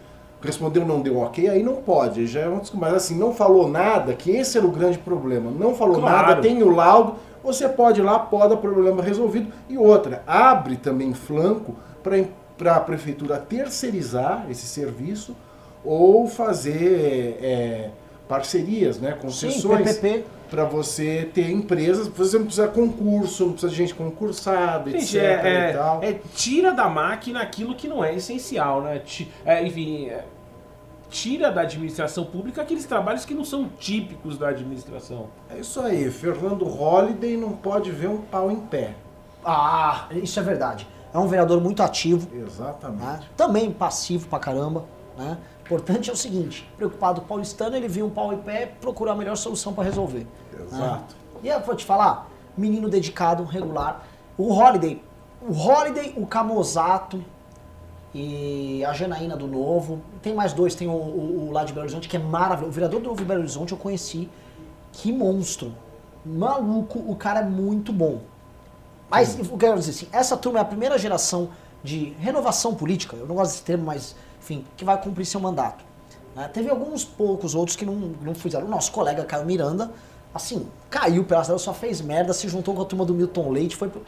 Respondeu, não deu ok, aí não pode. Já é desculpa. Mas assim, não falou nada, que esse era o grande problema. Não falou Claro. nada, tem o laudo, você pode ir lá, poda, problema resolvido. E outra, abre também flanco para a prefeitura terceirizar esse serviço ou fazer é, parcerias, né, concessões PPP. para você ter empresas, você não precisa concurso, não precisa de gente concursada, etc. é, e tal. é- é tira da máquina aquilo que não é essencial, né? É, enfim, é, tira da administração pública aqueles trabalhos que não são típicos da administração. É isso aí, Fernando Holliday não pode ver um pau em pé. Ah, isso é verdade. É um vereador muito ativo, Exatamente. né? também passivo pra caramba. Né? Importante é o seguinte: preocupado o paulistano, ele viu um pau em pé procurar a melhor solução pra resolver. Exato. E eu vou te falar, menino dedicado, regular. O Holiday, o Holiday, o Camozato e a Janaína do Novo. Tem mais dois, tem o, o, o lá de Belo Horizonte, que é maravilhoso. O vereador do Novo de Belo Horizonte eu conheci. Que monstro. Maluco, o cara é muito bom. Mas eu quero dizer assim, essa turma é a primeira geração de renovação política, eu não gosto desse termo, mas enfim, que vai cumprir seu mandato. né? Teve alguns poucos outros que não, não fizeram. O nosso colega Caio Miranda, assim, caiu pela estrada, só fez merda, se juntou com a turma do Milton Leite, foi pro...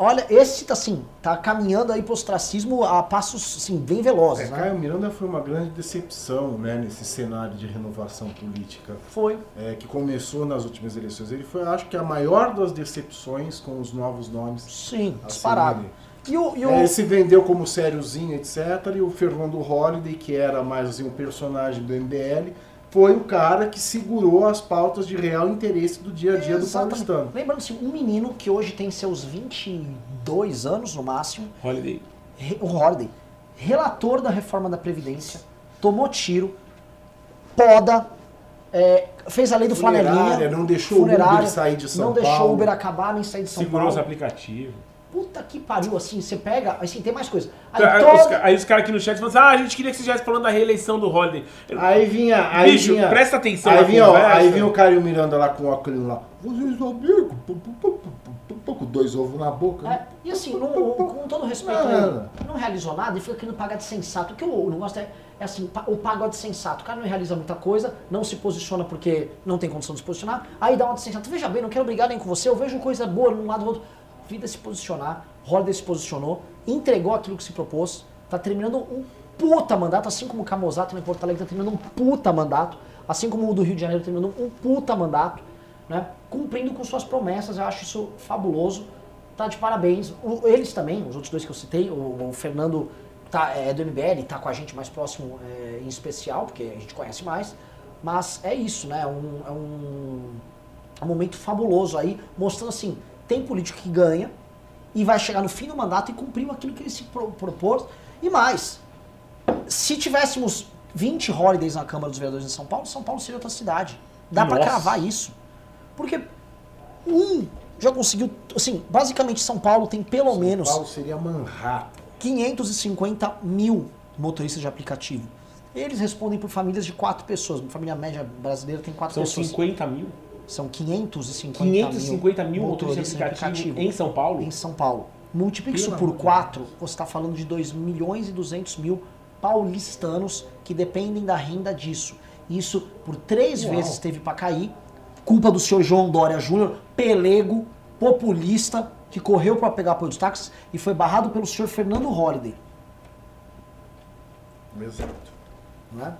Olha, esse tá assim, tá caminhando aí pro ostracismo a passos assim, bem É, velozes, né? Caio Miranda foi uma grande decepção né, nesse cenário de renovação política Foi. é, que começou nas últimas eleições. Ele foi, acho que, a maior das decepções com os novos nomes. Sim, disparado. serem E o, e o... É, ele se vendeu como sériozinho, etc. E o Fernando Holliday, que era mais assim, um personagem do MBL, foi o cara que segurou as pautas de real interesse do dia a dia do paulistano. Lembrando assim, um menino que hoje tem seus 22 anos no máximo, Holiday. O Holiday, relator da reforma da Previdência, tomou tiro, poda, é, fez a lei do Funerária, flanelinha. não deixou o Uber sair de São Não deixou Paulo. o Uber acabar nem sair de São Segurou os Paulo. aplicativos. Puta que pariu, assim, você pega, assim, tem mais coisa. Aí, Aí, todo- os, aí os caras aqui no chat falam assim, ah, a gente queria que você estivesse falando da reeleição do Holiday. Aí vinha. Aí Bicho, vinha, presta atenção Aí vinha, conversa. aí vinha o Caio Miranda lá com o óculos lá. Vocês amigos, com dois ovos na boca. É, e assim, não- com todo respeito, ele não realizou nada e fica querendo pagar de sensato. O que eu não gosto é, é assim, o pagode sensato. O cara não realiza muita coisa, não se posiciona porque não tem condição de se posicionar, aí dá uma de sensato. Veja bem, não quero brigar nem com você, eu vejo coisa boa num lado do outro. Vida se posicionar, Holiday se posicionou, entregou aquilo que se propôs, tá terminando um puta mandato, assim como o Camozato em Porto Alegre tá terminando um puta mandato, assim como o do Rio de Janeiro terminando um puta mandato, né? Cumprindo com suas promessas, eu acho isso fabuloso tá de parabéns. O- eles também, os outros dois que eu citei, o, o Fernando tá, é do MBL, tá com a gente mais próximo é, em especial, porque a gente conhece mais. Mas é isso, né? Um- é um, é um momento fabuloso aí, mostrando assim, tem político que ganha e vai chegar no fim do mandato e cumpriu aquilo que ele se pro, propôs. E mais, se tivéssemos 20 holidays na Câmara dos Vereadores em São Paulo, São Paulo seria outra cidade. Dá Nossa. cravar isso. Porque um já conseguiu, assim, basicamente São Paulo tem pelo menos Paulo seria Manhattan. 550 mil motoristas de aplicativo. Eles respondem por famílias de quatro pessoas. Uma família média brasileira tem quatro São pessoas. 50 mil. São 550, 550 mil motoristas de aplicativo em São Paulo. Em São Paulo. Multiplique isso por amor de 4, você está falando de 2 milhões e 200 mil paulistanos que dependem da renda disso. Isso por três Uau. vezes teve para cair. Culpa do senhor João Dória Júnior, pelego, populista, que correu para pegar apoio dos táxis e foi barrado pelo senhor Fernando Holliday. Exato. Né?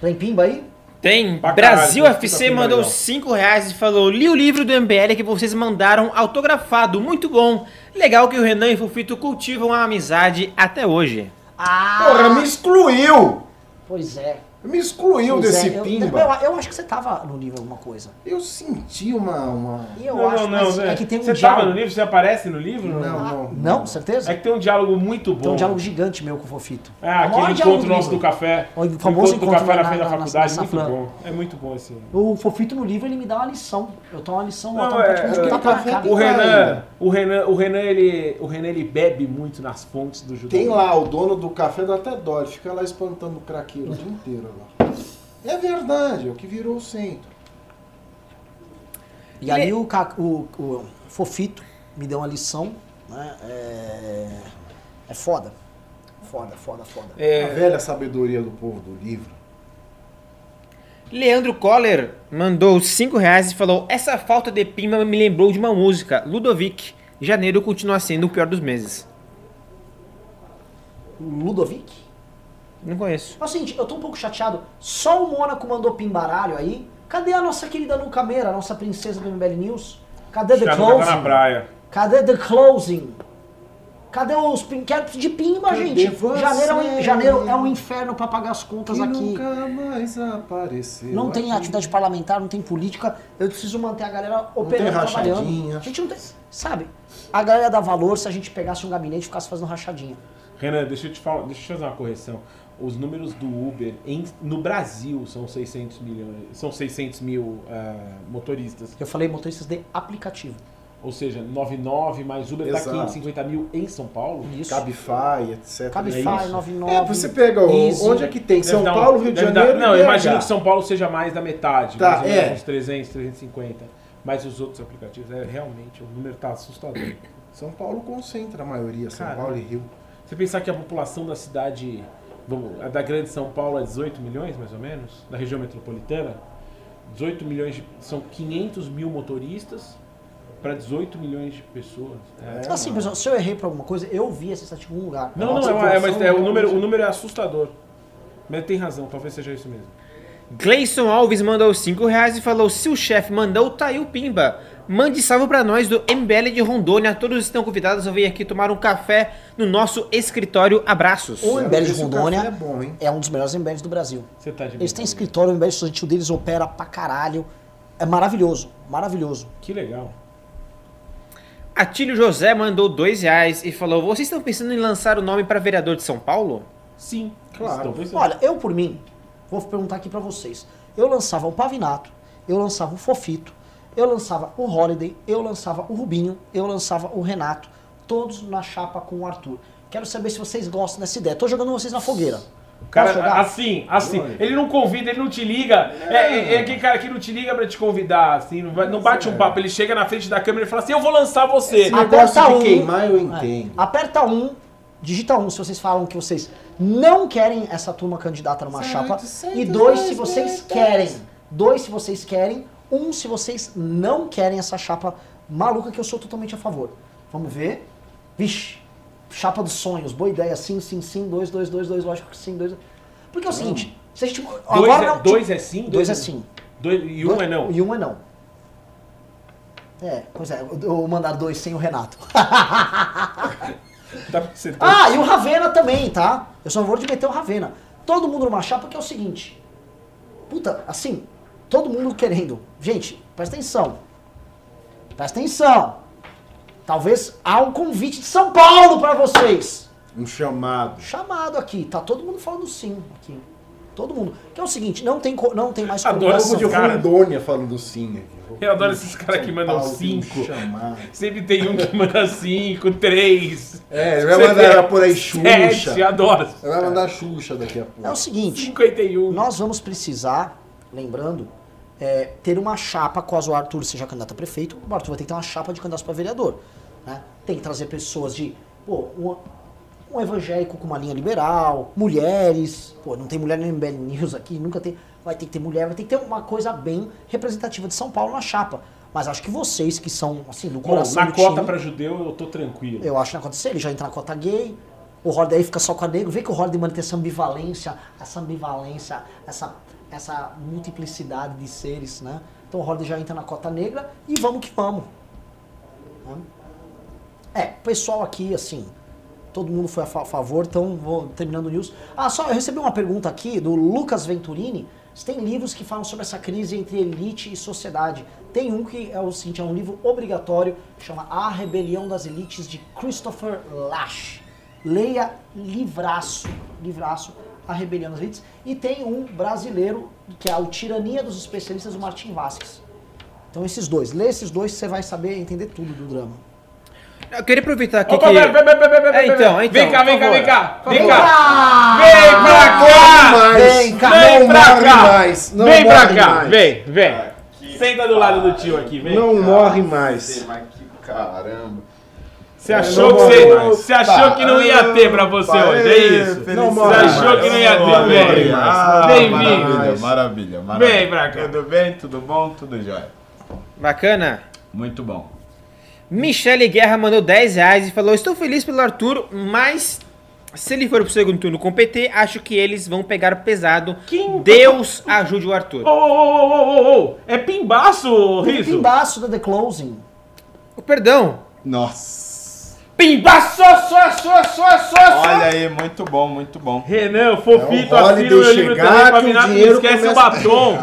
Tem pimba aí? Tem. Pra Brasil caralho, FC mandou legal. 5 reais e falou: Li o livro do MBL que vocês mandaram autografado. Muito bom. Legal que o Renan e o Fofito cultivam a amizade até hoje. Ah, Porra, me excluiu! pois é. Me excluiu Pois desse é, eu, pimba. Eu, eu acho que você tava no livro alguma coisa. Eu senti uma. uma... E eu não, acho não, não, mas né? é que tem um Você diálogo. tava no livro? Você aparece no livro? Não, Ah, não. não, certeza? É que tem um diálogo muito bom. Tem um diálogo gigante meu com o Fofito. É, o maior aquele diálogo encontro nosso livro. do café. O famoso do encontro café na na- frente da na- na- faculdade, na muito Safran. bom. É muito bom esse. O Fofito no livro ele me dá uma lição. Eu tomo uma lição, Não, eu tomo é, praticamente é, um tapa na café cara. O Renan, ainda. o Renan, o Renan, ele, o Renan ele bebe muito nas fontes do judaísmo. Tem lá, o dono do café dá até dó, ele fica lá espantando o craqueiro o dia inteiro agora. É verdade, é o que virou o centro. E ali o, ca- o- o Fofito me deu uma lição. Né? É... é foda. Foda, foda, foda. A É, velha sabedoria do povo do livro. Leandro Coller mandou 5 reais e falou: Essa falta de pimba me lembrou de uma música, Ludovic. Janeiro continua sendo o pior dos meses. Ludovic? Não conheço. É o seguinte, eu tô um pouco chateado. Só o Mônaco mandou pimbaralho aí. Cadê a nossa querida Luca Meira, a nossa princesa do MBL News? Cadê The tá na Closing? praia. Cadê The Closing? Cadê os pim... Quero de pimba, Cadê gente? Janeiro é, um, janeiro é um inferno pra pagar as contas Que aqui. nunca mais apareceu. Não tem aqui. atividade parlamentar, não tem política. Eu preciso manter a galera operando, tem trabalhando. rachadinha. A gente não tem. Sabe? A galera dá valor se a gente pegasse um gabinete e ficasse fazendo rachadinha. Renan, deixa eu te falar, deixa eu te fazer uma correção. Os números do Uber em- no Brasil são 600 milhões, são 600 mil ah, motoristas. Eu falei motoristas de aplicativo. Ou seja, 99 mais Uber dá Exato. 550 mil em São Paulo. Isso. Cabify, etc. Cabify, é isso? 99. É, você pega o, Easy. onde é que tem? São dar Paulo, Rio de deve dar- Janeiro não, eu imagino que São Paulo seja mais da metade, Tá, mais ou menos é. uns 300, 350. Mas os outros aplicativos, é, realmente, o número tá assustador. São Paulo concentra a maioria, São. Paulo e Rio. Você pensar que a população da cidade, vamos, a da grande São Paulo é 18 milhões, mais ou menos, da região metropolitana, 18 milhões, de, são 500 mil motoristas para 18 milhões de pessoas. É. Assim, pessoal, se eu errei por alguma coisa, eu vi essa estatística em algum lugar. Não, não, Nossa, é, uma- é, mas é, o, número, o número é assustador. Mas tem razão, talvez seja isso mesmo. Gleison Alves mandou 5 reais e falou: Se o chefe mandou, tá aí o Pimba. Mande salve pra nós do MBL de Rondônia. Todos estão convidados a vir aqui tomar um café no nosso escritório. Abraços. O MBL de Rondônia é bom, hein? é um dos melhores MBLs do Brasil. Você tá de Eles têm escritório, o MBL estudantil deles opera pra caralho. É maravilhoso, maravilhoso. Que legal. Atílio José mandou 2 reais e falou: Vocês estão pensando em lançar o nome para vereador de São Paulo? Sim, Claro. Olha, eu por mim, vou perguntar aqui pra vocês. Eu lançava o Pavinato, eu lançava o Fofito, eu lançava o Holiday, eu lançava o Rubinho, eu lançava o Renato, todos na chapa com o Arthur. Quero saber se vocês gostam dessa ideia. Tô jogando vocês na fogueira. Cara, assim, assim, ele não convida, ele não te liga. É, é, é aquele cara que não te liga pra te convidar, assim, não, vai- não bate um papo. Ele chega na frente da câmera e fala assim: Eu vou lançar você. Esse Aperta de um. queimar eu É. entendo. Aperta um, digita um se vocês falam que vocês não querem essa turma candidata numa chapa. E dois se vocês querem. Dois se vocês querem. Um se vocês não querem essa chapa maluca que eu sou totalmente a favor. Vamos ver. Vixe, chapa dos sonhos. Boa ideia. Sim, sim, sim. Dois, dois, dois, dois. Lógico que sim. Dois. Porque é o seguinte. Se a gente, Dois, agora é, não, dois é sim? Dois é sim. Dois- e um Dois- é não. E um é não. É, pois é. Eu mandar dois sem o Renato. Dois. Ah, e o Ravena também, tá? Eu só vou de meter o Ravena. Todo mundo numa chapa que é o seguinte. Puta, assim, todo mundo querendo. Gente, presta atenção. Presta atenção. Talvez há um convite de São Paulo pra vocês. Um chamado. Chamado aqui. Tá todo mundo falando sim aqui. Todo mundo. Que é o seguinte, não tem, não tem mais Adoro colocação. Povo de. Rondônia falando sim aqui. Eu adoro esses caras que mandam Paulo cinco. chamado. Sempre tem um que manda cinco, três, É, ele vai mandar por aí Xuxa. sete, adoro. Ele vai mandar Xuxa daqui a pouco. É o seguinte. 51. Nós vamos precisar, lembrando, é, ter uma chapa, caso o Arthur seja candidato a prefeito, o Arthur vai ter que ter uma chapa de candidato para vereador. Né? Tem que trazer pessoas de, pô, um, um evangélico com uma linha liberal, mulheres, pô, não tem mulher no MBL News aqui, nunca tem, vai ter que ter mulher, vai ter que ter uma coisa bem representativa de São Paulo na chapa. Mas acho que vocês que são, assim, do Bom, coração na do cota pra judeu eu tô tranquilo. eu acho que não acontecer, ele já entra na cota gay. O Holiday aí fica só com a negro. Vê que o Holiday mantém essa ambivalência, essa ambivalência, essa, essa multiplicidade de seres, né? Então o Holiday já entra na cota negra e vamos que vamos. né? É, pessoal aqui, assim, todo mundo foi a fa- favor, então vou terminando o news. Ah, só eu recebi uma pergunta aqui do Lucas Venturini. Se tem livros que falam sobre essa crise entre elite e sociedade. Tem um que é o seguinte, é um livro obrigatório, chama A Rebelião das Elites, de Christopher Lash. Leia livraço, livraço, A Rebelião das Elites. E tem um brasileiro, que é o Tirania dos Especialistas, do Martim Vasquez. Então esses dois, lê esses dois, você vai saber entender tudo do drama. Eu queria aproveitar aqui Opa, que... pera, pera, pera, pera, pera, É, então, então, Vem cá, vem cá, vem cá. Vem cá. Vem pra cá. Vem cá, não Vem pra morre cá. mais. Não Vem pra cá. mais. Vem, vem. Senta do lado do tio aqui, vem. Não morre mais. Mas que caramba. Você achou, não que, você, mais. você achou que não ia ter pra você Opa, hoje, é isso? Não Você achou mais. que não ia ter? Não mais. Ah, Bem-vindo. Maravilha, maravilha, maravilha. Vem pra cá. Tudo bem? Tudo bom? Tudo jóia. Bacana. Muito bom. Michele Guerra mandou 10 reais e falou: Estou feliz pelo Arthur, mas se ele for pro segundo turno com o PT, acho que eles vão pegar pesado. Quem- Deus ajude o Arthur. Ô, ô, ô, ô. É pimbaço, Riso? Pimbaço da The Closing. Oh, perdão. Nossa. Pimbaço, só, só, só, só, Olha aí, muito bom, muito bom. Renan, fofito, É o assina o meu livro também pra que o virar, não esquece o batom.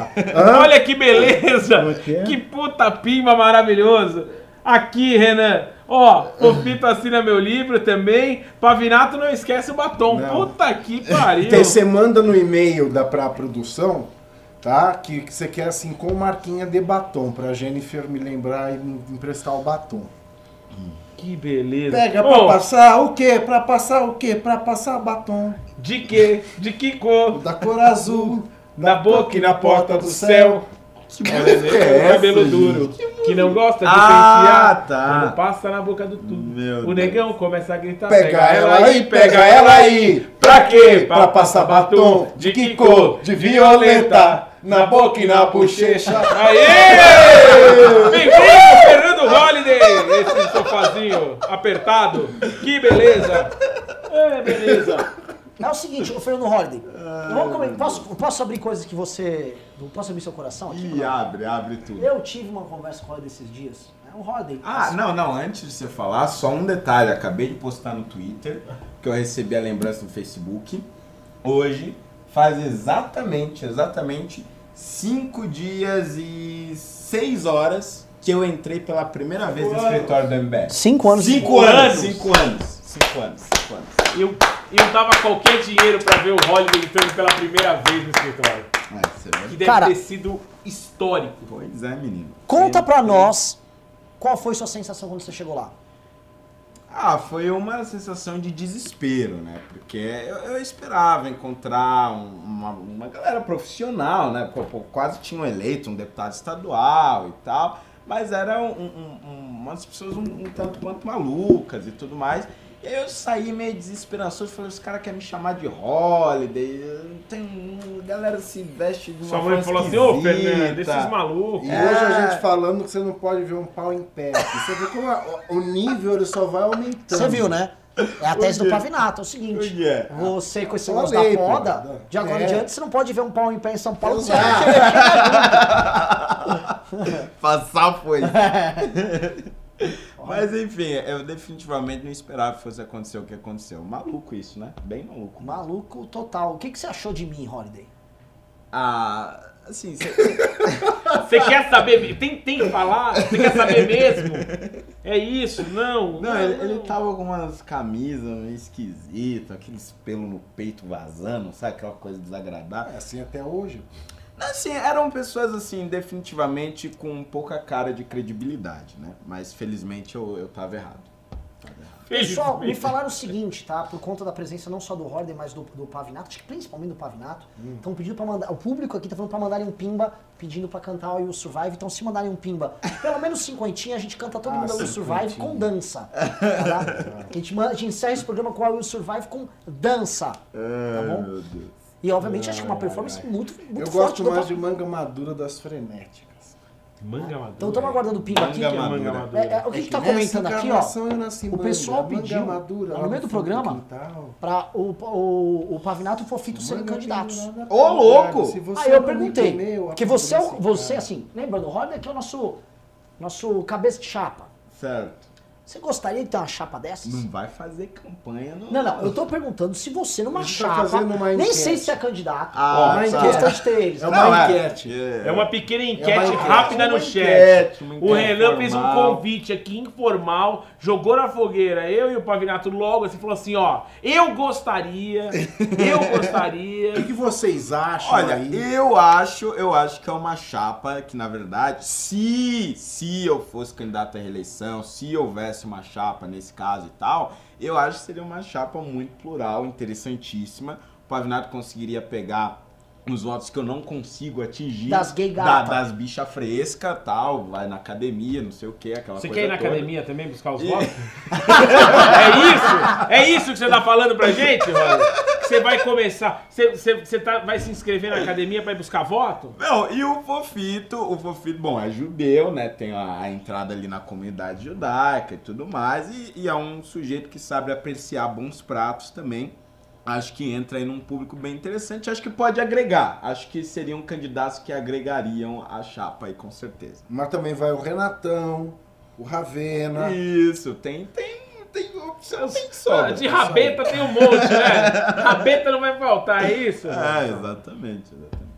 Olha que beleza. É que é? Que puta pimba maravilhoso. Aqui, Renan. Ó, Fofito assina meu livro também. Pavinato não esquece o batom. Não. Puta que pariu. Então você manda no e-mail da pra produção, tá? Que, que você quer assim com marquinha de batom pra Jennifer me lembrar e me emprestar o batom. Que beleza. Pega pra Ô, passar o quê? Pra passar o quê? Pra passar batom. De quê? De que cor? Da cor azul. Na boca e na porta do céu. Ele é o essa, cabelo duro. Que não gosta de Ah, pentear. tá. Quando passa na boca do tudo. O negão começa a gritar. Pega ela aí, pega ela aí. Pra quê? Pra passar batom. De que cor? De violeta. Na boca e na bochecha. Aê! Bem-vindo, Fernando Holiday! Esse sofazinho apertado. Que beleza! É, beleza. É o seguinte, o Fernando Holiday. vamos comer- posso, posso abrir coisas que você. Posso abrir seu coração aqui? Ih, abre, abre tudo. Eu tive uma conversa com o Holiday esses dias. É um Holiday. Ah, assim, não, não, antes de você falar, só um detalhe. Acabei de postar no Twitter, que eu recebi a lembrança no Facebook. Hoje faz exatamente, exatamente cinco dias e seis horas que eu entrei pela primeira vez no escritório do MBS. Cinco anos de- Cinco Cinco anos, anos. cinco anos, cinco anos, cinco anos. Eu, eu dava qualquer dinheiro pra ver o Holiday entrando pela primeira vez no escritório. É, você Que deve Cara- ter sido histórico. Pois é, menino. Conta pra nós qual foi sua sensação quando você chegou lá. Ah, foi uma sensação de desespero, né? Porque eu, eu esperava encontrar um- uma, uma galera profissional, né? Pô, pô, quase tinham eleito um deputado estadual e tal, mas eram um, um- um- umas pessoas um tanto quanto malucas e tudo mais. E aí eu saí meio desesperançoso, falei, os caras querem me chamar de holiday, tem a galera se veste de uma Sua mãe falou assim, ô esquisita." Fernando, esses malucos. E É. hoje a gente falando que você não pode ver um pau em pé. Você vê como a- o nível ele só vai aumentando. Você viu, né? É a tese do? Pavinato, é o seguinte. Você com esse negócio da pô. poda, de agora É. em diante você não pode ver um pau em pé em São Paulo. Passar foi. Mas enfim, eu definitivamente não esperava que fosse acontecer o que aconteceu. Maluco isso, né? Bem maluco. Maluco total. O que, que você achou de mim, Holiday? Ah, assim, cê- Você quer saber? Tem, tem que falar? Você quer saber mesmo? É isso? Não. não, ele, ele tava com umas camisas meio esquisitas, aqueles pelos no peito vazando, sabe? Aquela coisa desagradável. É assim até hoje. Assim, eram pessoas, assim, definitivamente com pouca cara de credibilidade, né? Mas felizmente eu, eu tava errado. Tava errado. Pessoal, me falaram o seguinte, tá? Por conta da presença não só do Holiday, mas do, do Pavinato, acho que principalmente do Pavinato. Estão pedindo pra mandar. O público aqui tá falando pra mandarem um pimba, pedindo pra cantar o You Survive. Então, se mandarem um pimba, pelo menos cinquentinha, a gente canta todo Ah, mundo o Survive com dança. Tá? A, gente manda, a gente encerra esse programa com o You Survive com dança. Tá bom? meu Deus. E obviamente acho que é uma performance muito, muito Eu forte gosto do mais de manga madura das frenéticas. Manga madura. Então estamos aguardando o pingo aqui. Manga que- madura. Manga madura. É, é, o que, que tá nessa comentando aqui, ó? eu o pessoal manga pediu, madura, no meio do programa. Para o, o, o Pavinato e o Fofito serem candidatos. Ô, pro louco! lugar. Se você Aí eu me perguntei, porque você, é você assim, lembrando, o Roller aqui é o nosso, nosso cabeça de chapa. Certo. Você gostaria de ter uma chapa dessas? Não vai fazer campanha no. Não, não, eu tô perguntando se você numa tá chapa, fazendo uma nem enquete. sei se é candidato, Ah, mas tá. questão de eles. É uma Não, é. enquete. É uma pequena enquete, É uma enquete. rápida no Uma chat. enquete, uma o enquete Renan fez um convite aqui informal, jogou na fogueira, eu e o Pavinato logo assim, falou assim, ó, eu gostaria, eu gostaria. O que que vocês acham Olha, aí? eu acho, eu acho que é uma chapa que, na verdade, se, se eu fosse candidato à reeleição, se houvesse uma chapa nesse caso e tal, eu acho que seria uma chapa muito plural, interessantíssima. O Pavinato conseguiria pegar os votos que eu não consigo atingir. Das gay da- das bichas frescas tal, vai na academia, não sei o que, aquela Você coisa quer ir na toda. academia também buscar os votos? é isso? É isso que você tá falando pra gente, mano? Que você vai começar, você, você, você tá, vai se inscrever na academia pra ir buscar voto? Não, e o Fofito, o Fofito, bom, é judeu, né? Tem a, a entrada ali na comunidade judaica e tudo mais. E, e é um sujeito que sabe apreciar bons pratos também. Acho que entra aí num público bem interessante. Acho que pode agregar. Acho que seriam candidatos que agregariam a chapa aí, com certeza. Mas também vai o Renatão, o Ravena. Isso, tem, tem, tem opção, tem que Ah, sobra. de rabeta tem um monte, né? Rabeta não vai faltar, é isso? É, exatamente, exatamente.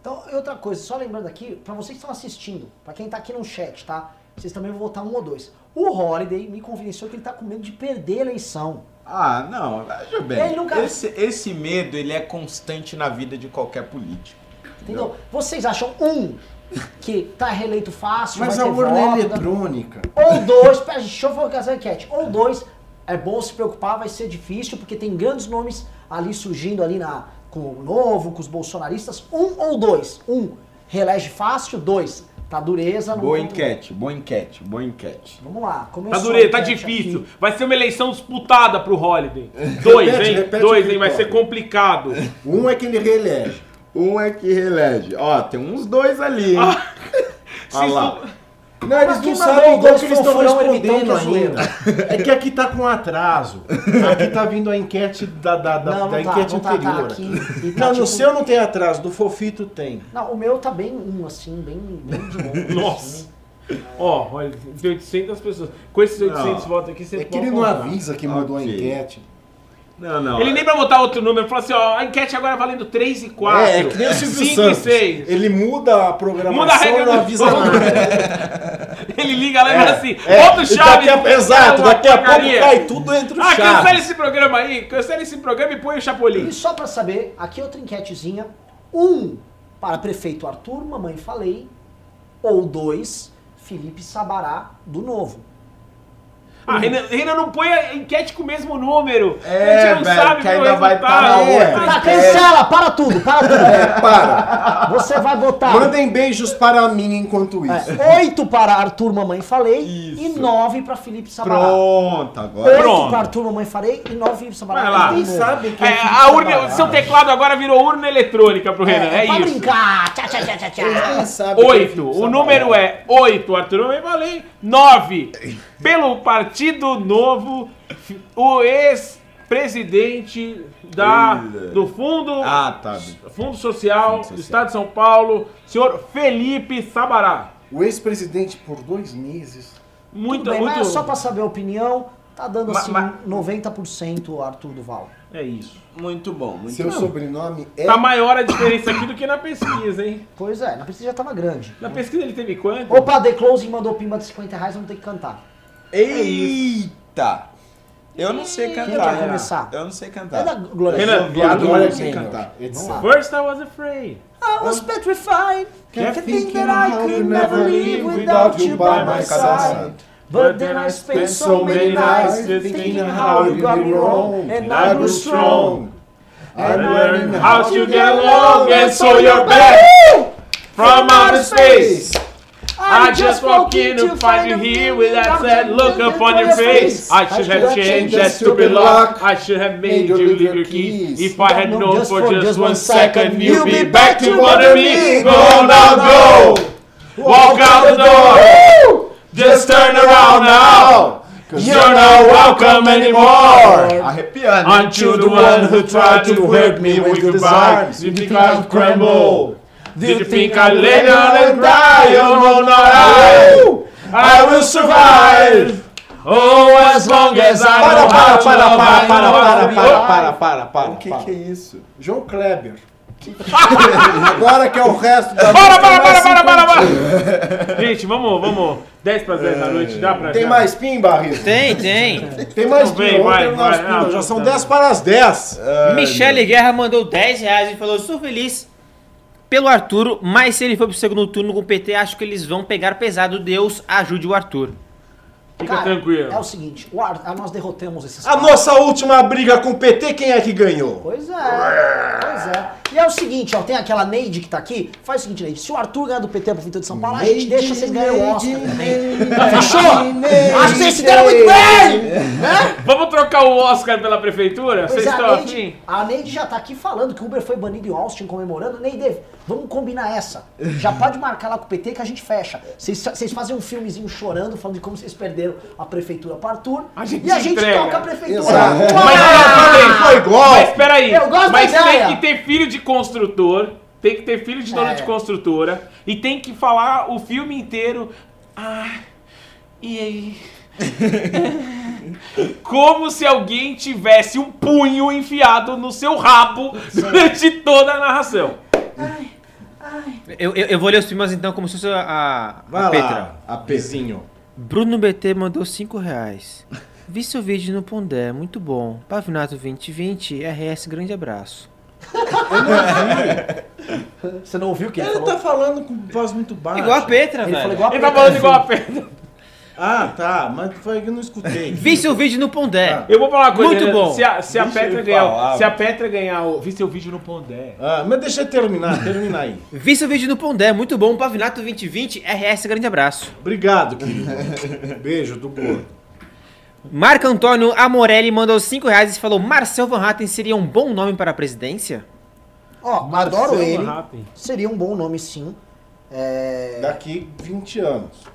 Então, outra coisa, só lembrando aqui, pra vocês que estão assistindo, pra quem tá aqui no chat, tá? Vocês também vão votar um ou dois. O Holiday me convenceu que ele tá com medo de perder a eleição. Ah, não, veja bem. Ele nunca- esse, esse medo, ele é constante na vida de qualquer político. Entendeu? Vocês acham, um, que tá reeleito fácil, Mas vai a urna é voto, eletrônica. Ou dois, pera, deixa eu fazer a enquete. Ou dois, é bom se preocupar, vai ser difícil, porque tem grandes nomes ali surgindo ali na, com o Novo, com os bolsonaristas. Um ou dois. Um, reelege fácil. Dois, tá dureza. não Boa enquete, boa enquete, boa enquete. Vamos lá, Tá começou. dureza, a tá difícil. aqui. Vai ser uma eleição disputada pro Holiday. Dois, Repete, hein? repete Dois, hein? Vai ser complicado. Um é que ele reelege. Um é que reelege. Ó, tem uns dois ali, hein? Se Olha lá. isso- Não, eles não sabem igual que eles estão respondendo é ainda. É que aqui tá com atraso. Aqui tá vindo a enquete da, da, da, Não, não da tá, enquete não tá, tá anterior. aqui. tá Não, tipo- no seu não tem atraso, do Fofito tem. Não, o meu tá bem um, assim, bem, bem de longe. Nossa. assim. Ó, olha, tem 800 pessoas. Com esses 800 Não. votos aqui, você É que ele não avisa que mudou a enquete. Não, não. Ele nem pra botar outro número, falou assim, ó, a enquete agora valendo 3 e 4. É, é que nem o Silvio 5 e Santos. 6. Ele muda a programação Muda a regra e não do avisa jogo. nada. Ele liga lá e fala assim, É, bota o e chave. daqui a- Exato, daqui a pouco cai tudo entre os Ah, cancela chaves. esse programa aí, cancela esse programa e põe o Chapolin. E só pra saber, aqui outra enquetezinha. Um, para prefeito Arthur, mamãe falei. Ou dois, Felipe Sabará, do Novo. Ah, Renan, Renan não põe a enquete com o mesmo número. É, a gente não velho, sabe que qual é ainda vai resultado. tá outra. Tá, enquete. cancela, para tudo, para tudo. É, para. Você vai botar Mandem beijos para mim enquanto isso. é, oito para Arthur, mamãe falei. E Isso. nove para Felipe Sabará. Pronto, agora. Oito Pronto. para Arthur, mamãe falei. E nove Felipe Sabará. Vai lá. do Quem sabe quem É, é a urna, seu teclado agora virou urna eletrônica pro Renan, é, É, pra isso. brincar. Tchá, tchá, tchá, tchá, é Oito. O número é oito, Arthur não falei. Nove. Pelo Partido Novo, o ex-presidente da do Fundo Ah, tá. Fundo Social Fundo do Social. Estado de São Paulo, senhor Felipe Sabará. O ex-presidente por dois meses. Muito, Tudo bem, muito. mas só pra saber a opinião, tá dando assim ma- 90% Arthur Duval. É isso. Muito bom, muito Seu bom. sobrenome é. Tá maior a diferença aqui do que na pesquisa, hein? Pois é, na pesquisa já tava grande. Na pesquisa ele teve quanto? Opa, The Closing mandou pimba de 50 reais, vamos ter que cantar. Eita! Eu não sei Quem cantar. quer Renan. começar? Eu não sei cantar. É da Glória. Renan, viado, Glória eu não sei Gaynor, cantar. First I was afraid. I was petrified. Can't Kept think thinking that I could never live without you by my side. side. But then I spent so many nights thinking how you got me wrong. And I grew strong. I'm Learn how to get along and so you're back from outer space. I just walk in to find you here with that sad look upon your face. I should have changed that stupid lock. I should have made you leave your keys. If I had known for just one second you'd be back to wonder me. Go now, go. Walk out now, now. Cause you're not welcome anymore. Aren't you the one who tried to hurt me with goodbyes? You think I'll crumble? Did you think I'd lay down and die? Oh no, not I. I will survive. Oh, as long as I Para, know para, how to para, love, para, para, para, para, para, para, para. O que, que é isso? João Kleber. Agora que é o resto da Para, música, para, mais para, para, para, cinquentinha. para. Gente, vamos, vamos. 10 para 10 da noite, dá pra Tem já? mais pin, Barrito? Tem, tem. Tem mais pin. Vai, vai. Ah, Já são tá. 10 para as 10. Michele Guerra mandou 10 reais e falou: Estou feliz pelo Arthur, mas se ele for pro segundo turno com o PT, acho que eles vão pegar pesado. Deus ajude o Arthur. Fica tranquilo. É o seguinte, o Ar- nós derrotamos esses A caras. nossa última briga com o PT, quem é que ganhou? Pois é, pois é. E é o seguinte, ó, tem aquela Neide que tá aqui, faz o seguinte, Neide, se o Arthur ganhar do PT a Prefeitura de São Paulo, a gente deixa vocês ganharem o Oscar também. Fechou? Acho que vocês se deram muito bem! Né? Vamos trocar o Oscar pela prefeitura? Pois Vocês é, estão a? Neide, a Neide já tá aqui falando que o Uber foi banido em Austin comemorando. Neide, vamos combinar essa. Já pode marcar lá com o PT que a gente fecha. Vocês vocês fazem um filmezinho chorando, falando de como vocês perderam a prefeitura para Arthur. A gente e a gente entrega. toca a prefeitura. Exato. Mas falei, Foi igual. Mas peraí, Eu gosto mas da ideia. tem que ter filho de construtor, tem que ter filho de dono É. de construtora, e tem que falar o filme inteiro. Ah, e aí? Como se alguém tivesse um punho enfiado no seu rabo durante toda a narração. Eu, eu, eu vou ler os primas então, como se fosse a, a, Vai a Petra. lá, a Pezinho. Bruno BT mandou 5 reais. Vi seu vídeo no Pondé, muito bom. Pavinato 2020, RS, grande abraço. Você não ouviu o que ele Ele falou? tá falando com voz muito baixa. Igual a Petra, Ele velho. falou igual a Ele tá Petra. falando igual a Pedro. Ah, tá, mas foi que eu não escutei. Vi seu vídeo no Pondé. Eu vou falar uma coisa. Muito né? bom. Se a, se a Petra ganhar, falar, se a Petra ganhar, o- vi seu vídeo no Pondé. Ah, mas deixa eu terminar, termina aí. Vi seu vídeo no Pondé, muito bom. Pavinato 2020, RS, grande abraço. Obrigado, querido. Beijo do gordo. Marco Antônio Amorelli mandou 5 reais e falou: Marcel Van Hatten seria um bom nome para a presidência? Ó, adoro Marcelo ele. Seria um bom nome, sim. É... Daqui 20 anos.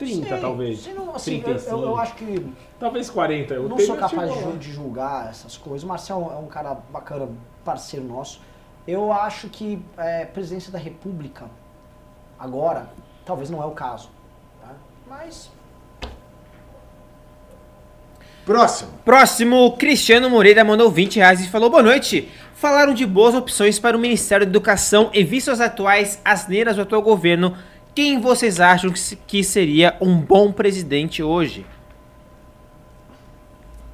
30, Sei, talvez. sei não, assim, eu, 35. eu, eu acho que Talvez 40. Eu não tenho- sou capaz de, de julgar essas coisas. O Marcel é um cara bacana, parceiro nosso. Eu acho que é, presidência da República, agora, talvez não é o caso. tá? Mas Próximo. Próximo, Cristiano Moreira mandou 20 reais e falou: Boa noite. Falaram de boas opções para o Ministério da Educação e visto as atuais asneiras do atual governo, quem vocês acham que se- que seria um bom presidente hoje?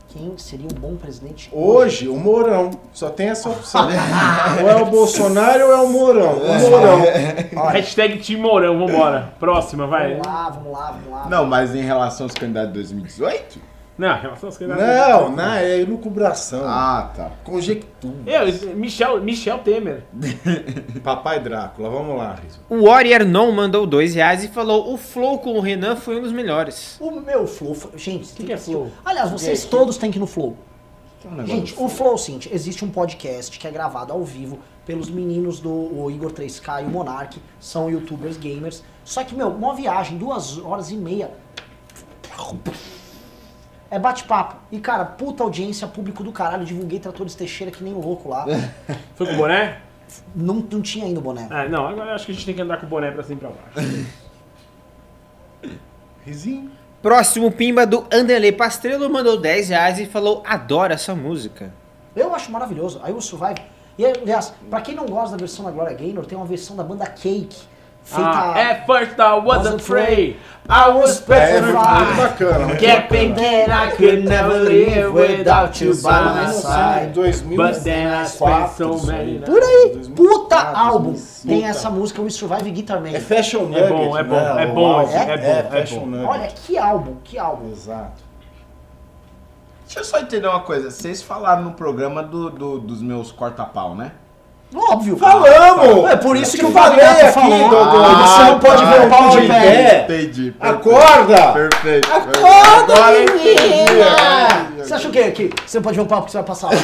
quem seria um bom presidente Hoje, o Mourão. Só tem essa opção. ou é o Bolsonaro ou é o Mourão. O Mourão. Hashtag Tim Mourão, vambora. Próxima, vai. Vamos lá, vamos lá, vamos lá. Não, mas em relação aos candidatos de 2018? Não, em relação às coisas. Não, não, é elucubração. Ah, tá. Conjectura. Eu, Michel, Michel Temer. Papai Drácula, vamos lá, Riso. O Warrior Non mandou 2 reais e falou: O Flow com o Renan foi um dos melhores. O meu Flow, foi- gente, que é Flow? Aliás, vocês todos têm que ir no Flow. Tem um Gente, o Flow, é o seguinte, existe um podcast que é gravado ao vivo pelos meninos do o Igor 3K e o Monark, são youtubers gamers. Só que, meu, uma viagem, duas horas e meia. É bate-papo. E, cara, puta audiência, público do caralho. Divulguei Tratores Teixeira que nem um louco lá. Foi com o boné? não, não tinha ainda o boné. Ah, não, agora eu acho que a gente tem que andar com o boné pra cima e pra baixo. Risinho. Próximo Pimba do Anderley Pastrello mandou 10 reais e falou: Adoro essa música. Eu acho maravilhoso. Aí o Survive. E, aliás, pra quem não gosta da versão da Gloria Gaynor, tem uma versão da banda Cake. Ah, at first I was Wasn't afraid. I was É, petrified. bacana. muito Kept thinking I could never live without you by my side. 2000 But then I spent so many Por aí, 2004, puta álbum. 2005. Tem essa música, We Survive Guitar Man. É Fashion Nugget. É bom, é bom, né? é O bom, é bom, é Fashion bom. Nugget. Olha, que álbum, que álbum. Exato. Deixa eu só entender uma coisa. Vocês falaram no programa do, do- dos meus corta-pau, né? Óbvio. Falamos! É por isso Eu que o falei aqui, falou. Dodô. Ah, você não pode ver o pau de pé. Entendi. Acorda! Perfeito. Acorda, Agora eu entendi. menina! Você acha o quê? Que você não pode ver um pau porque você vai passar arroz?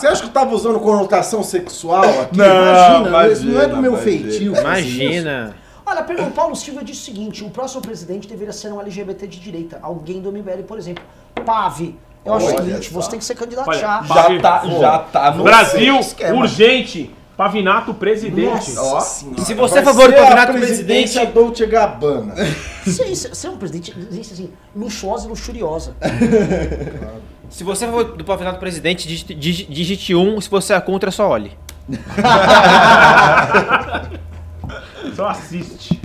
Você acha que eu tava usando conotação sexual aqui? Não, imagina, isso não é do imagina, meu imagina. feitio. Imagina. Olha, o Paulo Silva disse o seguinte: o próximo presidente deveria ser um LGBT de direita. Alguém do MBL, por exemplo. Pave. Eu acho o Olha seguinte: só. você tem que se candidatar. Olha, Já Pave- tá, já tá no Brasil, esquema. urgente. Pavinato presidente. Nossa. Ó, Se você é favor do ser campeonato a presidente, Dolce Gabbana. Você, você é um presidente assim, luxuosa e luxuriosa. se você é a favor do campeonato presidente, digite, digi- digite 1, se você é contra, só olhe. Só assiste.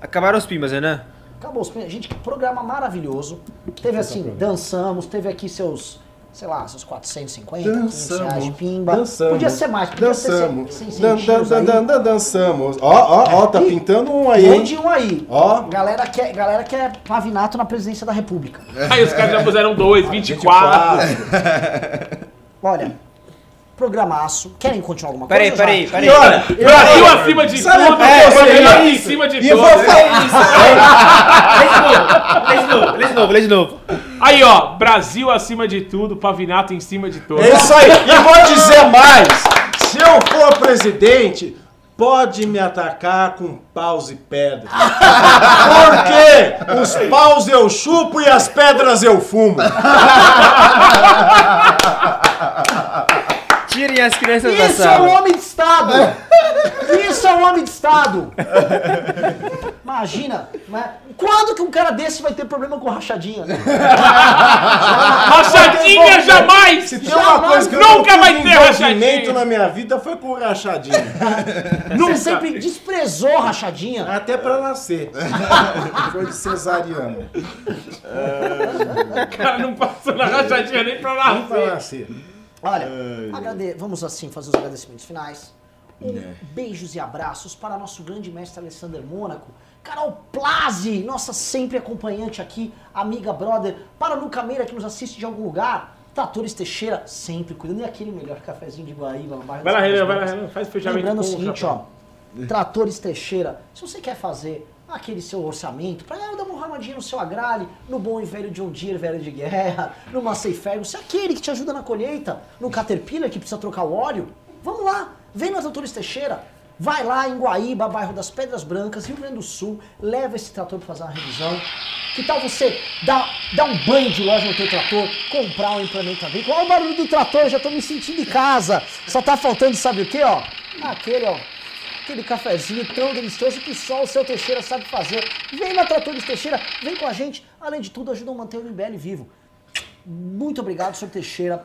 Acabaram os pimbas, Renan? Acabou. os prêmios. Gente, que programa maravilhoso. Teve assim, dançamos, teve aqui seus, sei lá, seus 450, 500 reais de Dançamos. pimba. Dançamos. Podia ser mais, podia Dançamos. ser 100 Dan, dan, dan, aí. dan, dan, dançamos. Ó, ó, ó, tá pintando um aí, Mande um aí. Ó. Galera quer, galera quer pavinato na presidência da república. Aí os caras já puseram dois, 24. 24. Olha, programaço. Querem continuar alguma Peraí, coisa? peraí, peraí. E olha, Brasil acima de Sabe tudo, por que eu falei Brasil em cima de E eu tudo. vou falar Lê de novo, lê de novo, lê de novo. Aí, ó, Brasil acima de tudo, Pavinato em cima de todos. É isso aí. E vou dizer mais. Se eu for presidente, pode me atacar com paus e pedras. Porque os paus eu chupo e as pedras eu fumo. Tirem as crianças da Isso é sala. um homem de Estado! Isso é um homem de Estado! Imagina, né? quando que um cara desse vai ter problema com rachadinha? Rachadinha jamais! Se tem uma coisa que eu Nunca não vai ter rachadinha. na minha vida foi com rachadinha. Você sempre desprezou rachadinha. Até pra nascer. Foi de cesariana. O cara não passou na rachadinha nem pra Nem pra nascer. Olha, agrade- vamos assim fazer os agradecimentos finais. Um beijos e abraços para nosso grande mestre Alessandro Mônaco, Carol Plazi, nossa sempre acompanhante aqui, amiga brother, para Luca Meira que nos assiste de algum lugar, Tratores Teixeira, sempre cuidando, e aquele melhor cafezinho de Guaíba no bairro Vai lá, Renan, vai lá. Renan. Faz fechamento Lembrando o seguinte, ó, Tratores Teixeira, se você quer fazer aquele seu orçamento para dar uma ramadinha no seu agrale, no bom e velho John Deere, velho de guerra, no Massey Ferguson, aquele que te ajuda na colheita, no Caterpillar que precisa trocar o óleo, vamos lá, vem no Tratores Teixeira, vai lá em Guaíba, bairro das Pedras Brancas, Rio Grande do Sul, leva esse trator para fazer uma revisão. Que tal você dar, dar um banho de loja no teu trator, comprar um implemento agrícola? Olha o barulho do trator, eu já tô me sentindo em casa. Só tá faltando, sabe o que, ó? Aquele, ó, aquele cafezinho tão delicioso que só o seu Teixeira sabe fazer. Vem na Tratores Teixeira, vem com a gente. Além de tudo, ajuda a manter o MBL vivo. Muito obrigado, seu Teixeira.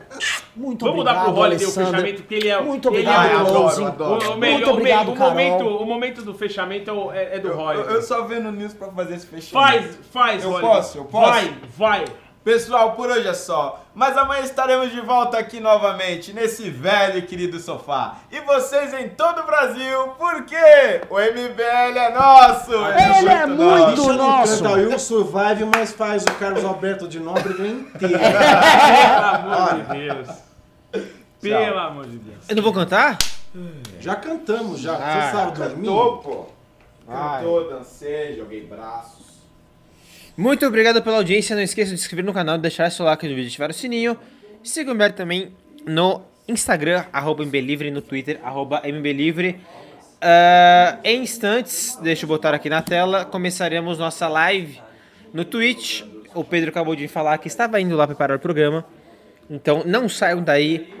Muito Vamos obrigado, dar pro Holiday o fechamento, porque ele é Muito ele obrigado, é o- adoro, adoro. O, o melhor- Muito obrigado, o, me- o Carol. momento, o momento do fechamento é, o- é- é do Eu, Holiday. eu só vendo nisso pra fazer esse fechamento. Faz, faz, Eu Holiday. posso, eu posso? Vai, vai. Pessoal, por hoje é só. Mas amanhã estaremos de volta aqui novamente, nesse velho e querido sofá. E vocês em todo o Brasil, porque o MBL é nosso! Ele é muito Bicho não nosso. canta o Survive, mas faz o Carlos Alberto de Nóbrega inteiro. Pelo amor de Deus. Pelo amor de Deus. Eu não vou cantar? Já cantamos, já. Ah, Você sabe dormir? Cantou, pô. Cantou, dancei, joguei braços. Muito obrigado pela audiência. Não esqueça de se inscrever no canal, deixar seu like no vídeo ativar o sininho. Siga o Humberto também no Instagram, arroba MBLivre, no Twitter, arroba MBLivre. Ah, em instantes, deixa eu botar aqui na tela, começaremos nossa live no Twitch. O Pedro acabou de falar que estava indo lá preparar o programa. Então não saiam daí.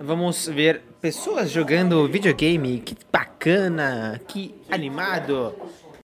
Vamos ver pessoas jogando videogame. Que bacana, que animado.